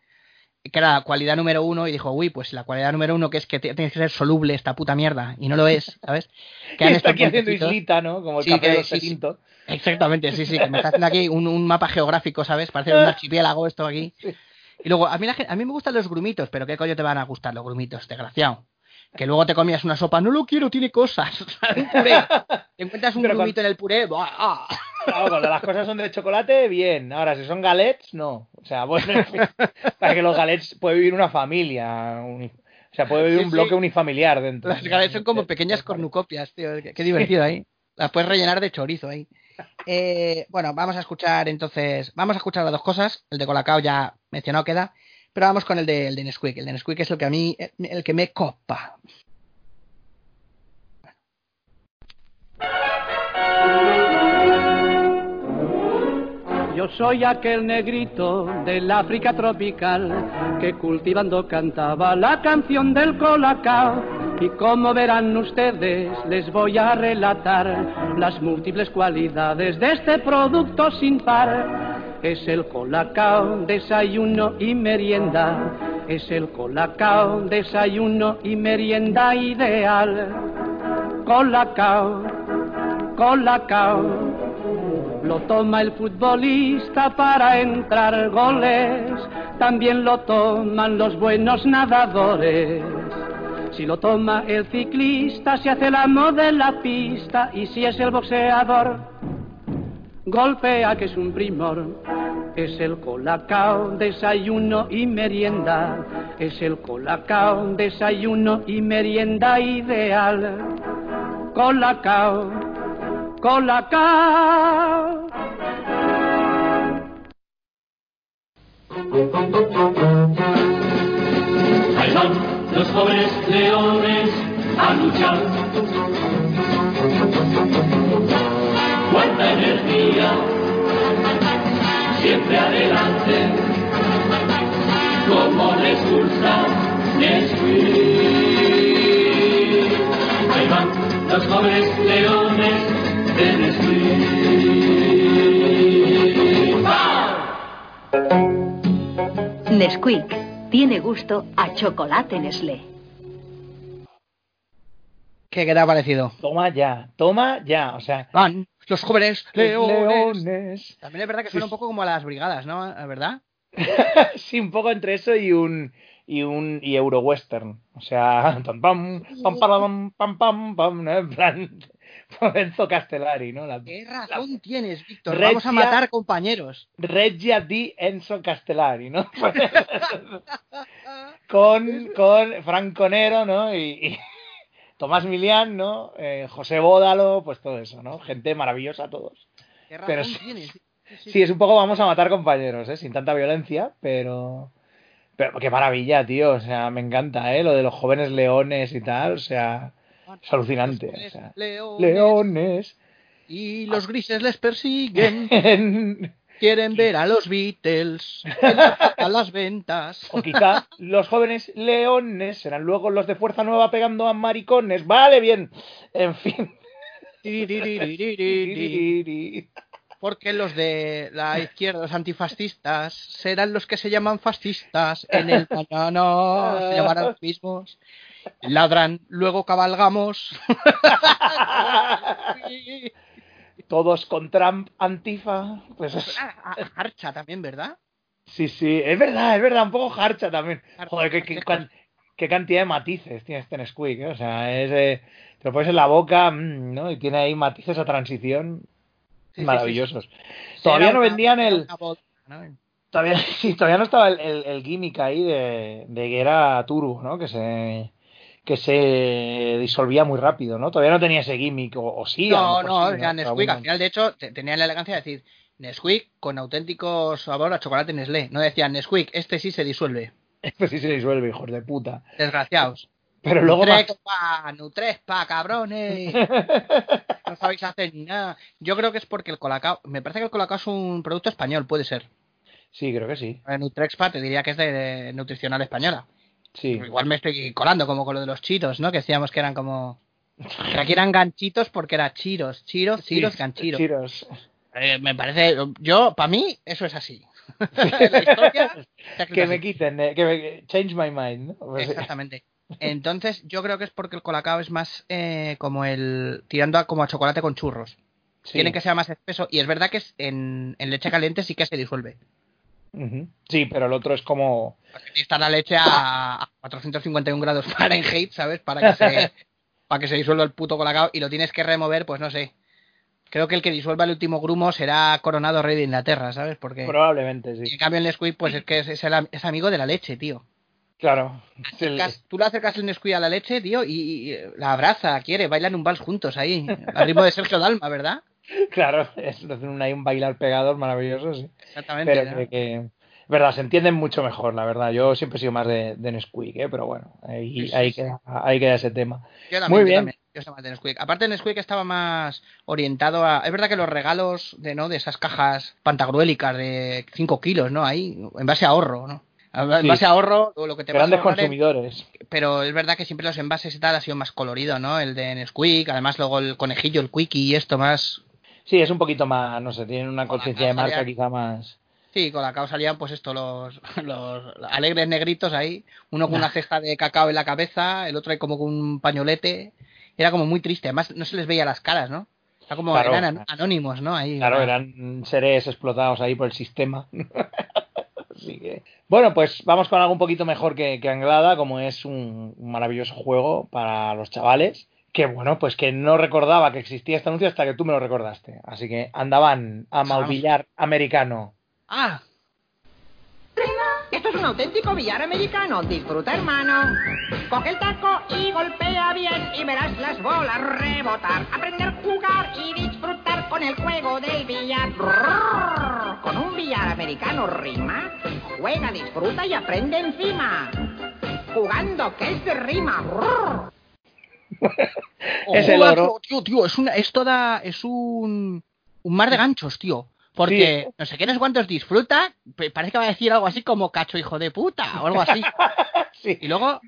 que era cualidad número uno, y dijo, uy, pues la cualidad número uno que es que te- tiene que ser soluble esta puta mierda, y no lo es, ¿sabes? Que han está aquí haciendo islita, ¿no? Como el Sí, café de los sí. Exactamente, sí, sí, que me está haciendo aquí un, un mapa geográfico, ¿sabes? Parece un archipiélago esto aquí. Y luego, a mí, la a mí me gustan los grumitos, pero ¿qué coño te van a gustar los grumitos, desgraciado? Que luego te comías una sopa, no lo quiero, tiene cosas. Un puré. Te encuentras un Pero con- grumito en el puré. ¡ah! Claro, cuando las cosas son de chocolate, bien. Ahora, si son galets, no. O sea, bueno, para que los galets puede vivir una familia. uni- o sea, puede vivir Sí, un sí. bloque unifamiliar dentro. Las galets son como pequeñas cornucopias, tío. Qué, qué divertido ahí. Las puedes rellenar de chorizo ahí. Eh, bueno, vamos a escuchar entonces. Vamos a escuchar las dos cosas. El de Colacao ya mencionado queda. Pero vamos con el de, el de Nesquik. El de Nesquik es el que a mí. eh, El que me copa. Yo soy aquel negrito del África tropical que cultivando cantaba la canción del colacao. Y como verán ustedes, les voy a relatar las múltiples cualidades de este producto sin par. Es el colacao, desayuno y merienda. Es el colacao, desayuno y merienda ideal. Colacao, colacao. Lo toma el futbolista para entrar goles, también lo toman los buenos nadadores. Si lo toma el ciclista, se hace el amo de la pista, y si es el boxeador, golpea que es un primor. Es el colacao, desayuno y merienda. Es el colacao, desayuno y merienda ideal. Colacao, colacao. Van los jóvenes leones a luchar. Cuánta energía, siempre adelante. Como les gusta Nesquik. Ahí van los jóvenes leones de Nesquik. ¡Wow! Nesquik tiene gusto a chocolate Nestlé. ¿Qué, qué te ha parecido? Toma ya, toma ya. O sea, Van los jóvenes leones. leones. También es verdad que Sí, suena un poco como a las brigadas, ¿no? ¿Verdad? sí, un poco entre eso y un y un y euro western. O sea, pam pam pam pam pam pam pam, ¿no? en plan Enzo Castellari, ¿no? La, ¿Qué razón tienes, Víctor? Regia- Vamos a matar compañeros. Reggia di Enzo Castellari, ¿no? con, con Franco Nero, ¿no? Y, y Tomás Milián, ¿no? Eh, José Bódalo, pues todo eso, ¿no? Gente maravillosa todos. ¿Qué razón Pero sí, tienes? sí, es un poco vamos a matar compañeros, ¿eh? Sin tanta violencia, pero... Pero qué maravilla, tío. O sea, me encanta, ¿eh? Lo de los jóvenes leones y tal. O sea, es alucinante. O sea, Leones. leones. Y los grises les persiguen. Quieren ver a los Beatles. A las ventas. O quizá los jóvenes leones serán luego los de Fuerza Nueva pegando a maricones. Vale, bien. En fin. Porque los de la izquierda, los antifascistas, serán los que se llaman fascistas. En el mañana se llamarán los mismos. Ladran, luego cabalgamos. Todos con Trump antifa. Pues es- Ah, ah, Harcha también, ¿verdad? sí, sí, es verdad, es verdad, un poco harcha también. Joder, que cuan- qué cantidad de matices tiene este Nesquik, ¿eh? O sea, es, eh, te lo pones en la boca, mm, ¿no? Y tiene ahí matices a transición sí, maravillosos. Sí, Todavía no vendían el... Todavía, sí, todavía no estaba el, el, el gimmick ahí de, de que era turbo, ¿no? Que se que se disolvía muy rápido, ¿no? Todavía no tenía ese gimmick, o, o sí. No, no, sí, era Pero Nesquik. Al final, de hecho, te- tenían la elegancia de decir Nesquik con auténtico sabor a chocolate Nestlé. No decían Nesquik, este sí se disuelve. Esto sí se disuelve, hijos de puta. Desgraciados. Pero luego Nutrespa, Nutrespa, cabrones. no sabéis hacer ni nada. Yo creo que es porque el colacao, me parece que el colacao es un producto español, puede ser. Sí, creo que sí. El Nutrexpa te diría que es de, de nutricional española. Sí. Igual me estoy colando como con lo de los chiros, ¿no? Que decíamos que eran como... Que aquí eran ganchitos porque era chiros, chiros, chiros, Sí, ganchiros. chiros. Eh, me parece, yo, para mí, eso es así. La historia está Que me quiten, eh, que me change my mind. ¿no? Pues sí. Exactamente. Entonces, yo creo que es porque el colacao es más eh, como el. tirando a, como a chocolate con churros. Sí. Tiene que ser más espeso. Y es verdad que es en, en leche caliente sí que se disuelve. Sí, pero el otro es como. Está la leche a, a 451 grados Fahrenheit, ¿sabes? Para que se para que se disuelva el puto colacao y lo tienes que remover, pues no sé. Creo que el que disuelva el último grumo será coronado rey de Inglaterra, ¿sabes? Porque Probablemente, sí. en cambio el Nesquik pues es que es, es el- es amigo de la leche, tío. Claro. El- Acercas- tú le acercas el Nesquik a la leche, tío, y, y la abraza, quiere, bailan un vals juntos ahí, al ritmo de Sergio Dalma, ¿verdad? Claro, es hacen un, bailar pegados maravilloso, sí. Exactamente. Pero ¿no? que, verdad, se entienden mucho mejor, la verdad. Yo siempre he sido más de, de Nesquik, ¿eh? pero bueno, ahí, Sí, sí, ahí. Queda, ahí queda ese tema. Yo también, Muy yo bien. también. Yo estaba de Nesquik. Aparte Nesquik estaba más orientado a... Es verdad que los regalos de no de esas cajas pantagruélicas de 5 kilos, ¿no? Ahí, en base a ahorro, ¿no? En Sí. base a ahorro, o lo que te vas a Grandes consumidores. Pero es verdad que siempre los envases y tal ha sido más colorido, ¿no? El de Nesquik, además luego el conejillo, el Quickie y esto más... Sí, es un poquito más, no sé, tienen una conciencia de marca quizá más. Sí, con la cacao salían pues esto, los, los alegres negritos ahí, uno con una cesta de cacao en la cabeza, el otro ahí como con un pañolete, era como muy triste, además no se les veía las caras, ¿no? Era como Claro. eran an- anónimos, ¿no? Ahí, Claro, era- eran seres explotados ahí por el sistema. Así que. Bueno, pues vamos con algo un poquito mejor que, que Anglada, como es un maravilloso juego para los chavales. Que bueno, pues que no recordaba que existía este anuncio hasta que tú me lo recordaste. Así que andaban a malvillar americano. Ah, Esto es un auténtico billar americano. Disfruta, hermano. Coge el taco y golpea bien y verás las bolas rebotar. Aprender a jugar y disfrutar con el juego del billar. Brrr. Con un billar americano rima. Juega, disfruta y aprende encima. Jugando, que es de rima. Brrr. Es el oro. Tío, tío, es, una, es toda. Es un. Un mar de ganchos, tío. Porque no sé qué, no sé cuántos disfruta. Parece que va a decir algo así como cacho hijo de puta o algo así. Y luego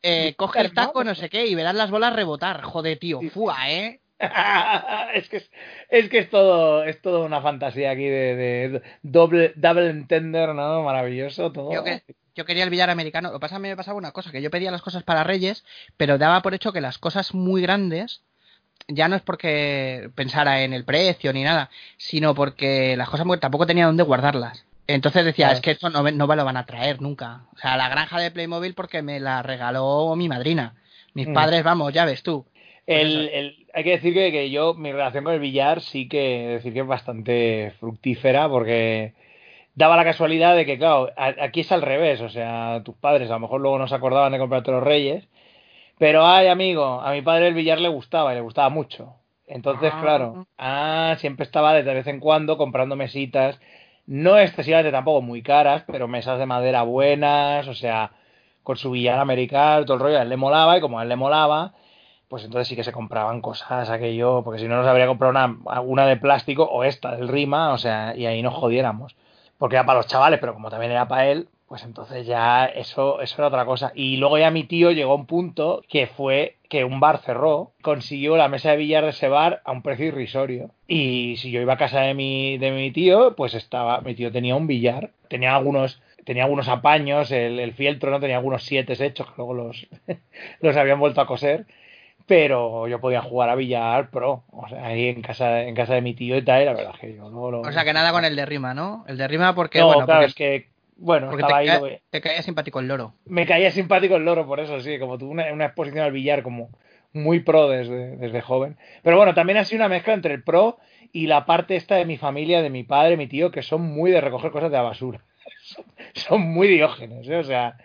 eh, coge el taco, no sé qué, y verás las bolas rebotar. Joder, tío, fua, ¿eh? es que es, es que es todo es todo una fantasía aquí de, de doble double entender, ¿no? Maravilloso todo. Yo, que- yo quería el billar americano. Lo pasa, a mí me pasaba una cosa, que yo pedía las cosas para Reyes, pero daba por hecho que las cosas muy grandes ya no es porque pensara en el precio ni nada, sino porque las cosas muy tampoco tenía dónde guardarlas. Entonces decía, Claro. es que esto no, me- no me lo van a traer nunca. O sea, la granja de Playmobil porque me la regaló mi madrina. Mis Mm. padres, vamos, ya ves tú. El, el- hay que decir que, que yo, mi relación con el billar sí que decir que es bastante fructífera porque daba la casualidad de que, claro, aquí es al revés, o sea, tus padres a lo mejor luego no se acordaban de comprarte los reyes, pero ay, amigo, a mi padre el billar le gustaba y le gustaba mucho. Entonces, Ah. claro, ah, siempre estaba de vez en cuando comprando mesitas, no excesivamente tampoco muy caras, pero mesas de madera buenas, o sea, con su billar americano, todo el rollo, a él le molaba y como a él le molaba, pues entonces sí que se compraban cosas aquello, porque si no nos habría comprado una, de plástico o esta del Rima, o sea, y ahí nos jodiéramos. Porque era para los chavales, pero como también era para él, pues entonces ya eso, eso era otra cosa. Y luego ya mi tío llegó a un punto que fue que un bar cerró, consiguió la mesa de billar de ese bar a un precio irrisorio. Y si yo iba a casa de mi, de mi tío, pues estaba, mi tío tenía un billar, tenía algunos, tenía algunos apaños, el, el fieltro no tenía algunos siete hechos que luego los, los habían vuelto a coser pero yo podía jugar a billar pro, o sea, ahí en casa, en casa de mi tío y tal, y la verdad es que yo luego lo... O sea, que nada con el de Rima, ¿no? El de Rima porque, No, bueno, claro, porque- es que Bueno, Porque estaba te, ahí. ca- te caía simpático el loro. Me caía simpático el loro por eso, sí, como tuve una, una exposición al billar como muy pro desde, desde joven. Pero bueno, también ha sido una mezcla entre el pro y la parte esta de mi familia, de mi padre, mi tío, que son muy de recoger cosas de la basura. Son, son muy diógenes, ¿eh? O sea,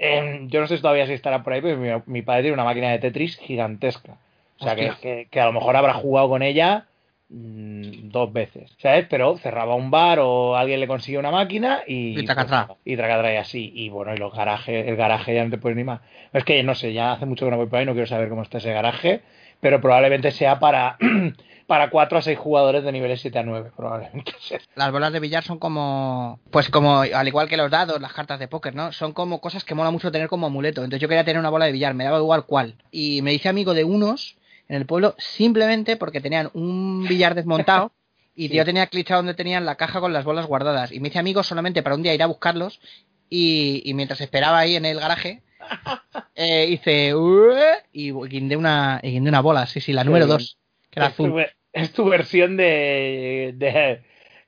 em, yo no sé todavía si estará por ahí, pero mi, mi padre tiene una máquina de Tetris gigantesca. O sea, que, que- que a lo mejor habrá jugado con ella mm, dos veces, ¿sabes? Pero cerraba un bar o alguien le consiguió una máquina y... Y tracatrá. pues, y tracatrá y así. Y bueno, y los garajes, el garaje ya no te puedes ni más. Es que no sé, ya hace mucho que no voy por ahí, no quiero saber cómo está ese garaje, pero probablemente sea para, para 4 a 6 jugadores de niveles 7 a 9, probablemente. Las bolas de billar son como, pues como, al igual que los dados, las cartas de póker, ¿no? Son como cosas que mola mucho tener como amuleto. Entonces yo quería tener una bola de billar, me daba igual cuál. Y me hice amigo de unos en el pueblo simplemente porque tenían un billar desmontado y Sí. yo tenía clichado donde tenían la caja con las bolas guardadas. Y me hice amigo solamente para un día ir a buscarlos y, y mientras esperaba ahí en el garaje, eh, hice "Ué", y guindé una, guindé una bola, sí, sí, la número bien. 2, que era azul. Es tu versión de, de,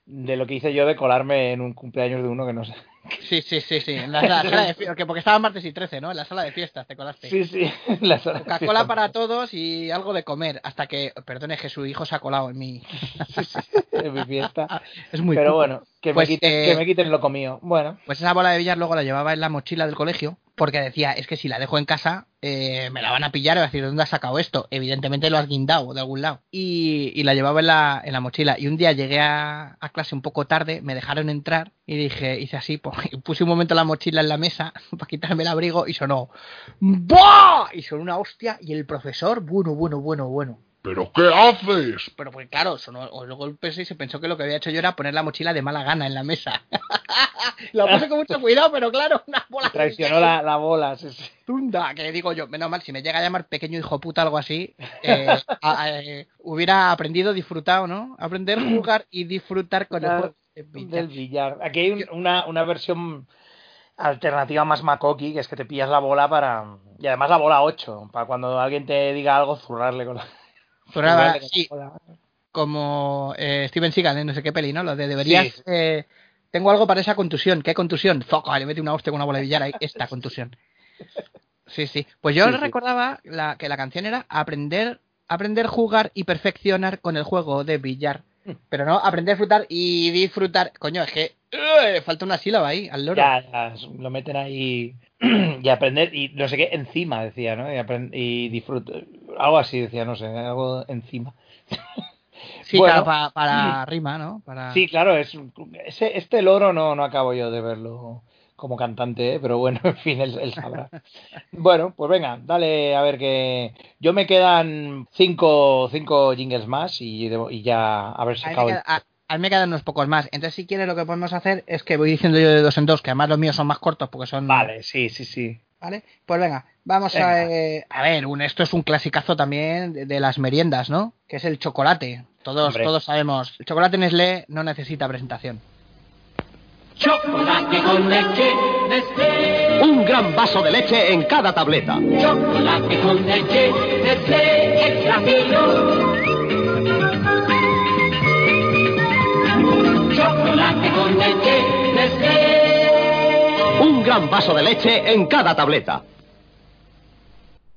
de lo que hice yo de colarme en un cumpleaños de uno que no sé. Sí, sí, sí, sí. En la, la sala de fiestas, porque estaba martes y 13, ¿no? En la sala de fiestas te colaste. Sí, sí, Coca-Cola para todos y algo de comer. Hasta que, perdone, que su hijo se ha colado en mi. en mi fiesta. Es muy Pero bueno, que, Pues, me quiten, eh, que me quiten lo comido. Bueno, Pues esa bola de billar luego la llevaba en la mochila del colegio. Porque decía, es que si la dejo en casa, eh, me la van a pillar y va a decir, ¿dónde has sacado esto? Evidentemente lo has guindado de algún lado. Y, y la llevaba en la, en la mochila. Y un día llegué a, a clase un poco tarde, me dejaron entrar y dije, hice así, pues, puse un momento la mochila en la mesa para quitarme el abrigo y sonó ¡Buah! Y sonó una hostia y el profesor, bueno, bueno, bueno, bueno. ¿Pero qué haces? Pero pues claro, sonó o luego el PS y se pensó que lo que había hecho yo era poner la mochila de mala gana en la mesa. lo puse con mucho cuidado, pero claro, una bola traicionó la, la bola. sí, sí. tunda, que digo yo, menos mal, si me llega a llamar pequeño hijo puta algo así, eh, a- a- eh, hubiera aprendido, disfrutado, ¿no? Aprender, jugar y disfrutar con el juego de billar. del billar. Aquí hay un- una, una versión alternativa más macoqui, que es que te pillas la bola para... Y además la bola 8, para cuando alguien te diga algo, zurrarle con la... La sí. Como eh, Steven Seagal en no sé qué peli, ¿no? Lo de deberías... Sí. eh, tengo algo para esa contusión. ¿Qué contusión? Foca, le mete una hostia con una bola de billar ahí. Esta contusión. Sí, sí. Pues yo Sí, recordaba la, que la canción era aprender, aprender, jugar y perfeccionar con el juego de billar. Pero no aprender, disfrutar y disfrutar. Coño, es que ¡eh! falta una sílaba ahí, al loro. Ya, ya, lo meten ahí y aprender, y no sé qué, encima, decía, ¿no? Y, y disfrutar, algo así, decía, no sé, algo encima. Sí, Bueno. claro, pa- para rima, ¿no? Para... Sí, claro, es ese, este loro no, no acabo yo de verlo como cantante, ¿eh? pero bueno, en fin, él, él sabrá. bueno, pues venga, dale a ver que yo me quedan cinco, cinco jingles más y, y ya A me el... queda- a- a mí me quedan unos pocos más. Entonces, si quieres, lo que podemos hacer es que voy diciendo yo de dos en dos, que además los míos son más cortos porque son. Vale, sí, sí, sí. ¿Vale? Pues venga, vamos Venga. a. eh, a ver, un, esto es un clasicazo también de, de las meriendas, ¿no? Que es el chocolate. Todos, Hombre. todos sabemos. El chocolate Nestlé no necesita presentación. Chocolate con leche Nestlé. Un gran vaso de leche en cada tableta. Chocolate con leche Nestlé extra fino. Chocolate con leche Nestlé. Un gran vaso de leche en cada tableta.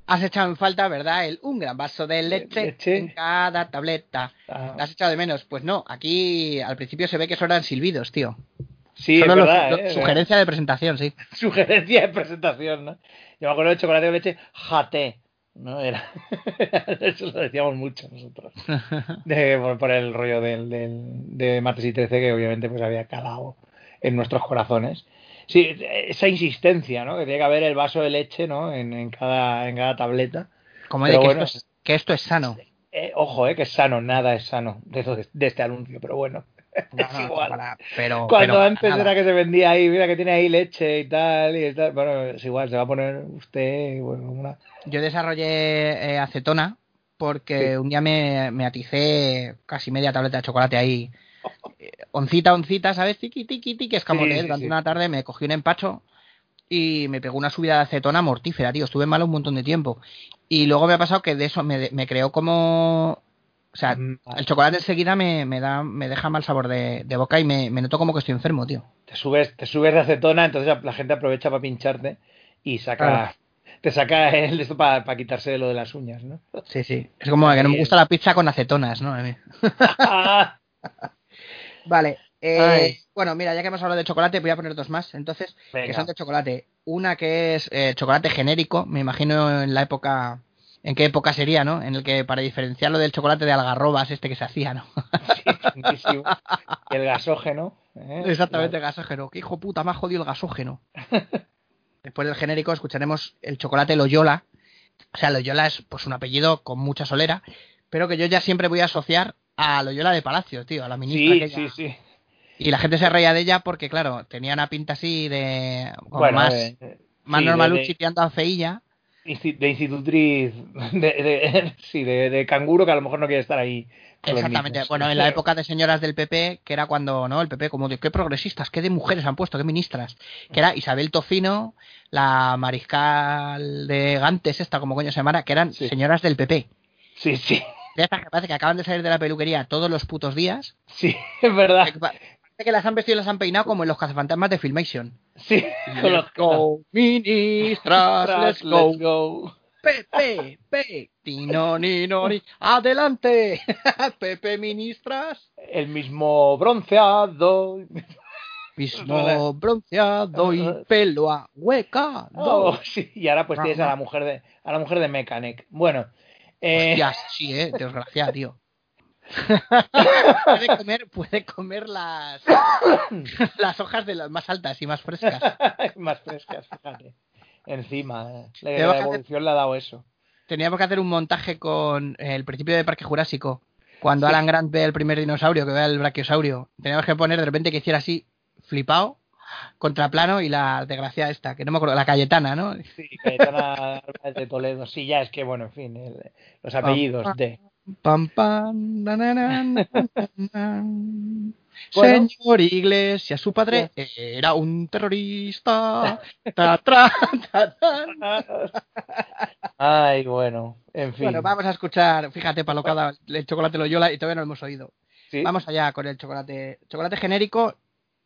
Has echado en falta, ¿verdad? El un gran vaso de leche, leche. en cada tableta. Ah. ¿La has echado de menos? Pues no, aquí al principio se ve que eso eran silbidos, tío. Sí, es Solo verdad, los- ¿eh? sugerencia de presentación, sí. Sugerencia de presentación, ¿no? Yo me acuerdo de chocolate de leche, jate, ¿no? Era... Eso lo decíamos mucho nosotros. De- por, por el rollo del, del- de martes y 13 que obviamente pues había calado en nuestros corazones. Sí, esa insistencia, ¿no? Que tiene que haber el vaso de leche, ¿no? En, en cada, en cada tableta. Como de que, bueno, esto es, que esto es sano. eh, ojo, eh, que es sano, nada es sano de, eso- de este anuncio, pero bueno. No, es no, igual. para- pero, Cuando antes era que se vendía ahí, mira que tiene ahí leche y tal, y tal. Bueno, es igual, se va a poner usted, bueno, una... Yo desarrollé eh, acetona porque Sí. un día me, me aticé casi media tableta de chocolate ahí. Eh, Oncita, oncita, ¿sabes? Tiqui, tiqui, tiqui, escamote. Sí, Durante sí. una tarde me cogí un empacho y me pegó una subida de acetona mortífera, tío. Estuve malo un montón de tiempo. Y luego me ha pasado que de eso me, me creó como O sea, el chocolate enseguida me, me da, me deja mal sabor de, de boca y me, me noto como que estoy enfermo, tío. Te subes, te subes de acetona, entonces la gente aprovecha para pincharte y saca, te saca el esto para quitarse lo de las uñas, ¿no? Sí, sí. Es como que no me gusta la pizza con acetonas, ¿no? Vale. eh, bueno, mira, ya que hemos hablado de chocolate, voy a poner dos más. Entonces, que son de chocolate. Una que es eh, chocolate genérico, me imagino en la época. ¿En qué época sería, no? En el que para diferenciarlo del chocolate de algarrobas este que se hacía, ¿no? Y el gasógeno. ¿eh? Exactamente, gasógeno. Que hijo puta, me ha jodido el gasógeno. Después del genérico escucharemos el chocolate Loyola. O sea, Loyola es pues un apellido con mucha solera, pero que yo ya siempre voy a asociar a Loyola de Palacio, tío, a la ministra Sí, aquella. sí, sí. Y la gente se reía de ella porque, claro, tenía una pinta así de... como Bueno, más, eh, más sí, normaluchi tirando a feilla. De institutriz, de, de- sí, de, de canguro que a lo mejor no quiere estar ahí. Exactamente. Bueno, en la época de señoras del PP, que era cuando, ¿no? El PP, como de qué progresistas, qué de mujeres han puesto, qué ministras. Que era Isabel Tofino, la mariscal de Gantes, esta, como coño se llamara, que eran señoras del PP. Sí, sí. De estas que parece que acaban de salir de la peluquería todos los putos días. Sí, es verdad. Parece que las han vestido y las han peinado como en los cazafantasmas de Filmation. Sí, con los- Let's go, ministras, let's go. Let's go. Pepe, Pepe, Tino, Nino, ni. adelante, Pepe, ministras. El mismo bronceado. Mismo bronceado y pelo a hueca. Oh, sí, y ahora pues tienes a la mujer de a la mujer de Mechanic. Bueno, eh, Hostias, sí, eh, desgraciada, tío. puede comer, puede comer las, las hojas de las más altas y más frescas. más frescas, fíjate. Encima, eh, la, la hacer- evolución le ha dado eso. Teníamos que hacer un montaje con el principio de Parque Jurásico. Cuando Sí. Alan Grant ve el primer dinosaurio, que ve el brachiosaurio, teníamos que poner de repente que hiciera así, flipado, contraplano y la desgracia esta, que no me acuerdo, la Cayetana, ¿no? Sí, Cayetana de Toledo. Sí, ya es que, bueno, en fin, el- los apellidos de. Pam, pam, na, na, na, na, na, na. Bueno. Señor Iglesias, su padre era un terrorista. Ta, tra, ta. Ay, bueno, en fin. Bueno, vamos a escuchar, fíjate, palocada, el chocolate Loyola y todavía no lo hemos oído. Sí. Vamos allá con el chocolate. Chocolate genérico,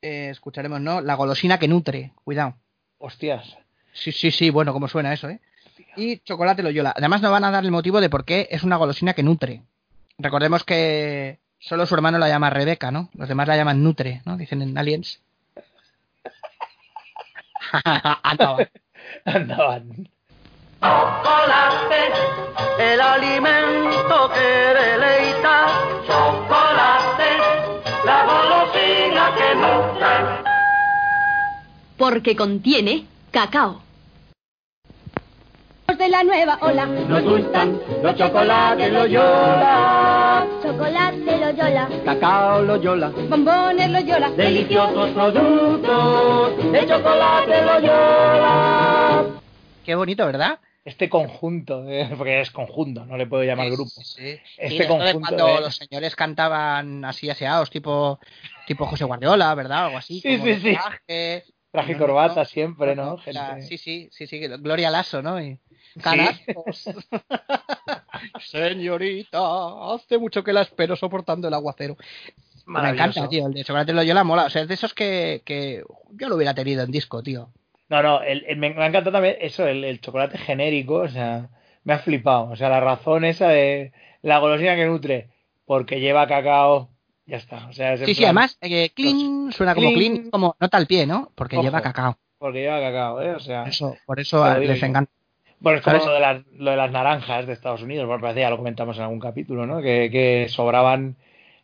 eh, escucharemos, ¿no? La golosina que nutre, cuidado. Hostias. Sí, sí, sí, bueno, cómo suena eso, ¿eh? Y chocolate Loyola. Además nos van a dar el motivo de por qué es una golosina que nutre. Recordemos que solo su hermano la llama Rebeca, ¿no? Los demás la llaman Nutre, ¿no? Dicen en Aliens. Andaba. Andaban. Chocolate, el alimento que deleita. Chocolate, Porque contiene cacao. de la nueva ola. Nos gustan los chocolates Loyola. Chocolate Loyola, Cacao Loyola. bombones Loyola. Deliciosos productos de chocolate Loyola. Qué bonito, ¿verdad? Este conjunto, eh, porque es conjunto, no le puedo llamar grupo. Sí. Este Y de conjunto cuando de- los señores cantaban así aseados, tipo, tipo José Guardiola, ¿verdad? Algo así. Sí, como sí, de sí. Traje. No, corbata no. siempre, ¿no? Sí, sí, sí, sí. Gloria Lasso, ¿no? Y canastos. Señorita, hace mucho que la espero soportando el aguacero. Me encanta, tío. El de Chocolate Loyola mola. O sea, es de esos que, que yo lo hubiera tenido en disco, tío. No, no, el- el- me, encantado también eso, el, el chocolate genérico, o sea, me ha flipado. O sea, la razón esa de la golosina que nutre, porque lleva cacao, ya está. O sea, Sí, sí, además, eh, clean, suena como Clean. como nota al pie, ¿no? Porque Ojo. lleva cacao. Porque lleva cacao, ¿eh? O sea, Eso, por eso les encanta. Bueno, es como lo de, las, lo de las naranjas de Estados Unidos, por parece ya lo comentamos en algún capítulo, ¿no? Que, que sobraban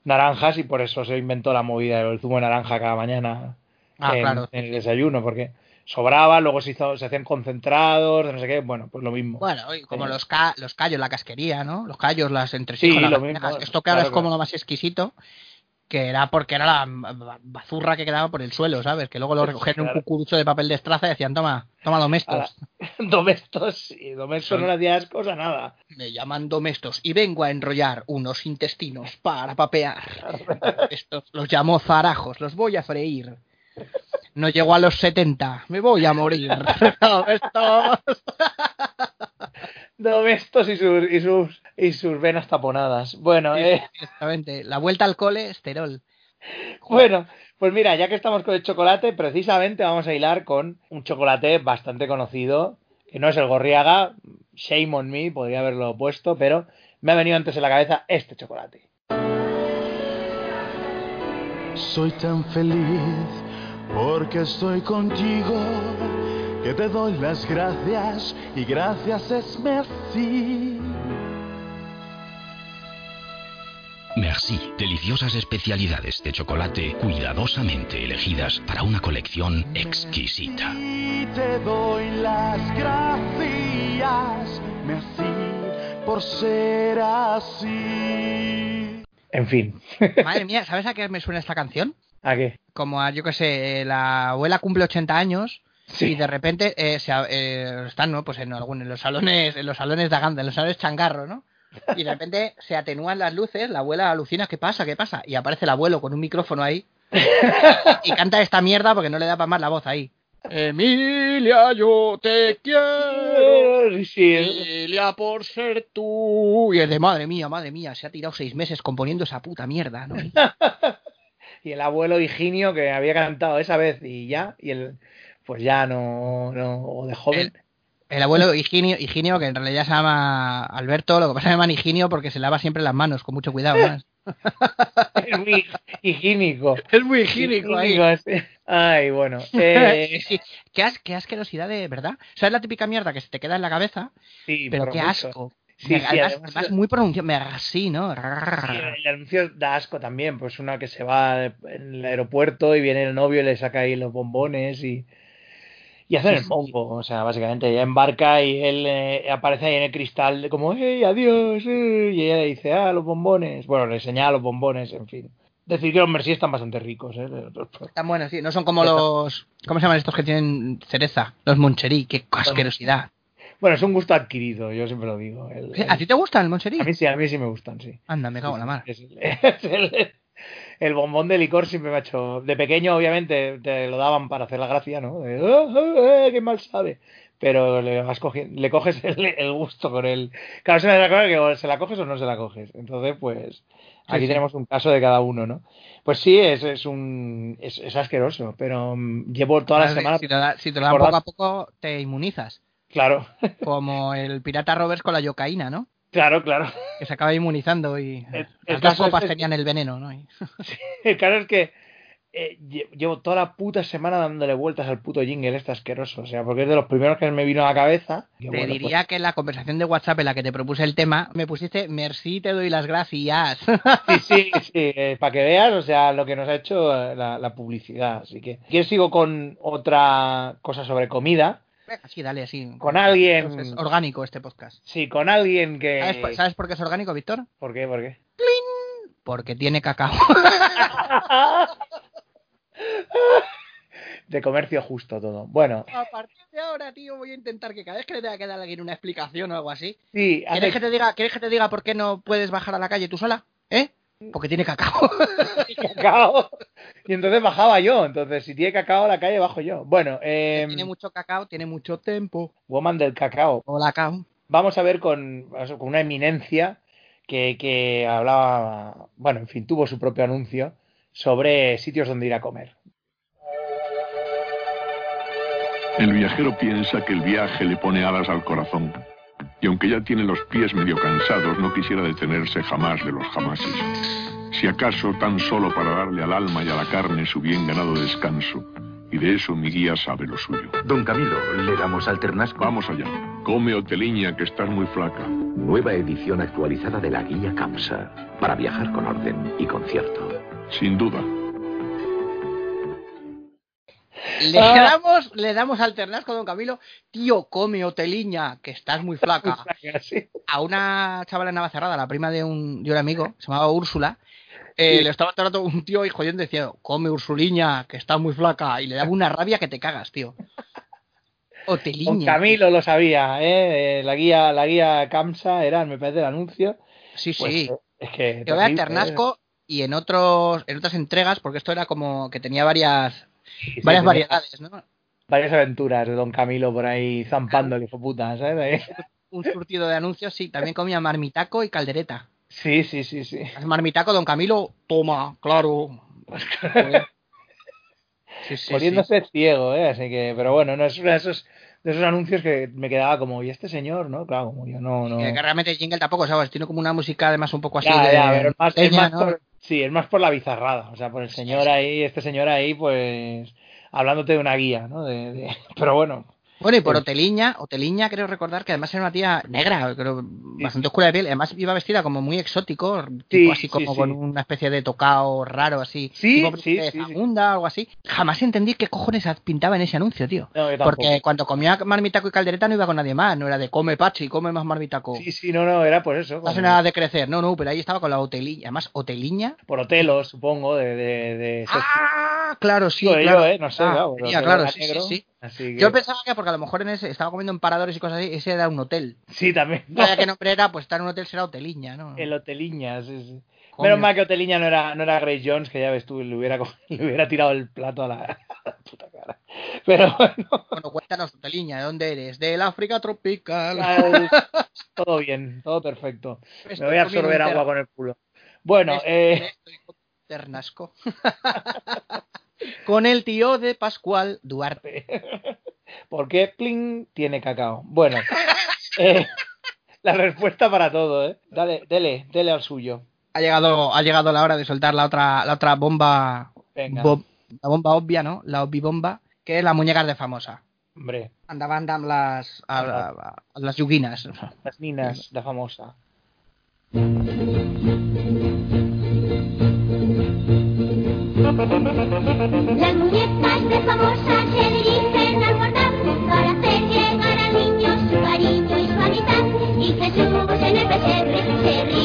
naranjas y por eso se inventó la movida del zumo de naranja cada mañana Ah, en, claro. en el desayuno, porque sobraba, luego se, hizo, se hacían concentrados, no sé qué, bueno, pues lo mismo. Bueno, como Sí. los, ca los callos, la casquería, ¿no? Los callos, las entresijos, Sí, las lo gallegas. mismo, Esto que ahora claro, es como claro. lo más exquisito, que era porque era la ba- bazurra que quedaba por el suelo, ¿sabes? Que luego lo recogían en un cucurucho de papel de estraza y decían, toma, toma domestos. Domestos, sí, domestos no le hacía asco a nada. Me llaman domestos y vengo a enrollar unos intestinos para papear. Estos los llamo zarajos, los voy a freír. No llego a los 70, me voy a morir. Domestos. Domestos y sus, y sus y sus venas taponadas. Bueno, eh, Exactamente. La vuelta al cole, esterol. bueno, pues mira, ya que estamos con el chocolate, precisamente vamos a hilar con un chocolate bastante conocido, que no es el Gorriaga, shame on me, podría haberlo puesto, pero me ha venido antes en la cabeza este chocolate. Soy tan feliz porque estoy contigo que te doy las gracias y gracias es merci. Merci, deliciosas especialidades de chocolate cuidadosamente elegidas para una colección exquisita. Y te doy las gracias, merci, por ser así. En fin. Madre mía, ¿sabes a qué me suena esta canción? ¿A qué? Como a, yo que sé, la abuela cumple 80 años y de repente eh, se, eh, están, ¿no? Pues en algún, en los salones, en los salones de Aganda, en los salones changarro, ¿no? Y de repente se atenúan las luces, la abuela alucina, ¿qué pasa? ¿Qué pasa? Y aparece el abuelo con un micrófono ahí y canta esta mierda porque no le da para más la voz ahí. Emilia, yo te quiero. Emilia, por ser tú. Y es de madre mía, madre mía, se ha tirado seis meses componiendo esa puta mierda, ¿no? Y el abuelo Higinio que había cantado esa vez y ya, y el pues ya no, no o de joven. El abuelo Higinio, Higinio, que en realidad se llama Alberto, lo que pasa es que se llama Higinio porque se lava siempre las manos, con mucho cuidado. ¿no? Es muy higiénico. Es muy higiénico ahí. Ay, bueno. eh, Sí, qué, as- qué asquerosidad de verdad. ¿Sabes la típica mierda que se te queda en la cabeza? sí, Pero qué mucho. asco. Sí, Me- sí, además, además- además muy pronunciado, me así, ¿no? Sí, el anuncio da asco también, pues una que se va en el aeropuerto y viene el novio y le saca ahí los bombones y, y hacen Sí, el mongo, o sea, básicamente ella embarca y él eh, aparece ahí en el cristal como, hey, adiós, eh", y ella le dice, ah, los bombones, bueno, le señala los bombones, en fin. Decir que los Mercy están bastante ricos, ¿eh? Están buenos, sí. No son como los... ¿Cómo se llaman estos que tienen cereza? Los Moncherí. Qué asquerosidad. Bueno, es un gusto adquirido, yo siempre lo digo. El- el- ¿A ti te gustan el Moncherí? a mí sí, a mí sí me gustan, sí. Anda, me cago en la mar. Es el, es el- bombón de licor siempre me ha hecho. De pequeño, obviamente, te lo daban para hacer la gracia, ¿no? De, "Ah, ah, ah, ¡Qué mal sabe! Pero le, vas cogi- le coges el, el gusto con el. Claro, se da claro que se la coges o no se la coges. Entonces, pues. Aquí sí. tenemos un caso de cada uno, ¿no? Pues sí, es, es un. Es, es asqueroso, pero mm, llevo toda la semana. Si te, da- si te lo dan poco a poco, te inmunizas. Claro, Como el pirata Roberts con la yocaína, ¿no? Claro, claro. Que se acaba inmunizando y El- las el dos caso es- copas es- el veneno, ¿no? Y- El caso es que eh, lle- llevo toda la puta semana dándole vueltas al puto jingle este asqueroso. O sea, porque es de los primeros que me vino a la cabeza. Te bueno, pues, diría que en la conversación de WhatsApp en la que te propuse el tema, me pusiste merci, te doy las gracias. Sí, sí, sí, para que veas, o sea, lo que nos ha hecho eh, la, la publicidad. Así que, ¿quieres sigo con otra cosa sobre comida? Venga, sí, dale, así. Con alguien- Es orgánico este podcast. Sí, con alguien que... ¿Sabes, por- sabes por qué es orgánico, Víctor? ¿Por qué? ¿Por qué? Porque tiene cacao. De comercio justo todo. Bueno, A partir de ahora, tío, voy a intentar que cada vez que le tenga que dar a alguien una explicación o algo así. sí, hace- ¿Quieres que te diga, ¿quieres que te diga por qué no puedes bajar a la calle tú sola? ¿Eh? Porque tiene cacao. cacao. Y entonces bajaba yo. Entonces, si tiene cacao a la calle, bajo yo. Bueno, eh, tiene mucho cacao, tiene mucho tiempo. Woman del cacao. Hola, cacao. vamos a ver con, con una eminencia que, que hablaba, bueno, en fin, tuvo su propio anuncio sobre sitios donde ir a comer. El viajero piensa que el viaje le pone alas al corazón. Y aunque ya tiene los pies medio cansados, no quisiera detenerse jamás de los jamases. Si acaso tan solo para darle al alma y a la carne su bien ganado descanso. Y de eso mi guía sabe lo suyo. Don Camilo, ¿le damos al ternasco? Vamos allá. Come, Oteliña, que estás muy flaca. Nueva edición actualizada de la guía CAPSA para viajar con orden y concierto. Sin duda. Le Ah. damos, le damos al ternasco, don Camilo. Tío, come hoteliña, que estás muy flaca. A una chavala en Navacerrada, la prima de un, de un amigo, se llamaba Úrsula. eh, Sí. Le estaba tratando un tío y jodiendo decía, come Ursuliña, que está muy flaca. Y le daba una rabia que te cagas, tío. Hoteliña. Camilo lo sabía, ¿eh? Eh, La guía, la guía CAMSA era, me parece, el anuncio. Sí, Pues, sí. eh, es que... Yo voy a. Ternasco y en otros, en otras entregas, porque esto era como que tenía varias, Sí, varias variedades, ¿no? Varias aventuras de Don Camilo por ahí zampando el hijo puta, ¿sabes? un surtido de anuncios, sí. También comía marmitaco y caldereta. Sí, sí, sí, sí. Marmitaco, don Camilo, toma, claro. Sí, sí, Poniéndose ciego, ¿eh? Así que, pero bueno, no es uno de esos, de esos anuncios que me quedaba como, ¿y este señor? ¿No? Claro, como yo, no, no. Que, que realmente jingle tampoco, ¿sabes? Tiene como una música además un poco así Ya, de... ya, pero es más, es leña, más ¿no? por, sí, es más por la bizarrada, o sea, por el señor ahí, este señor ahí, pues, hablándote de una guía, ¿no? De, de- Pero bueno, Bueno, y por. Oteliña, Oteliña creo recordar que además era una tía negra, creo, bastante oscura de piel, además iba vestida como muy exótico, tipo así sí, como sí. con una especie de tocado raro así, Sí, tipo de. Zamunda algo así. Jamás entendí qué cojones pintaba en ese anuncio, tío. No. Porque cuando comía marmitaco y caldereta no iba con nadie más, no era de come pachi, come más marmitaco. sí, sí, no, no, era por eso. No hace nada de crecer, no, no, pero ahí estaba con la Oteliña, además Oteliña. Por Otelos, supongo, de... de, de Ah, claro, sí, Digo yo, claro. ¿eh? No sé, Ah, claro, claro, sí, sí, sí. Así que- Yo pensaba que porque a lo mejor en ese estaba comiendo en paradores y cosas así, ese era un hotel. Sí, también. No sabía qué nombre era, pues estar en un hotel será Oteliña, ¿no? El Oteliña, sí, sí. Coño. Menos mal que Oteliña no era, no era Grace Jones, que ya ves tú, le hubiera, le hubiera tirado el plato a la, a la puta cara. Pero bueno, Bueno, cuéntanos, Oteliña, ¿de dónde eres? Del África tropical. al- todo bien, todo perfecto. Me voy a absorber agua con el culo. Bueno, Estoy- eh, estoy con Ternasco. Con el tío de Pascual Duarte. ¿por qué Pling tiene cacao? Bueno, eh, la respuesta para todo, ¿eh? Dale, dele, dele al suyo. Ha llegado, ha llegado la hora de soltar la otra, la otra bomba, Venga. bo- la bomba obvia, ¿no? La obvibomba, que es la muñecas de famosa. Hombre, Andaban las, a, a, a las yuguinas. las ninas, la famosa. Las muñecas de famosas se dirigen al portal para hacer llegar al niño su cariño y su amistad. Y Jesús en el pesebre se ríe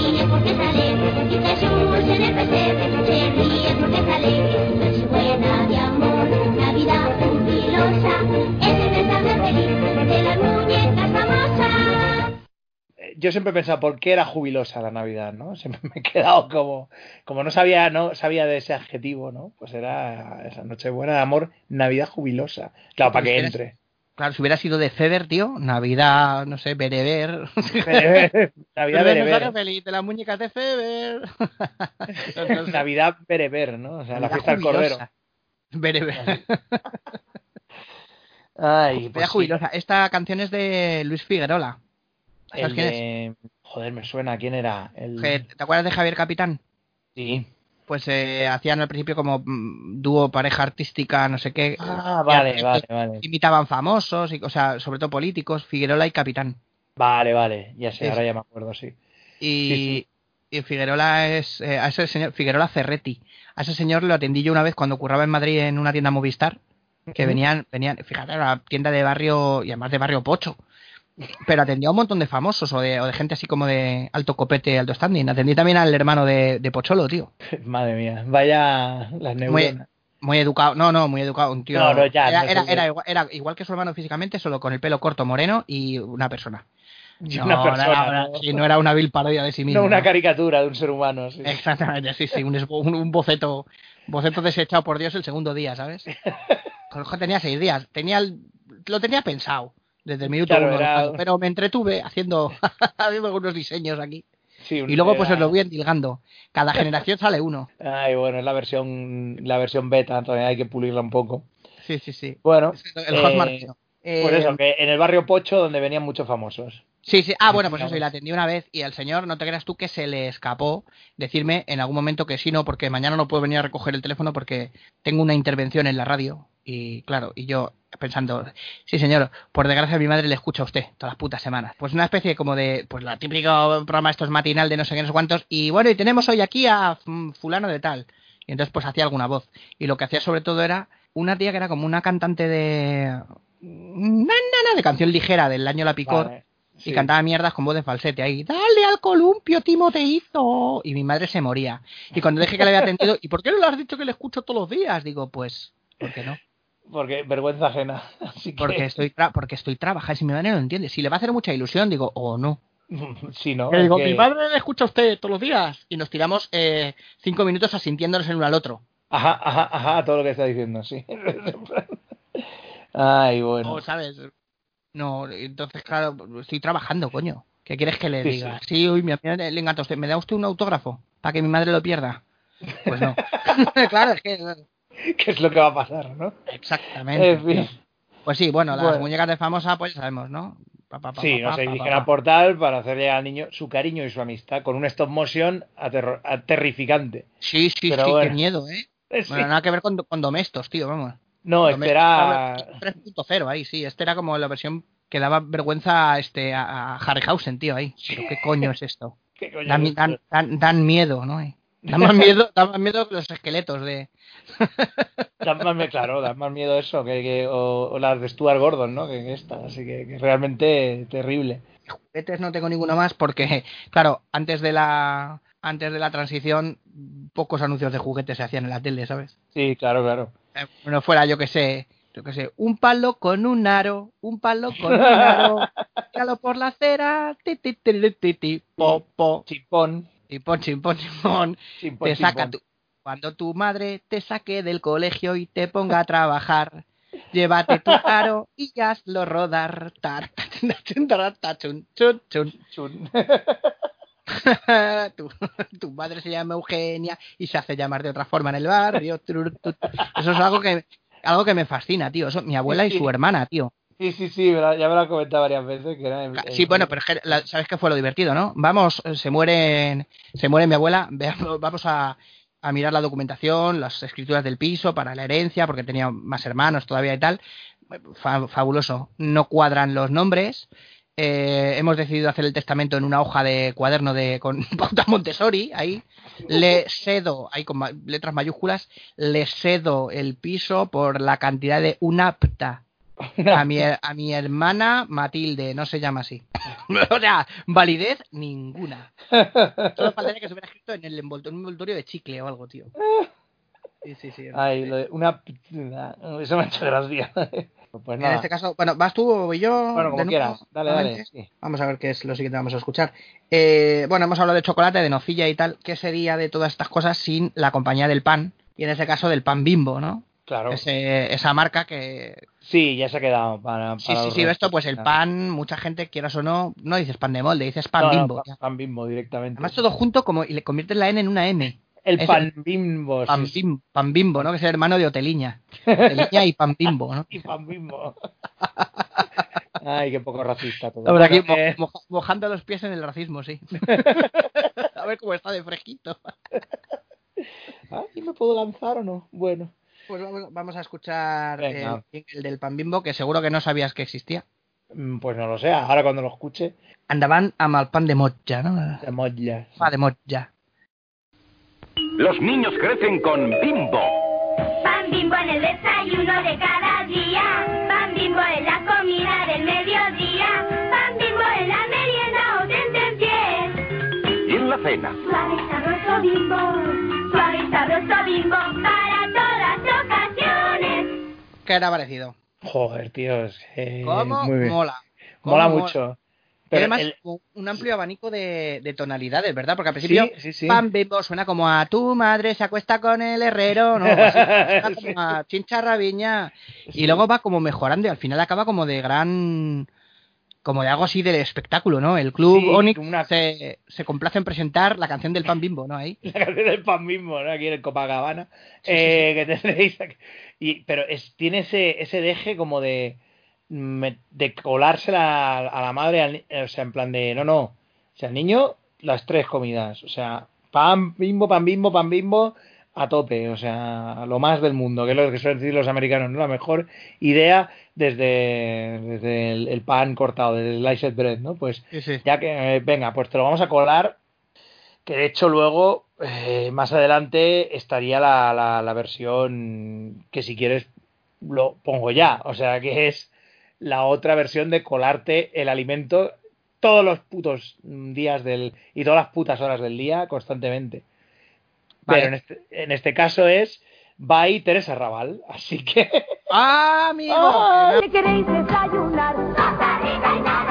Yo siempre he pensado por qué era jubilosa la Navidad, ¿no? Siempre me he quedado como, como no sabía, no sabía de ese adjetivo, ¿no? Pues era esa Nochebuena de amor, Navidad jubilosa. Claro, para que entre. Claro, si hubiera sido de Ceder, tío, Navidad, no sé, bereber. Bereber, Navidad bereber. feliz de las muñecas de Feber. Navidad bereber, ¿no? O sea, la fiesta del cordero. Bereber. Ay, pues sí. jubilosa. Esta canción es de Luis Figuerola. ¿Sabes El quién es? de... Joder, me suena. ¿Quién era? El... ¿Te acuerdas de Javier Capitán? Sí. Pues eh, hacían al principio como mm, dúo, pareja artística, no sé qué. Ah, vale, al- vale, vale. Imitaban famosos, y, o sea, sobre todo políticos, Figuerola y Capitán. Vale, vale. Ya sé, Sí, ahora sí. ya me acuerdo, sí. Y, y Figuerola es eh, a ese señor, Figuerola Ferretti. A ese señor lo atendí yo una vez cuando curraba en Madrid en una tienda Movistar. Que venían, venían, fíjate, era una tienda de barrio y además de barrio pocho. Pero atendía a un montón de famosos o de, o de gente así como de alto copete, alto standing. Atendí también al hermano de, de Pocholo, tío. Madre mía. Vaya las Muy, neuronas. muy educado, no, no, muy educado, un tío. No, no, ya, era, no era, igual, era igual que su hermano físicamente, solo con el pelo corto, moreno y una persona. Y No, una no persona, era una- ¿no? sí, no era una vil parodia de sí mismo. No una caricatura de un ser humano, sí. Exactamente, sí, sí, un, un boceto, boceto desechado por Dios el segundo día, ¿sabes? Jorge tenía seis días, tenía el- lo tenía pensado desde el minuto Claro, uno, era- pero me entretuve haciendo, haciendo algunos diseños aquí. Sí, Y luego pues era- os lo voy endilgando. Cada generación sale uno. Ay, bueno, es la versión, la versión beta, todavía hay que pulirla un poco. Sí, sí, sí. Bueno, El eh, Hotmart. tío. Por Eh, eso, que en el barrio Pocho, donde venían muchos famosos. Sí, sí. Ah, bueno, pues eso, y la atendí una vez y al señor, no te creas tú que se le escapó decirme en algún momento que sí, no, porque mañana no puedo venir a recoger el teléfono porque tengo una intervención en la radio. Y claro, y yo pensando, sí señor, por desgracia mi madre le escucha a usted todas las putas semanas. Pues una especie como de, pues la típico programa estos matinal de no sé qué, no sé cuántos. Y bueno, y tenemos hoy aquí a fulano de tal. Y entonces pues hacía alguna voz. Y lo que hacía sobre todo era una tía que era como una cantante de... De canción ligera del año La Picor Vale, y cantaba mierdas con voz de falsete ahí, dale al columpio, Timoteizo. Y mi madre se moría. Y cuando dije que le había atendido, ¿y por qué no le has dicho que le escucho todos los días? Digo, pues, ¿por qué no? Porque vergüenza ajena. Así que... Porque estoy, tra- porque estoy trabajando, si mi madre no lo entiende. Si le va a hacer mucha ilusión, digo, o no. Sí, ¿no? Digo, que- mi madre le escucha a usted todos los días. Y nos tiramos eh, cinco minutos asintiéndonos el uno al otro. Ajá, ajá, ajá, todo lo que está diciendo, sí. Ay, bueno. O, ¿sabes? No, entonces, claro, estoy trabajando, coño. ¿Qué quieres que le Sí, diga? Sí, uy, mi amiga le encanta a usted. ¿Me da usted un autógrafo? Para que mi madre lo pierda. Pues no. claro, es que... ¿Qué es lo que va a pasar, no? Exactamente. En fin. Pues sí, bueno, las Bueno. muñecas de famosa, pues ya sabemos, ¿no? Pa, pa, pa, Sí, nos dirigen a. Portal para hacerle al niño su cariño y su amistad con un stop motion aterrificante. Sí, sí, Pero sí, bueno. qué miedo, ¿eh? Eh, sí. Bueno, nada que ver con, con Domestos, tío, vamos. No, Domestos este era... estaba 3.0 ahí, sí. Este era como la versión que daba vergüenza a, este, a a Harryhausen, tío, ahí. Pero qué coño es esto. ¿Qué coño Dan, es dan, esto? dan, dan miedo, ¿no? Da más miedo, da más miedo que los esqueletos de... Da más, me- claro, da más miedo eso que, que- o, o las de Stuart Gordon, ¿no? Que, que esta, así que, que realmente terrible. juguetes no tengo ninguno más porque, claro, antes de la antes de la transición, pocos anuncios de juguetes se hacían en la tele, ¿sabes? Sí, claro, claro. Eh, No fuera, yo que sé, yo que sé, un palo con un aro, un palo con un aro, tíralo por la acera, ti, ti, ti, ti, ti, po, po, Chimpón. Chimpón, chimpón, chimpón, Chimpón, te saca chimpón. tu, cuando tu madre te saque del colegio y te ponga a trabajar, llévate tu aro y hazlo rodar, tar, tar, tachun, chun, chun. Chun. tu, tu madre se llama Eugenia y se hace llamar de otra forma en el barrio. Eso es algo que algo que me fascina, tío. Eso, mi abuela y su hermana, tío. Sí, sí, sí, ya me lo han comentado varias veces. Que era el- el- Sí, bueno, pero es que la- sabes qué fue lo divertido, ¿no? Vamos, eh, se muere, se muere mi abuela, veamos, vamos a, a mirar la documentación, las escrituras del piso para la herencia, porque tenía más hermanos todavía y tal. Fa- fabuloso. No cuadran los nombres. Eh, hemos decidido hacer el testamento en una hoja de cuaderno de con pauta Montessori ahí le cedo ahí con ma- letras mayúsculas le cedo el piso por la cantidad de unapta a mi, a mi hermana Matilde, no se llama así. o sea, validez ninguna. Solo faltaría que se hubiera escrito en el envoltorio, un envoltorio de chicle o algo, tío. Sí, sí, sí. Ay, lo de una... Eso me ha hecho gracia. Pues En nada. este caso, bueno, ¿vas tú o voy yo? Bueno, como quieras. Dale, dale. Sí. Vamos a ver qué es lo siguiente que vamos a escuchar. Eh, bueno, hemos hablado de chocolate, de nocilla y tal. ¿Qué sería de todas estas cosas sin la compañía del pan? Y en este caso del pan bimbo, ¿no? Claro. Ese- esa marca que... Sí, ya se ha quedado para... Sí, para sí, sí, restos. esto, pues el pan, mucha gente, quieras o no, no dices pan de molde, dices pan No, no, bimbo. pan, bimbo directamente. Además todo junto como y le conviertes la N en una M. el es pan bimbo. Pan, sí, sí. bim- pan bimbo, ¿no? Que es el hermano de Oteliña. Oteliña y pan bimbo, ¿no? Y pan bimbo. Ay, qué poco racista todo. Aquí eh, mo- moja- mojando los pies en el racismo, sí. a ver cómo está de fresquito. Ay, ¿me puedo lanzar o no? Bueno. Pues vamos, vamos a escuchar Venga. el, el del pan bimbo, que seguro que no sabías que existía. Mm, Pues no lo sé, ahora cuando lo escuche, Andaban a mal pan de mocha, ¿no? de molla. Pa de mocha. Los niños crecen con Bimbo. Pan bimbo en el desayuno de cada día. Pan bimbo en la comida del mediodía. Pan bimbo en la merienda o tentempié. Y en la cena. Suave y sabroso bimbo. Suave y sabroso bimbo para. ¿Qué era parecido? Joder, tío, es que ¿Cómo muy bien. mola? ¿Cómo Mola mucho. Pero además el- un amplio abanico de, de tonalidades, ¿verdad? Porque al principio Sí, sí, sí. pan bimbo suena como a tu madre se acuesta con el herrero, ¿no? Así, suena como a chincharrabiña. Y luego va como mejorando y al final acaba como de gran... Como de algo así del espectáculo, ¿no? El club Onyx una- se, se complace en presentar la canción del pan bimbo, ¿no? Ahí. la canción del pan mismo, ¿no? Aquí en el Copacabana. eh, que tenéis aquí. Y, pero es, tiene ese, ese deje como de, de colársela a, a la madre, al o sea, en plan de, no, no. O sea, el niño, las tres comidas. O sea, pan bimbo, pan bimbo, pan bimbo, a tope. O sea, lo más del mundo, que es lo que suelen decir los americanos, ¿no? La mejor idea desde, desde el, el pan cortado, desde el sliced bread, ¿no? Pues Sí, sí. ya que, eh, venga, pues te lo vamos a colar que de hecho luego eh, más adelante estaría la, la, la versión que si quieres lo pongo ya o sea que es la otra versión de colarte el alimento todos los putos días del y todas las putas horas del día constantemente Vale. pero en este, en este caso es by Teresa Raval así que ¡Ah, amigo! ¿Qué queréis desayunar? Costa Rica y nada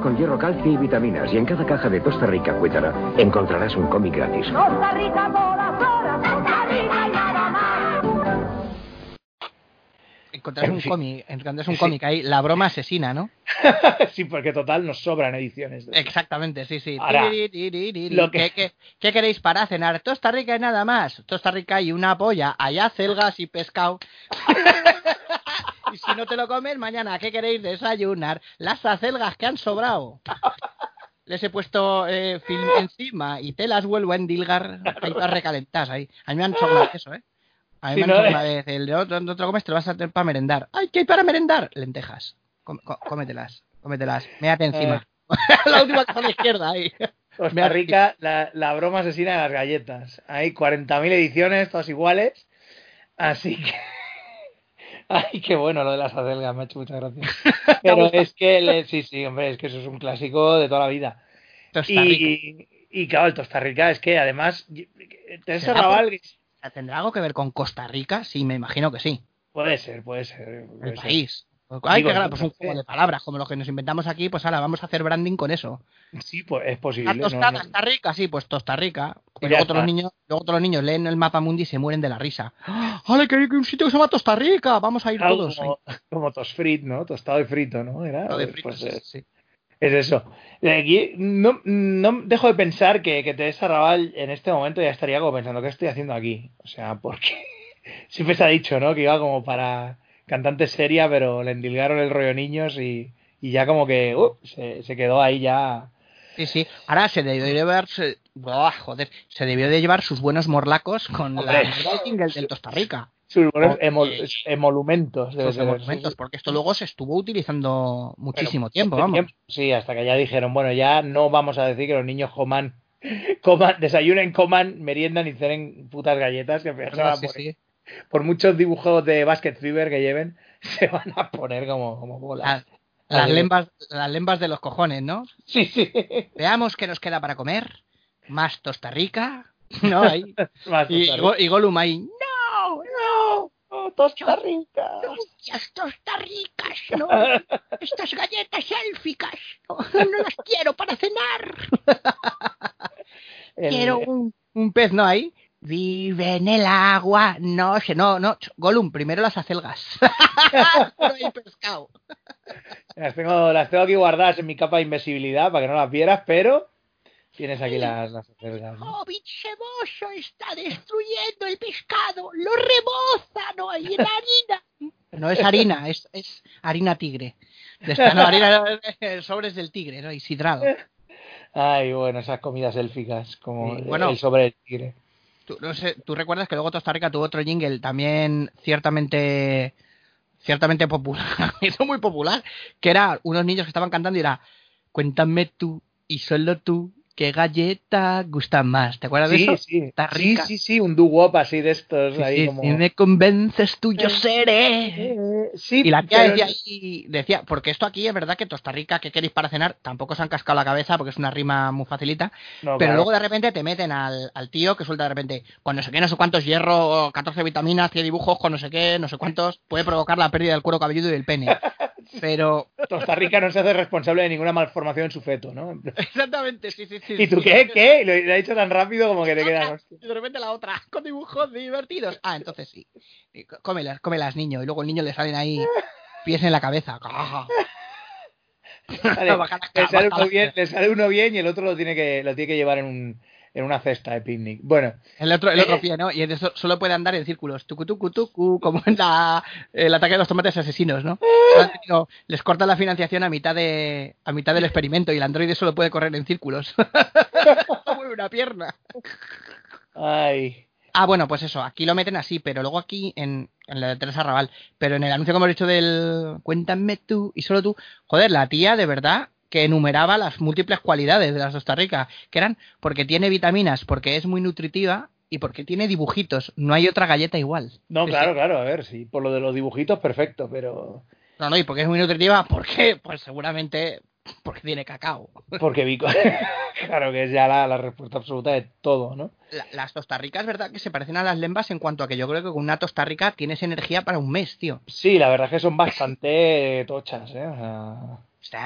con hierro, calcio y vitaminas. Y en cada caja de Tosta Rica Cuétara encontrarás un cómic gratis. Costa Rica horas, Costa Rica y nada más. Encontrás En un fin. cómic, encontrás un Sí. cómic ahí, la broma asesina, ¿no? sí, porque total nos sobran ediciones. de- Exactamente, sí, sí. Ahora, lo que- ¿Qué, qué, qué queréis para cenar? Tosta Rica y nada más. Tosta Rica y una polla. Allá celgas y pescado. y si no te lo comes, mañana, ¿qué queréis desayunar? Las acelgas que han sobrado. Les he puesto eh, film encima y te las vuelvo a endilgar. Ahí vas recalentadas ahí. A mí me han vez eso, ¿eh? A mí Sí, me han ¿no? hecho una vez. El de otro, no te lo comes, te lo vas a tener para merendar. ¡Ay, qué hay para merendar! Lentejas. Com- co- cómetelas, cómetelas. Méate encima. la última que está a la izquierda ahí. Costa Mira, Rica, la, la broma asesina de las galletas. Hay 40.000 ediciones, todas iguales. Así que. Ay, qué bueno lo de las acelgas, me ha hecho mucha gracia. Pero es que, le- sí, sí, hombre, es que eso es un clásico de toda la vida. Costa Y, y claro, el Costa Rica es que además. Teresa ¿Será Raval. ¿Tendrá algo que ver con Costa Rica? Sí, me imagino que sí. Puede ser, puede ser. puede El ser. país. Ay, Digo, qué gra- no pues un juego de palabras, como los que nos inventamos aquí, pues ahora vamos a hacer branding con eso. Sí, pues es posible. La tostada no. está rica, sí, pues Costa Rica. Y luego todos, los niños, luego todos los niños leen el mapa mundi y se mueren de la risa. ¡Ale, que hay un sitio que se llama Costa Rica! Vamos a ir todos. como, como tosfrit, ¿no? Tostado y frito, ¿no? Era, Tostado y pues, frito, pues, sí, es, sí. es eso. De aquí no, no dejo de pensar que, que Teresa Raval en este momento ya estaría como pensando, ¿qué estoy haciendo aquí? O sea, porque siempre se ha dicho, ¿no? Que iba como para cantante seria, pero le endilgaron el rollo niños y, y ya como que uh, se, se quedó ahí ya. Sí, sí. Ahora se debió de llevar, se, joder, se debió de llevar sus buenos morlacos con la jingle del Costa Rica. Sus buenos emol- emolumentos. Sus ser. monumentos, porque esto luego se estuvo utilizando muchísimo tiempo, mucho vamos. tiempo, Sí, hasta que ya dijeron, bueno, ya no vamos a decir que los niños coman, coman desayunen, coman, meriendan y cenen putas galletas, que Sí, sí. Por muchos dibujos de Basket Fever que lleven, se van a poner como, como bolas. Las lembas, las lembas de los cojones, ¿no? Sí, sí. Veamos qué nos queda para comer. Más Costa Rica. ¿No? Ahí. Más y, y Gollum ahí. ¡No! ¡No! ¡Oh, Costa Rica! ¡Las Costa Ricas! ¡No! ¡Estas galletas élficas! No, no las quiero para cenar. El- Quiero un, un pez, ¿no? Ahí. Vive en el agua. No, sé, no, no. Ch- Gollum, primero las acelgas. Ahí pescado. Las tengo, las tengo aquí guardadas en mi capa de invisibilidad para que no las vieras, pero tienes aquí las, las acelgas, ¿no? Hobbit ceboso está destruyendo el pescado. Lo reboza, no hay en harina. No es harina, es, es harina tigre. De esta, no, harina eh, sobres del tigre, ¿no? Y sidrado. Ay, bueno, esas comidas élficas, como Sí, bueno. el sobre el tigre. Tú, no sé, ¿tú recuerdas que luego Costa Rica tuvo otro jingle también ciertamente ciertamente popular, hizo muy popular, que era unos niños que estaban cantando y era Cuéntame tú y solo tú qué galleta gusta más. ¿Te acuerdas Sí, de eso? sí, Está sí, rica. sí, sí, un doo-wop así de estos, Sí, ahí sí, como... Si me convences tú, yo seré. Sí, y la tía pero- decía, decía, porque esto aquí es verdad que Costa Rica, ¿qué queréis para cenar? Tampoco se han cascado la cabeza porque es una rima muy facilita. No, pero claro. luego de repente te meten al, al tío que suelta de repente, con no sé qué, no sé cuántos hierro, 14 vitaminas, 100 dibujos, con no sé qué, no sé cuántos, puede provocar la pérdida del cuero cabelludo y del pene. Pero. Costa Rica no se hace responsable de ninguna malformación en su feto, ¿no? Exactamente, sí, sí. ¿Y tú qué? ¿Qué? Lo, lo ha dicho tan rápido como que te quedas... Y de repente la otra, con dibujos divertidos. Ah, entonces sí. Có- Cómelas, cómelas, niño. Y luego el niño le salen ahí pies en la cabeza. Vale, le, sale uno bien, le sale uno bien y el otro lo tiene que, lo tiene que llevar en, un, en una cesta de picnic. Bueno, El otro, el otro Eh. pie, ¿no? Y eso solo puede andar en círculos. Tucu, tucu, tucu, como en la, el ataque de los tomates asesinos, ¿no? Tenido- les corta la financiación a mitad de a mitad del experimento y el androide solo puede correr en círculos. Mueve una pierna. ay, Ah, bueno, pues eso, aquí lo meten así, pero luego aquí en, en la de Teresa Raval, pero en el anuncio que hemos dicho del cuéntame tú y solo tú, joder, la tía de verdad que enumeraba las múltiples cualidades de la Costa Rica, que eran porque tiene vitaminas, porque es muy nutritiva y porque tiene dibujitos, no hay otra galleta igual. no, claro, claro, a ver, sí, por lo de los dibujitos, perfecto, pero... No, no, y porque es muy nutritiva, ¿por qué? Pues seguramente porque tiene cacao. Porque Vico, claro que es ya la, la respuesta absoluta de todo, ¿no? La- las tostarricas, ¿verdad? Que se parecen a las lembas en cuanto a que yo creo que con una tostarrica tienes energía para un mes, tío. Sí, la verdad es que son bastante tochas, ¿eh? O sea,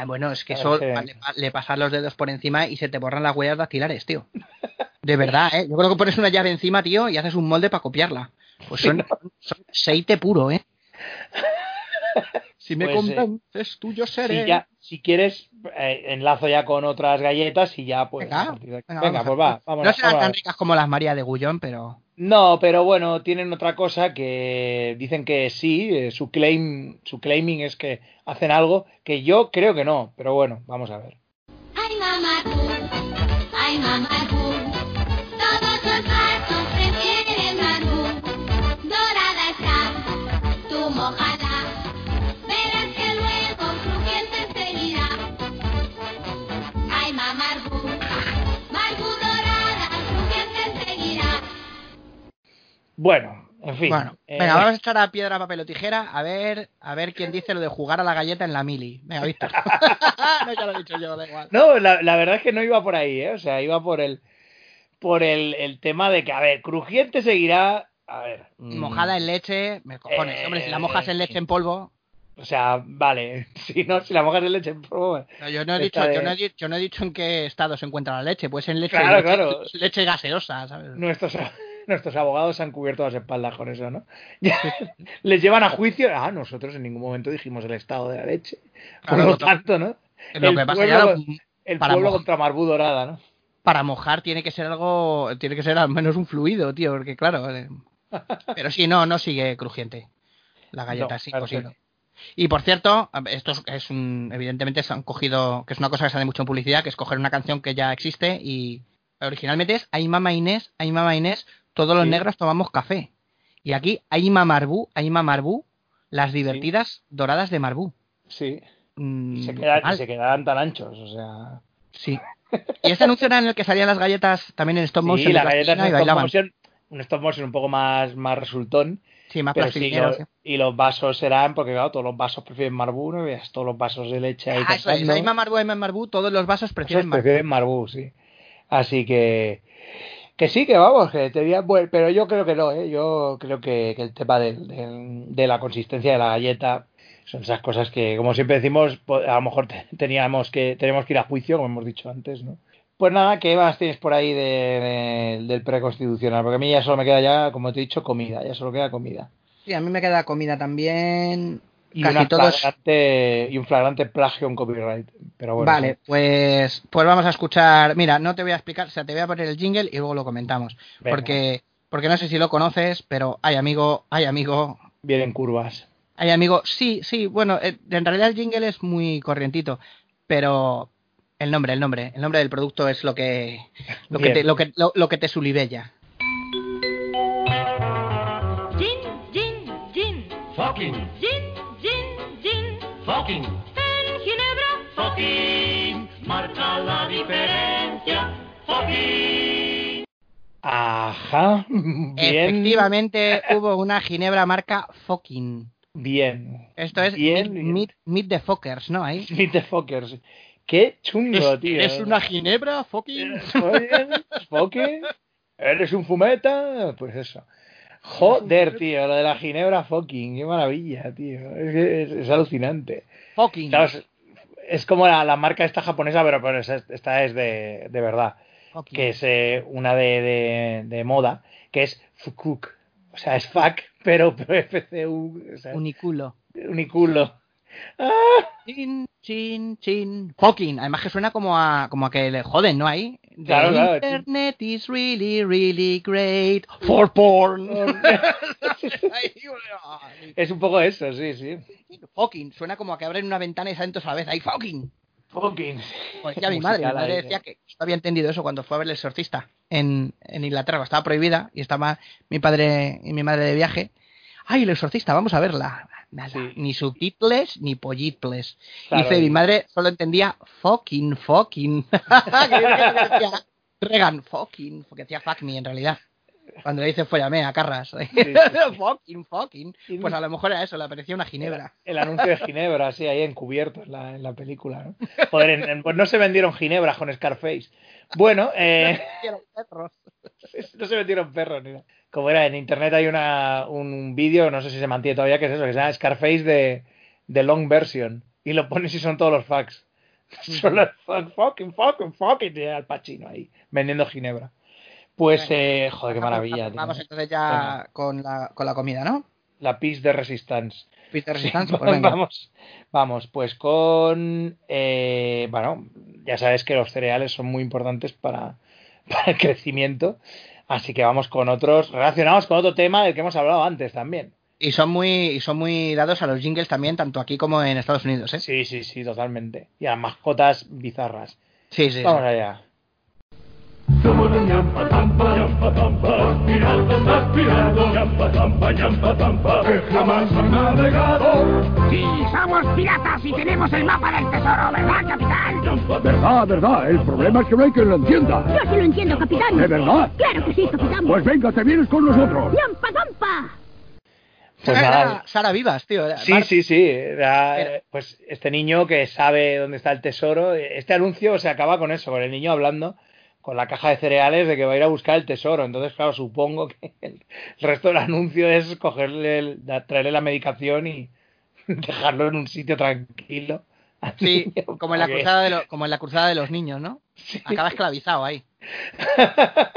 Bueno, es que eso le, pa- le pasas los dedos por encima y se te borran las huellas dactilares, tío. De verdad, ¿eh? Yo creo que pones una llave encima, tío, y haces un molde para copiarla. Pues son, son aceite puro, ¿eh? Si me Pues, eh, convences, tuyo seré. Si, ya, si quieres, eh, enlazo ya con otras galletas y ya pues. Venga, venga, Venga, vamos pues a- va, vámonos, No serán vámonos. tan ricas como las María de Gullón, pero. No, pero bueno, tienen otra cosa que dicen que sí, eh, su claim, su claiming es que hacen algo que yo creo que no, pero bueno, vamos a ver. Bueno, en fin. Bueno, eh, venga, vamos a echar a piedra, papel o tijera a ver, a ver quién dice lo de jugar a la galleta en la mili. Venga, Víctor. no, ya lo he dicho yo, da igual. No, la, la verdad es que no iba por ahí, ¿eh? O sea, iba por el por el, el tema de que, a ver, crujiente seguirá, a ver. mm, Mojada en leche, me cojones, Eh, hombre, si la mojas en leche en polvo. O sea, vale, si no, si la mojas en leche, por favor. No, yo no he dicho, yo no he, yo no he dicho en qué estado se encuentra la leche, pues en leche, Claro, leche, claro. leche gaseosa, ¿sabes? Nuestros abogados se han cubierto las espaldas con eso, ¿no? Les llevan a juicio. Ah, nosotros en ningún momento dijimos el estado de la leche. Por Claro, lo lo to- tanto, ¿no? Lo El que pasa pueblo, ya el para pueblo contra Marbú Dorada, ¿no? para mojar tiene que ser algo, tiene que ser al menos un fluido, tío, porque claro. eh, Pero sí, no, no sigue crujiente. La galleta No, que imposible. Y por cierto, esto es- un, evidentemente se han cogido, que es una cosa que se hace mucho en publicidad, que es coger una canción que ya existe y originalmente es Ay mamá Inés, Ay mamá Inés, todos los Sí. negros tomamos café. Y aquí Ay mamá Marbú, Ay mamá Marbú, las divertidas doradas de Marbú. Sí. Mm, Se quedan, se quedan tan anchos, o sea. Sí. Y este anuncio era en el que salían las galletas también en stop motion Sí, de la galleta plastilina es y un stop motion, un stop motion un poco más, más resultón. Sí, más sí, sí. y los vasos serán, porque claro, todos los vasos prefieren Marbú, ¿no? Veas todos los vasos de leche ahí. Ah, es, Marbú, Marbú, todos los vasos prefieren Marbú. prefieren Marbú, sí. Así que. Que sí, que vamos, que te diría- bueno, pero yo creo que no, ¿eh? Yo creo que, el tema del- de la consistencia de la galleta son esas cosas que, como siempre decimos, a lo mejor te- teníamos que, tenemos que ir a juicio, como hemos dicho antes, ¿no? Pues nada, ¿qué más tienes por ahí de- de- del preconstitucional? Porque a mí ya solo me queda ya, como te he dicho, comida, ya solo queda comida. Sí, a mí me queda comida también. Y, Casi todos. flagrante, y un flagrante plagio en copyright. Pero bueno, vale, pues, pues vamos a escuchar. Mira, no te voy a explicar, o sea, te voy a poner el jingle y luego lo comentamos. Venga. Porque, porque no sé si lo conoces, pero hay amigo, hay amigo, vienen curvas. hay amigo. Sí, sí, bueno, eh, en realidad el jingle es muy corrientito, pero el nombre, el nombre, el nombre del producto es lo que, lo que te, lo que, lo, lo que te sulibella. Gin, gin, gin. Fucking. Gin, En Ginebra. Marca la diferencia. Ajá, bien. Efectivamente hubo una ginebra marca Fucking. Bien. Esto es Bien, meet, bien. meet- meet the fuckers, ¿no? Ahí. Meet the fuckers. Qué chungo, tío. Es una ginebra, fucking. Oye, fucking. ¿Eres un fumeta? Pues eso. Joder, tío, lo de la ginebra fucking. Qué maravilla, tío. Es, es, es alucinante. Claro, es, es como la, la marca esta japonesa, pero, pero esta es de, de verdad. Que es eh, una de, de, de moda, que es Fukuk. O sea, es fuck, pero, pero FCU. O sea, Uniculo. uniculo. ¡Ah! Chin, chin, chin. Fucking. Además que suena como a, como a que le joden, ¿no? Ahí. The Claro, internet is really, really great for porn. Es un poco eso, sí, sí. fucking. Suena como a que abren una ventana y salen todos a la vez. Ahí, fucking. Fucking. Como decía mi madre. Mi madre decía que no había entendido eso cuando fue a ver el exorcista en, en Inglaterra. Estaba prohibida y estaba mi padre y mi madre de viaje. ¡Ay, el exorcista! Vamos a verla. Nada, Ni subtitles ni pollitles. Claro, Dice, y- mi madre solo entendía fucking, fucking. Regan, fucking, porque decía fuck me en realidad. Cuando le dice follame a Carras. fucking, fucking. Pues a lo mejor era eso, le parecía una ginebra. El anuncio de Ginebra, sí, ahí encubierto en la, en la película. ¿no? Joder, en- en- pues no se vendieron Ginebras con Scarface. Bueno, eh, no se vendieron perros. Ni nada. Como era, en internet hay una, un vídeo, no sé si se mantiene todavía, que es eso, que se llama Scarface de, de Long Version. y lo pones y son todos los fax. Son los fuck, fucking, fucking, fucking, y al Pacino ahí, vendiendo ginebra. Pues, eh, joder, qué maravilla. tío. Vamos entonces ya con la, con la comida, ¿no? La Peace de Resistance. Peace de Resistance, Sí, pues venga. vamos, vamos, pues con, eh, bueno, ya sabes que los cereales son muy importantes para, para el crecimiento, así que vamos con otros relacionados con otro tema del que hemos hablado antes también. Y son muy y son muy dados a los jingles también, tanto aquí como en Estados Unidos, ¿eh? Sí, sí, sí, totalmente. Y a mascotas bizarras. Sí, sí. Vamos sí. allá. Somos los ñampa tampa, ñampa tampa, piratas aspirados, ñampa tampa, ñampa tampa, que jamás han navegado. Sí, somos piratas y tenemos el mapa del tesoro, ¿verdad, capitán? Verdad, verdad. El problema es que no hay quien lo entienda. Yo sí lo entiendo, capitán. ¿De verdad? Claro que sí, capitán. Pues venga, te vienes con nosotros. ¡Yampa, zampa! Pues Era Sara Vivas, tío. era- Sí, Mar- sí, sí. Era, eh, pues este niño que sabe dónde está el tesoro. Este anuncio se acaba con eso, con el niño hablando con la caja de cereales de que va a ir a buscar el tesoro. Entonces, claro, supongo que el, resto del anuncio es cogerle, el- traerle la medicación y dejarlo en un sitio tranquilo. Sí, como en la cruzada de lo- como en la cruzada de los niños, ¿no? Acaba esclavizado ahí.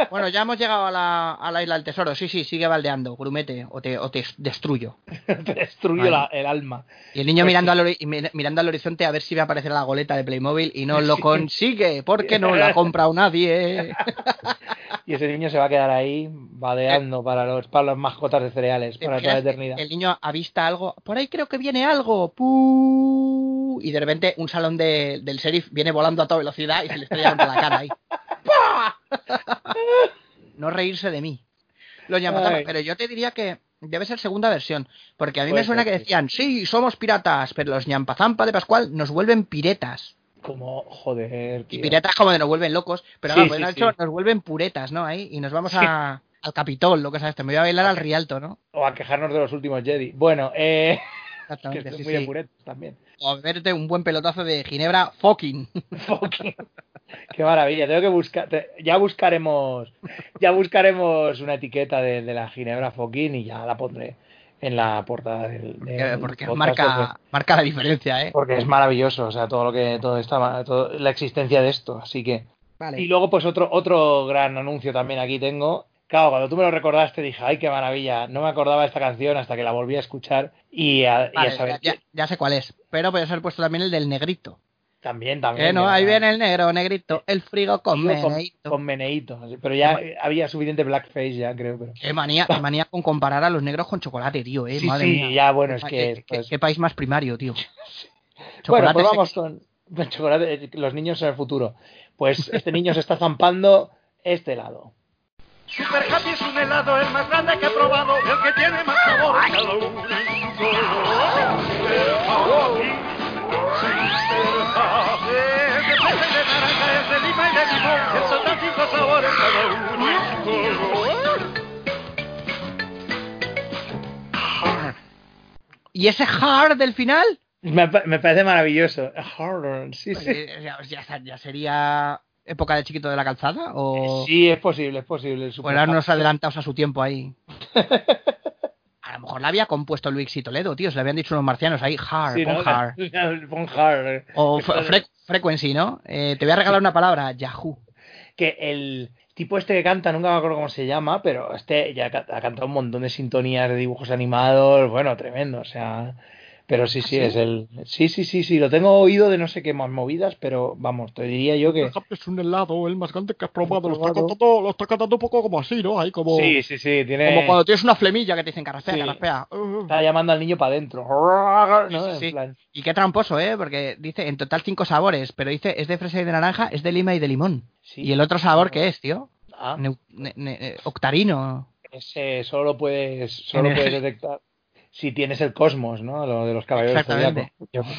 Bueno, ya hemos llegado a la, a la isla del tesoro. Sí, sí, sigue baldeando, grumete, o te, o te destruyo. Te destruyo Vale. la- el alma. Y el niño Pues mirando, sí. al, mirando al horizonte a ver si ve aparecer la goleta de Playmobil y no lo consigue, porque no la ha comprado nadie. Y ese niño se va a quedar ahí vadeando para los para las mascotas de cereales para toda la eternidad. El niño avista algo, por ahí creo que viene algo. ¡Pu! Y de repente un salón de- del sheriff viene volando a toda velocidad y se le estrella contra la cara ahí. No reírse de mí. Lo llaman, Ay. pero yo te diría que debe ser segunda versión, porque a mí me suena ser, que decían, sí, somos piratas, pero los ñampazampa de Pascual nos vuelven piretas. Como, joder, Y piretas como de nos vuelven locos, pero Sí, pues sí, sí. nos vuelven puretas, ¿no? Ahí, y nos vamos a, al Capitol, lo que sabes, te me voy a bailar al Rialto, ¿no? O a quejarnos de los últimos Jedi. Bueno, eh, Exactamente, estoy sí, muy sí. de también. O beberte un buen pelotazo de Ginebra fucking. Qué maravilla. Tengo que buscar. Ya buscaremos. Ya buscaremos una etiqueta de, de la Ginebra Foquín y ya la pondré en la portada del. del Eh, porque podcast, marca, porque- marca la diferencia, ¿eh? Porque es maravilloso, o sea, todo lo que, todo esta, todo- la existencia de esto, así que. Vale. Y luego, pues otro, otro gran anuncio también aquí tengo. Claro, cuando tú me lo recordaste dije, ay, qué maravilla. No me acordaba de esta canción hasta que la volví a escuchar y a, y a Vale, saber. ya, sé cuál es. Pero puedes haber puesto también el del negrito. También, también. Eh, no, ahí viene el negro, negrito, el frigo con Digo, con, meneíto. con meneíto, así, Pero ya había suficiente blackface ya, creo. Pero... Qué manía, qué manía con comparar a los negros con chocolate, tío, eh. Sí, Madre sí, mía. ya, bueno, es que, qué- pues- qué país más primario, tío. Bueno, pues vamos con con chocolate, los niños en el futuro. Pues este niño se está zampando este helado. Super Happy es un helado el más grande que he probado, el que tiene más sabor. Cada uno en su color. Super Happy, Super Happy. Es de fresa y de naranja, es de lima y de limón. Es total cinco sabores, cada uno en su color. ¿Y ese hard del final? Me, me parece maravilloso. Hard, sí, sí. Eh, ya, ya- ya sería época de chiquito de la calzada o Sí, es posible, es posible. o happy. adelantados a su tiempo ahí. A lo mejor la había compuesto Luis y Toledo, tío. Se le habían dicho unos marcianos ahí, hard, Sí, pon ¿no? hard. Pon hard. O fre- fre- frequency, ¿no? Eh, te voy a regalar una palabra, Yahoo. que el tipo este que canta, nunca me acuerdo cómo se llama, pero este ya ha cantado un montón de sintonías de dibujos animados, bueno, tremendo, o sea, pero sí, sí, ¿Sí? es el, sí, sí, sí, sí, lo tengo oído de no sé qué más movidas, pero vamos, te diría yo que, Es un helado, el más grande que has probado. Lo está, cantando, lo está cantando un poco como así, ¿no? Ahí como... sí, sí, sí, tiene, Como cuando tienes una flemilla que te dicen carraspea, Sí. carraspea. está llamando al niño para adentro, ¿no? Sí, plan, Y qué tramposo, ¿eh? Porque dice en total cinco sabores, pero dice es de fresa y de naranja, es de lima y de limón. ¿Y el otro sabor qué es, tío? ah, Neu- ne- ne- eh, octarino. ese solo lo puedes, solo puedes detectar si tienes el cosmos, ¿no? Lo de los caballeros Exactamente.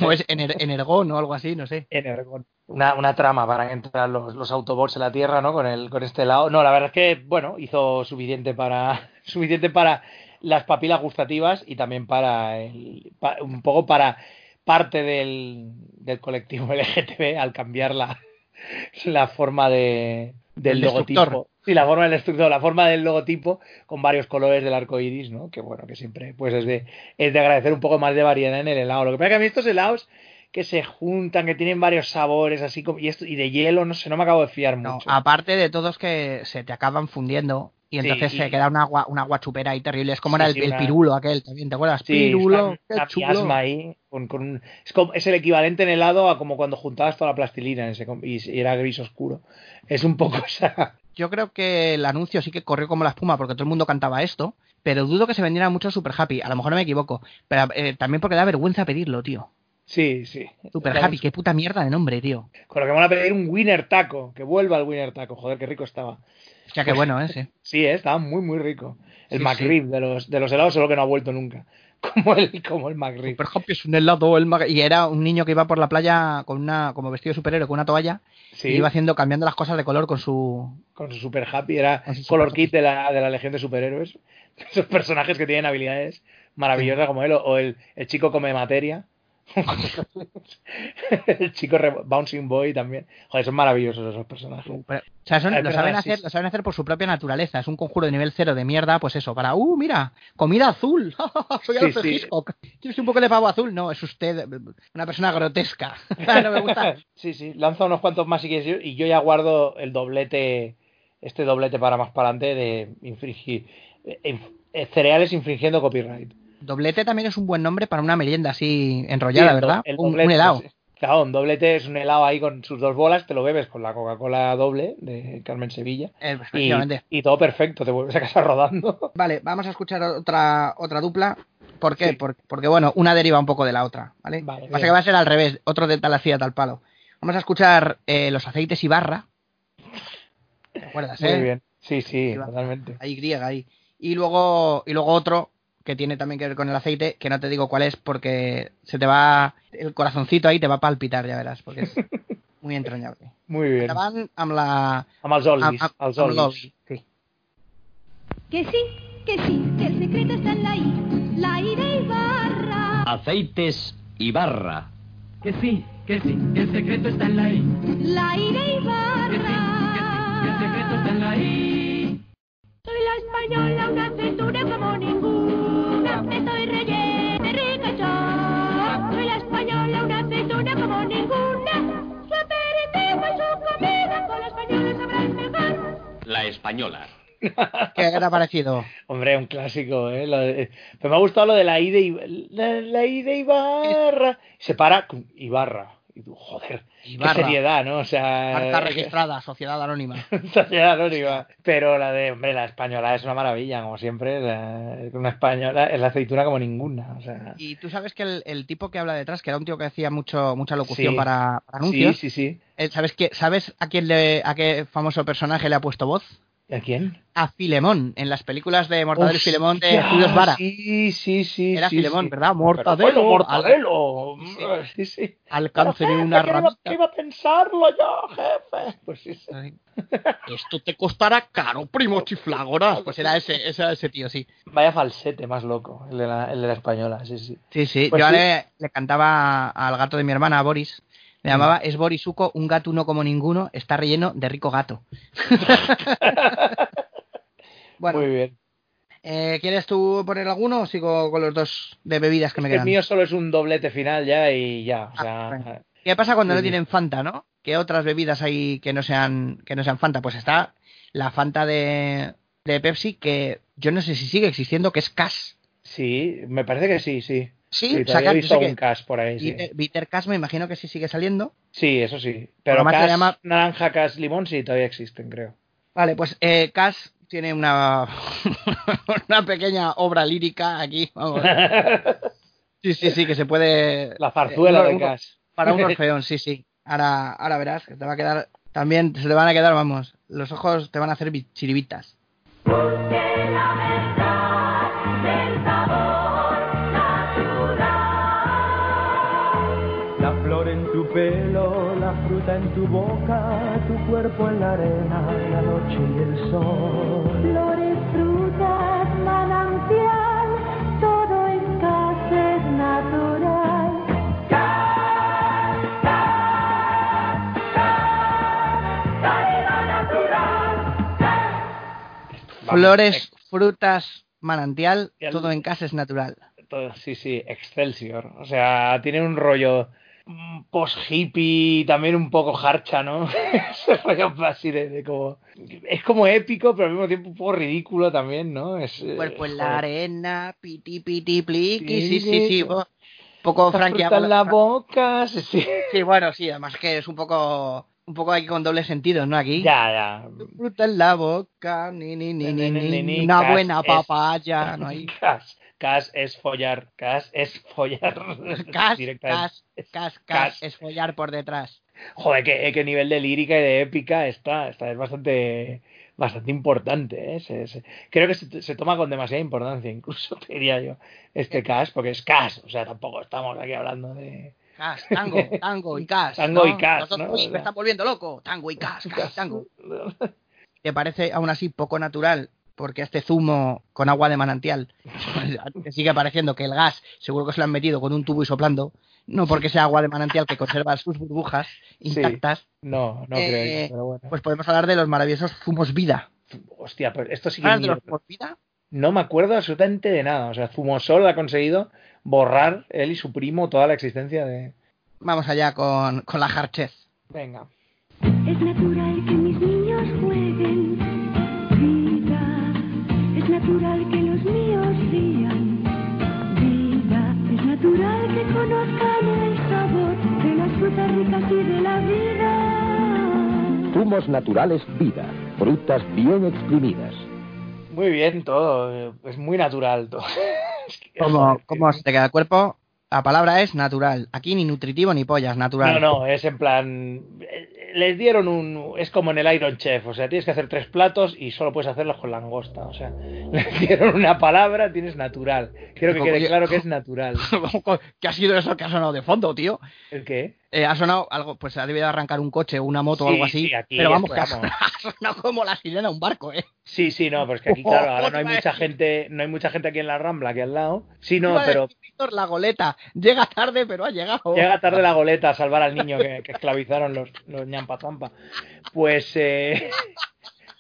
O es ener- energón o algo así, no sé. Energon. Una, una trama para que entrar los, los Autobots en la Tierra, ¿no? Con el, con este lado. No, la verdad es que, bueno, hizo suficiente para. suficiente para las papilas gustativas y también para el, pa- un poco para parte del, del colectivo LGTB al cambiar la, la forma de, del El destructor. logotipo. Sí, la forma del destructor, la forma del logotipo con varios colores del arco iris, ¿no? Que bueno, que siempre pues es de, es de agradecer un poco más de variedad en el helado. Lo que pasa es que a mí estos helados que se juntan, que tienen varios sabores, así como, y, esto, y de hielo, no sé, no me acabo de fiar No, mucho. aparte de todos que se te acaban fundiendo y Sí, entonces y- se queda un agua, un agua chupera ahí terrible. Es como Sí, era el, sí, el una- pirulo aquel también, ¿te acuerdas? Sí, pirulo, está qué una chulo. ahí, con, con es, como- es el equivalente en helado a como cuando juntabas toda la plastilina en ese com- y, y era gris oscuro. Es un poco esa... Yo creo que el anuncio sí que corrió como la espuma porque todo el mundo cantaba esto, pero dudo que se vendiera mucho Super Happy. A lo mejor no me equivoco, pero eh, también porque da vergüenza pedirlo, tío. Sí, sí. Super Happy, mucho. qué puta mierda de nombre, tío. Con lo que van a pedir un winner taco, que vuelva el winner taco, joder, qué rico estaba. O sea, qué bueno ese. Sí, eh, estaba muy, muy rico. El Sí, McRib de los, de los helados, solo que no ha vuelto nunca. Como el, como el McRib. Super Happy es un helado, el mag- y era un niño que iba por la playa con una, como vestido de superhéroe, con una toalla, Sí. y iba haciendo, cambiando las cosas de color con su... Con su super happy, era color kit de la, de la Legión de Superhéroes. Esos personajes que tienen habilidades maravillosas como él, o, o el, el chico come materia. el chico Bouncing Boy también. Joder, son maravillosos esos personajes. Pero, o sea, son- lo, saben hacer, lo saben hacer por su propia naturaleza. Es un conjuro de nivel cero de mierda, pues eso, para, uh, mira, comida azul. Soy Alfred sí. Hitchcock. ¿Tiene usted un poco de pavo azul? No, es usted una persona grotesca. no me gusta. Sí, sí, lanza unos cuantos más si quieres y yo ya guardo el doblete, este doblete para más para adelante de infringir eh, eh, cereales infringiendo copyright. Doblete también es un buen nombre para una merienda así enrollada, Sí, ¿verdad? el un, helado. sí. Claro, un doblete es un helado ahí con sus dos bolas, te lo bebes con la Coca-Cola doble de Carmen Sevilla Eh, y, y todo perfecto, te vuelves a casa rodando. Vale, vamos a escuchar otra otra dupla. ¿Por qué? Sí. Por- porque, bueno, una deriva un poco de la otra, ¿vale? Vale, Pasa que va a ser al revés, otro de tal hacía tal palo. Vamos a escuchar eh, los aceites Ibarra. ¿Te acuerdas, Muy eh? bien. Sí, sí, totalmente. Ahí griega ahí. Y luego, y luego otro que tiene también que ver con el aceite, que no te digo cuál es porque se te va el corazoncito ahí te va a palpitar, ya verás, porque es muy entrañable. Muy bien. Endavant amb la... Amb els olis, amb- els amb olis. l'oli, Sí. Que sí, que sí, que el secreto está en la I, la I de Ibarra. Aceites Ibarra. Que sí, que sí, que el secreto está en la I. La I de Ibarra. Que el secreto está en la I. Soy la española, una aceituna como ninguna. La española. ¿Qué era parecido? Hombre, un clásico, ¿eh? De- Pero me ha gustado lo de la I de, Ib- la, la I de Ibarra. Se para con Ibarra. Y tú, joder, Ibarra. qué seriedad, ¿no? O sea... Marca registrada, Sociedad Anónima. Sociedad Anónima. Pero la de, hombre, la española es una maravilla, como siempre. la- una española es la aceituna como ninguna. O sea, Y tú sabes que el, el tipo que habla detrás, que era un tío que hacía mucho mucha locución Sí. para, para anuncios, Sí, sí, sí. Eh, ¿sabes, qué, ¿sabes a quién le, a qué famoso personaje le ha puesto voz? ¿A quién? A Filemón, en las películas de Mortadelo y Filemón de Estudios Vara. Sí, sí, sí. Era sí, Filemón, sí. ¿verdad? Pero Mortadelo. bueno, Mortadelo. Sí, sí. Alcance de Pero, una que iba- iba a pensarlo yo, jefe. Pues sí, sí. Esto te costará caro, primo chiflágoras. Pues era ese, ese ese tío, sí. Vaya falsete más loco, el de la, el de la española, sí, sí. Sí, sí. Pues Yo sí. Le, le cantaba al gato de mi hermana, a Boris. Le llamaba Es Borisuco, un gato uno como ninguno, está relleno de rico gato. bueno, Muy bien. eh, ¿quieres tú poner alguno o sigo con los dos de bebidas que me El quedan? mío solo es un doblete final ya y ya. O Ah, sea, venga. ¿Qué pasa cuando Sí, no tienen Fanta, no? ¿Qué otras bebidas hay que no sean que no sean Fanta? Pues está la Fanta de, de Pepsi que yo no sé si sigue existiendo, que es Cash. sí, me parece que sí, sí. Sí, todavía sacan- he visto algún cash por ahí, sí. Bitter, Bitter Cash me imagino que sí sigue saliendo. Sí, eso sí. Pero se cash, llama- naranja, cash, limón sí todavía existen, creo. Vale, pues eh, Cash tiene una, una pequeña obra lírica aquí. Vamos. Sí, sí, sí, que se puede... La zarzuela eh, uno- de cash. Para un orfeón, sí, sí. Ahora, ahora verás que te va a quedar... También se te van a quedar, vamos, los ojos te van a hacer bi- chiribitas. Cuerpo en la arena, la noche y el sol. Flores, frutas, manantial, todo en casa es natural. Flores, frutas, manantial, todo en casa es natural. Todo- sí, sí, Excelsior. O sea, tiene un rollo mm, post-hippie, también un poco harcha, ¿no? Así de, de como... Es como épico, pero al mismo tiempo un poco ridículo también, ¿no? Es, eh, Cuerpo en la arena, piti piti pliqui, Sí, sí, sí. Un poco fruta en la boca, sí, sí. Sí, bueno, sí, además que es un poco un poco aquí con doble sentido, ¿no? Aquí. Ya, ya. Fruta en la boca, ni, ni, ni, ni, Ni, ni, ni, ni, una buena papaya, no hay. Cas, es follar, cas es follar. Cas, cas, cas, cas, es follar por detrás. Joder, qué, qué nivel de lírica y de épica está. Esta es bastante, bastante importante. ¿eh? Se- se- creo que se, se toma con demasiada importancia, incluso diría yo, este cas, porque es cas. O sea, tampoco estamos aquí hablando de. Cas, tango, tango y cas. Tango ¿no? y cas, ¿no? uy, me están volviendo loco. Tango y cas, cas, tango. ¿Te parece aún así poco natural? Porque este zumo con agua de manantial sigue pareciendo que el gas seguro que se lo han metido con un tubo y soplando. No porque sea agua de manantial que conserva sus burbujas intactas. No, no Eh, creo yo, pero bueno. Pues podemos hablar de los maravillosos zumos vida. Hostia, pero esto sí que ¿Sabes es de los zumos vida? No me acuerdo absolutamente de nada. O sea, Zumosol ha conseguido borrar él y su primo toda la existencia de. Vamos allá con, con la jarchez. Venga. Es natural que mis las frutas ricas y de la vida. Zumos naturales vida. Frutas bien exprimidas. Muy bien, todo. eh, Es muy natural todo. Es que, ¿Cómo, cómo se te queda el cuerpo? La palabra es natural. Aquí ni nutritivo ni pollas, natural. No, no, es en plan. Les dieron un. Es como en el Iron Chef, o sea, tienes que hacer tres platos y solo puedes hacerlos con langosta. O sea, les dieron una palabra, tienes natural. Quiero que quede claro que es natural. ¿Qué ha sido eso que ha sonado de fondo, tío? ¿El qué? Eh, ha sonado algo, pues ha debido arrancar un coche o una moto o algo así. sí, aquí pero vamos, que ha sonado, ha sonado como la sirena de un barco, ¿eh? Sí, sí, no, pero es que aquí, claro, ahora no hay a mucha gente, no hay mucha gente aquí en la Rambla, aquí al lado. Sí, no, a pero Víctor, la goleta. Llega tarde, pero ha llegado. llega tarde la goleta a salvar al niño que, que esclavizaron los, los ñampazampa. Pues, eh...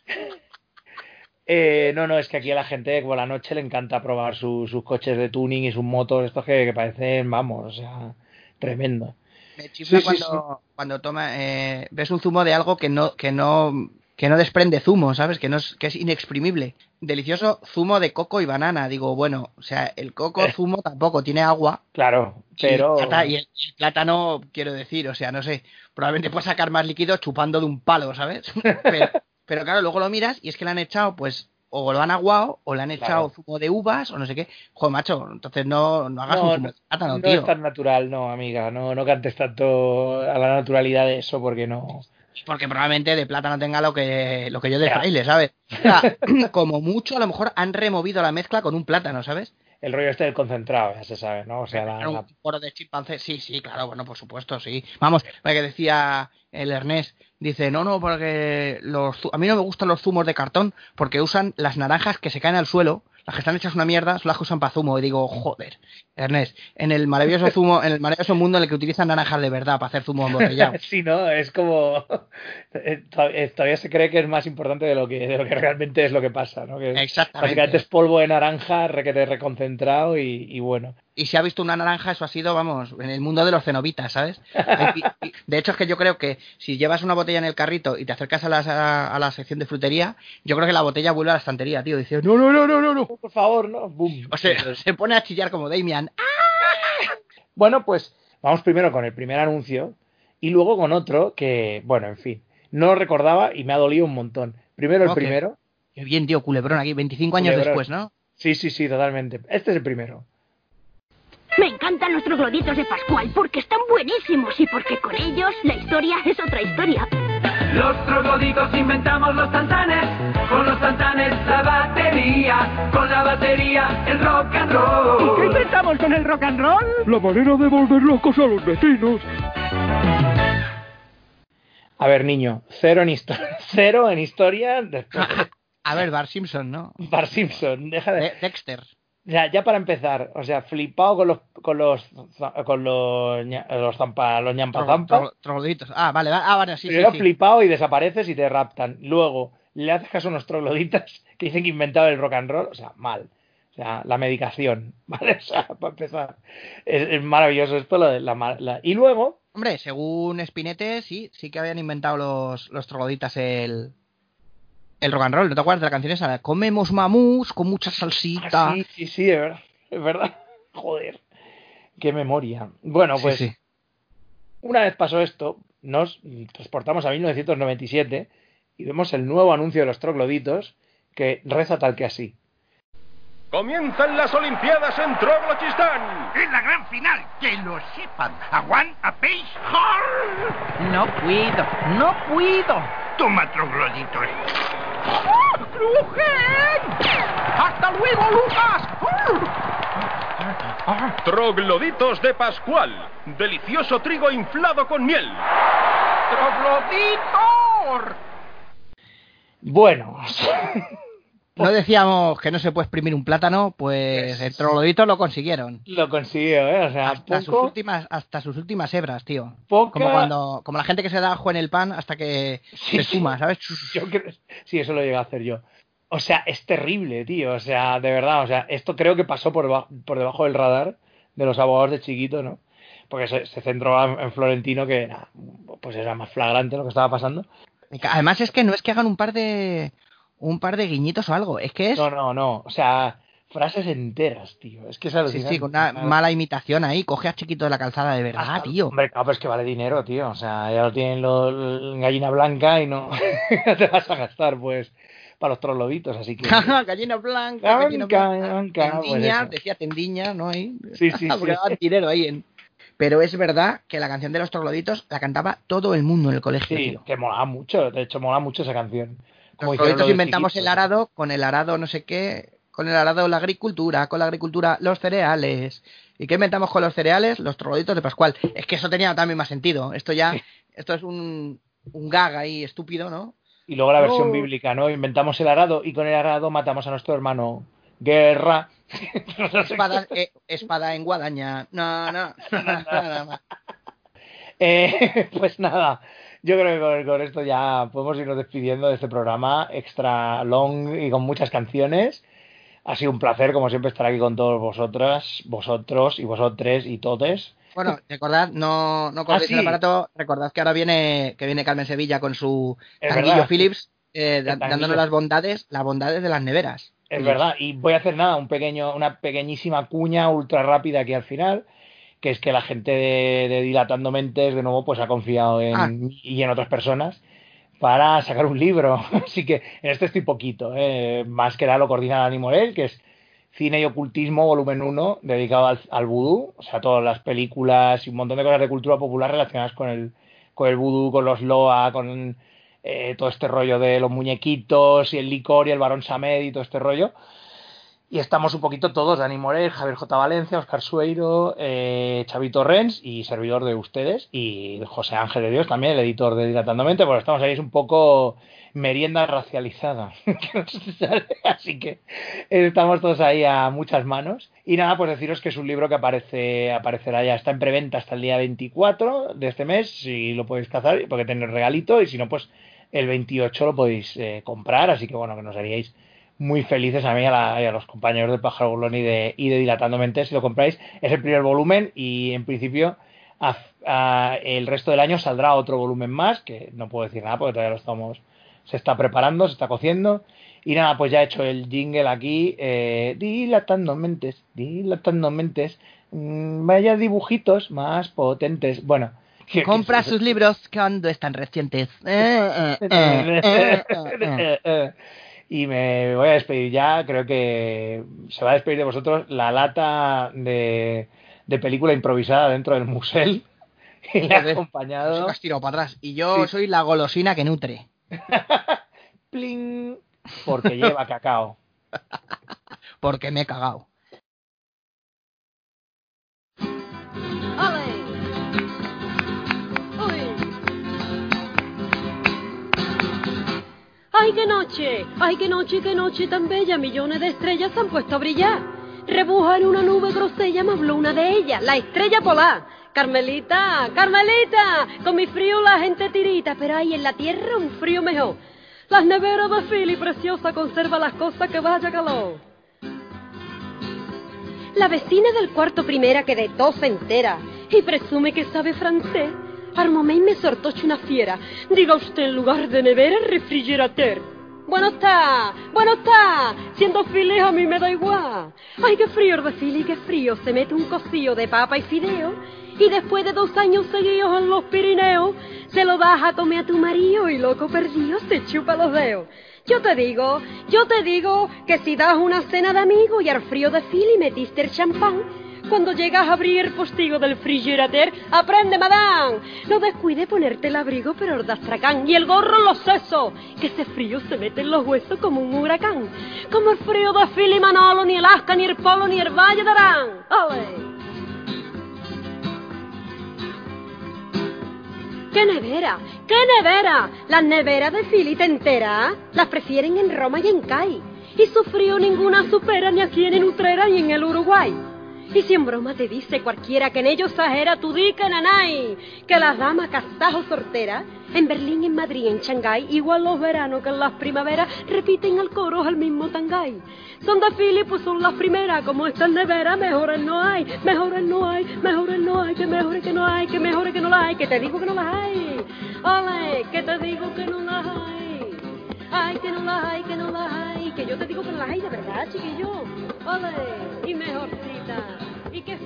eh, no, no, es que aquí a la gente por la noche le encanta probar su- sus coches de tuning y sus motos, estos que, que parecen, vamos, o sea, tremendo. Me chifla Sí, sí, cuando, cuando toma, eh, ves un zumo de algo que no, que no, que no desprende zumo, ¿sabes? Que no es, que es inexprimible. Delicioso zumo de coco y banana. Digo, bueno, o sea, el coco Eh. zumo tampoco tiene agua. Claro, pero... y el, plátano, quiero decir, o sea, no sé, probablemente puedes sacar más líquido chupando de un palo, ¿sabes? Pero, pero claro, luego lo miras y es que le han echado, pues, o lo han aguado, o le han echado Claro. zumo de uvas, o no sé qué. Joder, macho, entonces no, no hagas No, un zumo de plátano, no tío. es tan natural, no, amiga, no, no cantes tanto a la naturalidad de eso porque no... Porque probablemente de plátano tenga lo que, lo que yo de fraile, ¿sabes? O sea, como mucho, a lo mejor han removido la mezcla con un plátano, ¿sabes? El rollo este del concentrado, ya se sabe, ¿no? O sea, la, un poro de chimpancé, sí, sí, claro, bueno, por supuesto, sí. Vamos, porque decía el Ernest, dice, no, no, porque los, a mí no me gustan los zumos de cartón porque usan las naranjas que se caen al suelo, las que están hechas una mierda, son las que usan para zumo. Y digo, joder, Ernest, en el maravilloso zumo, en el maravilloso mundo en el que utilizan naranjas de verdad para hacer zumo embotellado. Sí, no, es como eh, eh, todavía se cree que es más importante de lo que de lo que realmente es lo que pasa, ¿no? Que Exactamente. básicamente es polvo de naranja requete reconcentrado y, y bueno. y si ha visto una naranja, eso ha sido, vamos, en el mundo de los cenobitas, ¿sabes? De hecho, es que yo creo que si llevas una botella en el carrito y te acercas a la, a, a la sección de frutería, yo creo que la botella vuelve a la estantería, tío. Dice, no, no, no, no, no, no. Por favor, no, boom. O sea, se pone a chillar como Damian. Bueno, pues vamos primero con el primer anuncio y luego con otro que, bueno, en fin, no lo recordaba y me ha dolido un montón. Primero el primero. Qué bien, tío, culebrón aquí, 25 años Culebrón. después, ¿no? Sí, sí, sí, totalmente. Este es el primero. Me encantan los trogloditos de Pascual porque están buenísimos y porque con ellos la historia es otra historia. Los trogloditos inventamos los tantanes, con los tantanes la batería, con la batería el rock and roll. ¿Qué inventamos con el rock and roll? La manera de volver locos a los vecinos. A ver, niño, cero en historia, cero en historia A ver, Bar Simpson, ¿no? Bar Simpson, deja de... De- Dexter. Ya, ya para empezar, o sea, flipado con los con los con los los zampa, los ñampa Tro- zampa. tro- Trogloditos. Ah, vale, vale. Ah, vale, sí, Primero sí. flipado y desapareces y te raptan. Luego le haces caso a unos trogloditas que dicen que inventaba el rock and roll, o sea, mal. O sea, la medicación, ¿vale? O sea, para empezar. Es, es maravilloso esto, lo de la, la- Y luego, Hombre, según Spinete, sí, sí que habían inventado los, los trogloditas el, el rock and roll. ¿No te acuerdas de la canción esa? Comemos mamús con mucha salsita. Ah, sí, sí, sí, es verdad, es verdad. Joder, qué memoria. Bueno, pues sí. una vez pasó esto, nos transportamos a 1997 y vemos el nuevo anuncio de los trogloditos que reza tal que así. Comienzan las Olimpiadas en Troglodistán. En la gran final, que lo sepan. Aguan a Page Hall. No puedo, no puedo. Toma trogloditos. ¡Crujen! ¡Hasta luego, Lucas! Trogloditos de Pascual. Delicioso trigo inflado con miel. ¡Trogloditos! Bueno, No decíamos que no se puede exprimir un plátano, pues el troglodito lo consiguieron. lo consiguió, ¿eh? O sea, Hasta sus últimas, hasta sus últimas hebras, tío. poca... Como cuando, como la gente que se da ajo en el pan hasta que Sí, se espuma, ¿sabes? Yo creo- sí, eso lo llegué a hacer yo. O sea, es terrible, tío. O sea, de verdad, o sea, esto creo que pasó por, deba- por debajo del radar de los abogados de chiquito, ¿no? Porque se, se centró en, en Florentino, que era, pues era más flagrante lo que estaba pasando. Además es que no es que hagan un par de un par de guiñitos o algo, es que es No, no, no. O sea, frases enteras, tío. Es que es sí, alucinante. sí, con una mala imitación ahí, coge a chiquito de la calzada de verdad, tío. Hombre, claro, pero es que vale dinero, tío. O sea, ya lo tienen los en gallina blanca y no te vas a gastar, pues, para los trollobitos, así que... gallina blanca, gallina Blanca, blanca, pues tendiña, eso. decía tendiña, ¿no? Ahí. Sí, sí, Porque sí. daban dinero ahí en... Pero es verdad que la canción de los trogloditos la cantaba todo el mundo en el colegio, Sí, tío. que molaba mucho. De hecho, mola mucho esa canción. Como de inventamos el arado con el arado no sé qué, con el arado la agricultura, con la agricultura los cereales. ¿Y qué inventamos con los cereales? Los trogloditos de Pascual. Es que eso tenía también más sentido. Esto ya, esto es un, un gag ahí estúpido, ¿no? Y luego la versión bíblica, ¿no? Inventamos el arado y con el arado matamos a nuestro hermano. Guerra. Espada, eh, espada en guadaña. No, no, no, no, no. Eh, pues nada, yo creo que con, con esto ya podemos irnos despidiendo de este programa extra long y con muchas canciones. Ha sido un placer, como siempre, estar aquí con todos vosotras, vosotros y vosotres y totes. Bueno, recordad, no, no cortéis Ah, sí. el aparato, recordad que ahora viene, que viene Carmen Sevilla con su tanguillo. Philips, eh, dándonos las bondades, las bondades de las neveras. Es verdad, y voy a hacer nada, un pequeño, una pequeñísima cuña ultra rápida aquí al final, que es que la gente de, de Dilatando Mentes, de nuevo, pues ha confiado en Ah. mí y en otras personas para sacar un libro. Así que en este estoy poquito, ¿eh? más que nada lo coordina Dani Morel, que es Cine y Ocultismo, volumen 1, dedicado al, al vudú, o sea, todas las películas y un montón de cosas de cultura popular relacionadas con el, con el vudú, con los Loa, con eh, todo este rollo de los muñequitos y el licor y el varón Samed y todo este rollo. Y estamos un poquito todos, Dani Morel, Javier J. Valencia, Oscar Sueiro, eh, Xavi Torrens y servidor de ustedes, y José Ángel de Dios también, el editor de Dilatandamente, pues estamos ahí es un poco merienda racializada. Así que estamos todos ahí a muchas manos. Y nada, pues deciros que es un libro que aparece, aparecerá ya, está en preventa hasta el día 24 de este mes, si lo podéis cazar, porque tenéis regalito, y si no, pues el 28 lo podéis eh, comprar, así que bueno, que nos haríais muy felices a mí y a, la- y a los compañeros de Pájaro Burlón y de, y de Dilatando Mentes si lo compráis. Es el primer volumen y en principio a- a- el resto del año saldrá otro volumen más, que no puedo decir nada porque todavía lo estamos, se está preparando, se está cociendo. Y nada, pues ya he hecho el jingle aquí, eh, dilatando mentes, dilatando mentes, vaya dibujitos más potentes. Bueno, Compra sus libros cuando están recientes. Eh, eh, eh. Y me voy a despedir ya. Creo que se va a despedir de vosotros la lata de, de película improvisada dentro del musel. Y le ha acompañado. que has tirado para atrás. Y yo soy la golosina que nutre. Pling, porque lleva cacao. Porque me he cagado. ¡Ay, qué noche! ¡Ay, qué noche, qué noche tan bella! Millones de estrellas se han puesto a brillar. Rebuja en una nube grosella, me habló una de ellas, la estrella polar. Carmelita, Carmelita, con mi frío la gente tirita, pero hay en la tierra un frío mejor. Las neveras de Philly, preciosa, conserva las cosas que vaya calor. La vecina del cuarto primera que de todo se entera y presume que sabe francés. Al momento me sortoche una fiera. Diga usted en lugar de nevera, refrigerateur. Bueno está, bueno está. Siendo files a mí me da igual. Ay, qué frío de fili, qué frío. Se mete un cocido de papa y fideo. Y después de dos años seguidos en los Pirineos, se lo das a comer a tu marido y loco perdido se chupa los dedos. Yo te digo, yo te digo que si das una cena de amigos y al frío de fili metiste el champán, cuando llegas a abrir el postigo del frigerater, aprende, madame. No descuide ponerte el abrigo, pero el astracán. Y el gorro en los sesos, que ese frío se mete en los huesos como un huracán. Como el frío de Philly Manolo, ni el Asca, ni el Polo, ni el Valle de Arán. ¡Ole! ¡Qué nevera! ¡Qué nevera! Las neveras de te entera. Las prefieren en Roma y en CAI. Y su frío ninguna supera ni aquí en Utrera ni en el Uruguay. Y si en broma te dice cualquiera que en ellos exagera, tú di que nanay, que las damas castajo sorteras, en Berlín, en Madrid, en Shanghái, igual los veranos que en las primaveras, repiten al coro al mismo tangay. Son de Philly, pues son las primeras, como estas neveras, mejores no hay, mejores no hay, mejores no hay, que mejores que no hay, que mejores que no las hay, que te digo que no las hay. Ole, que te digo que no las hay. Ay, que no las hay, que no las hay, que yo te digo que no las hay de verdad, chiquillo. Ole, y ¿Y qué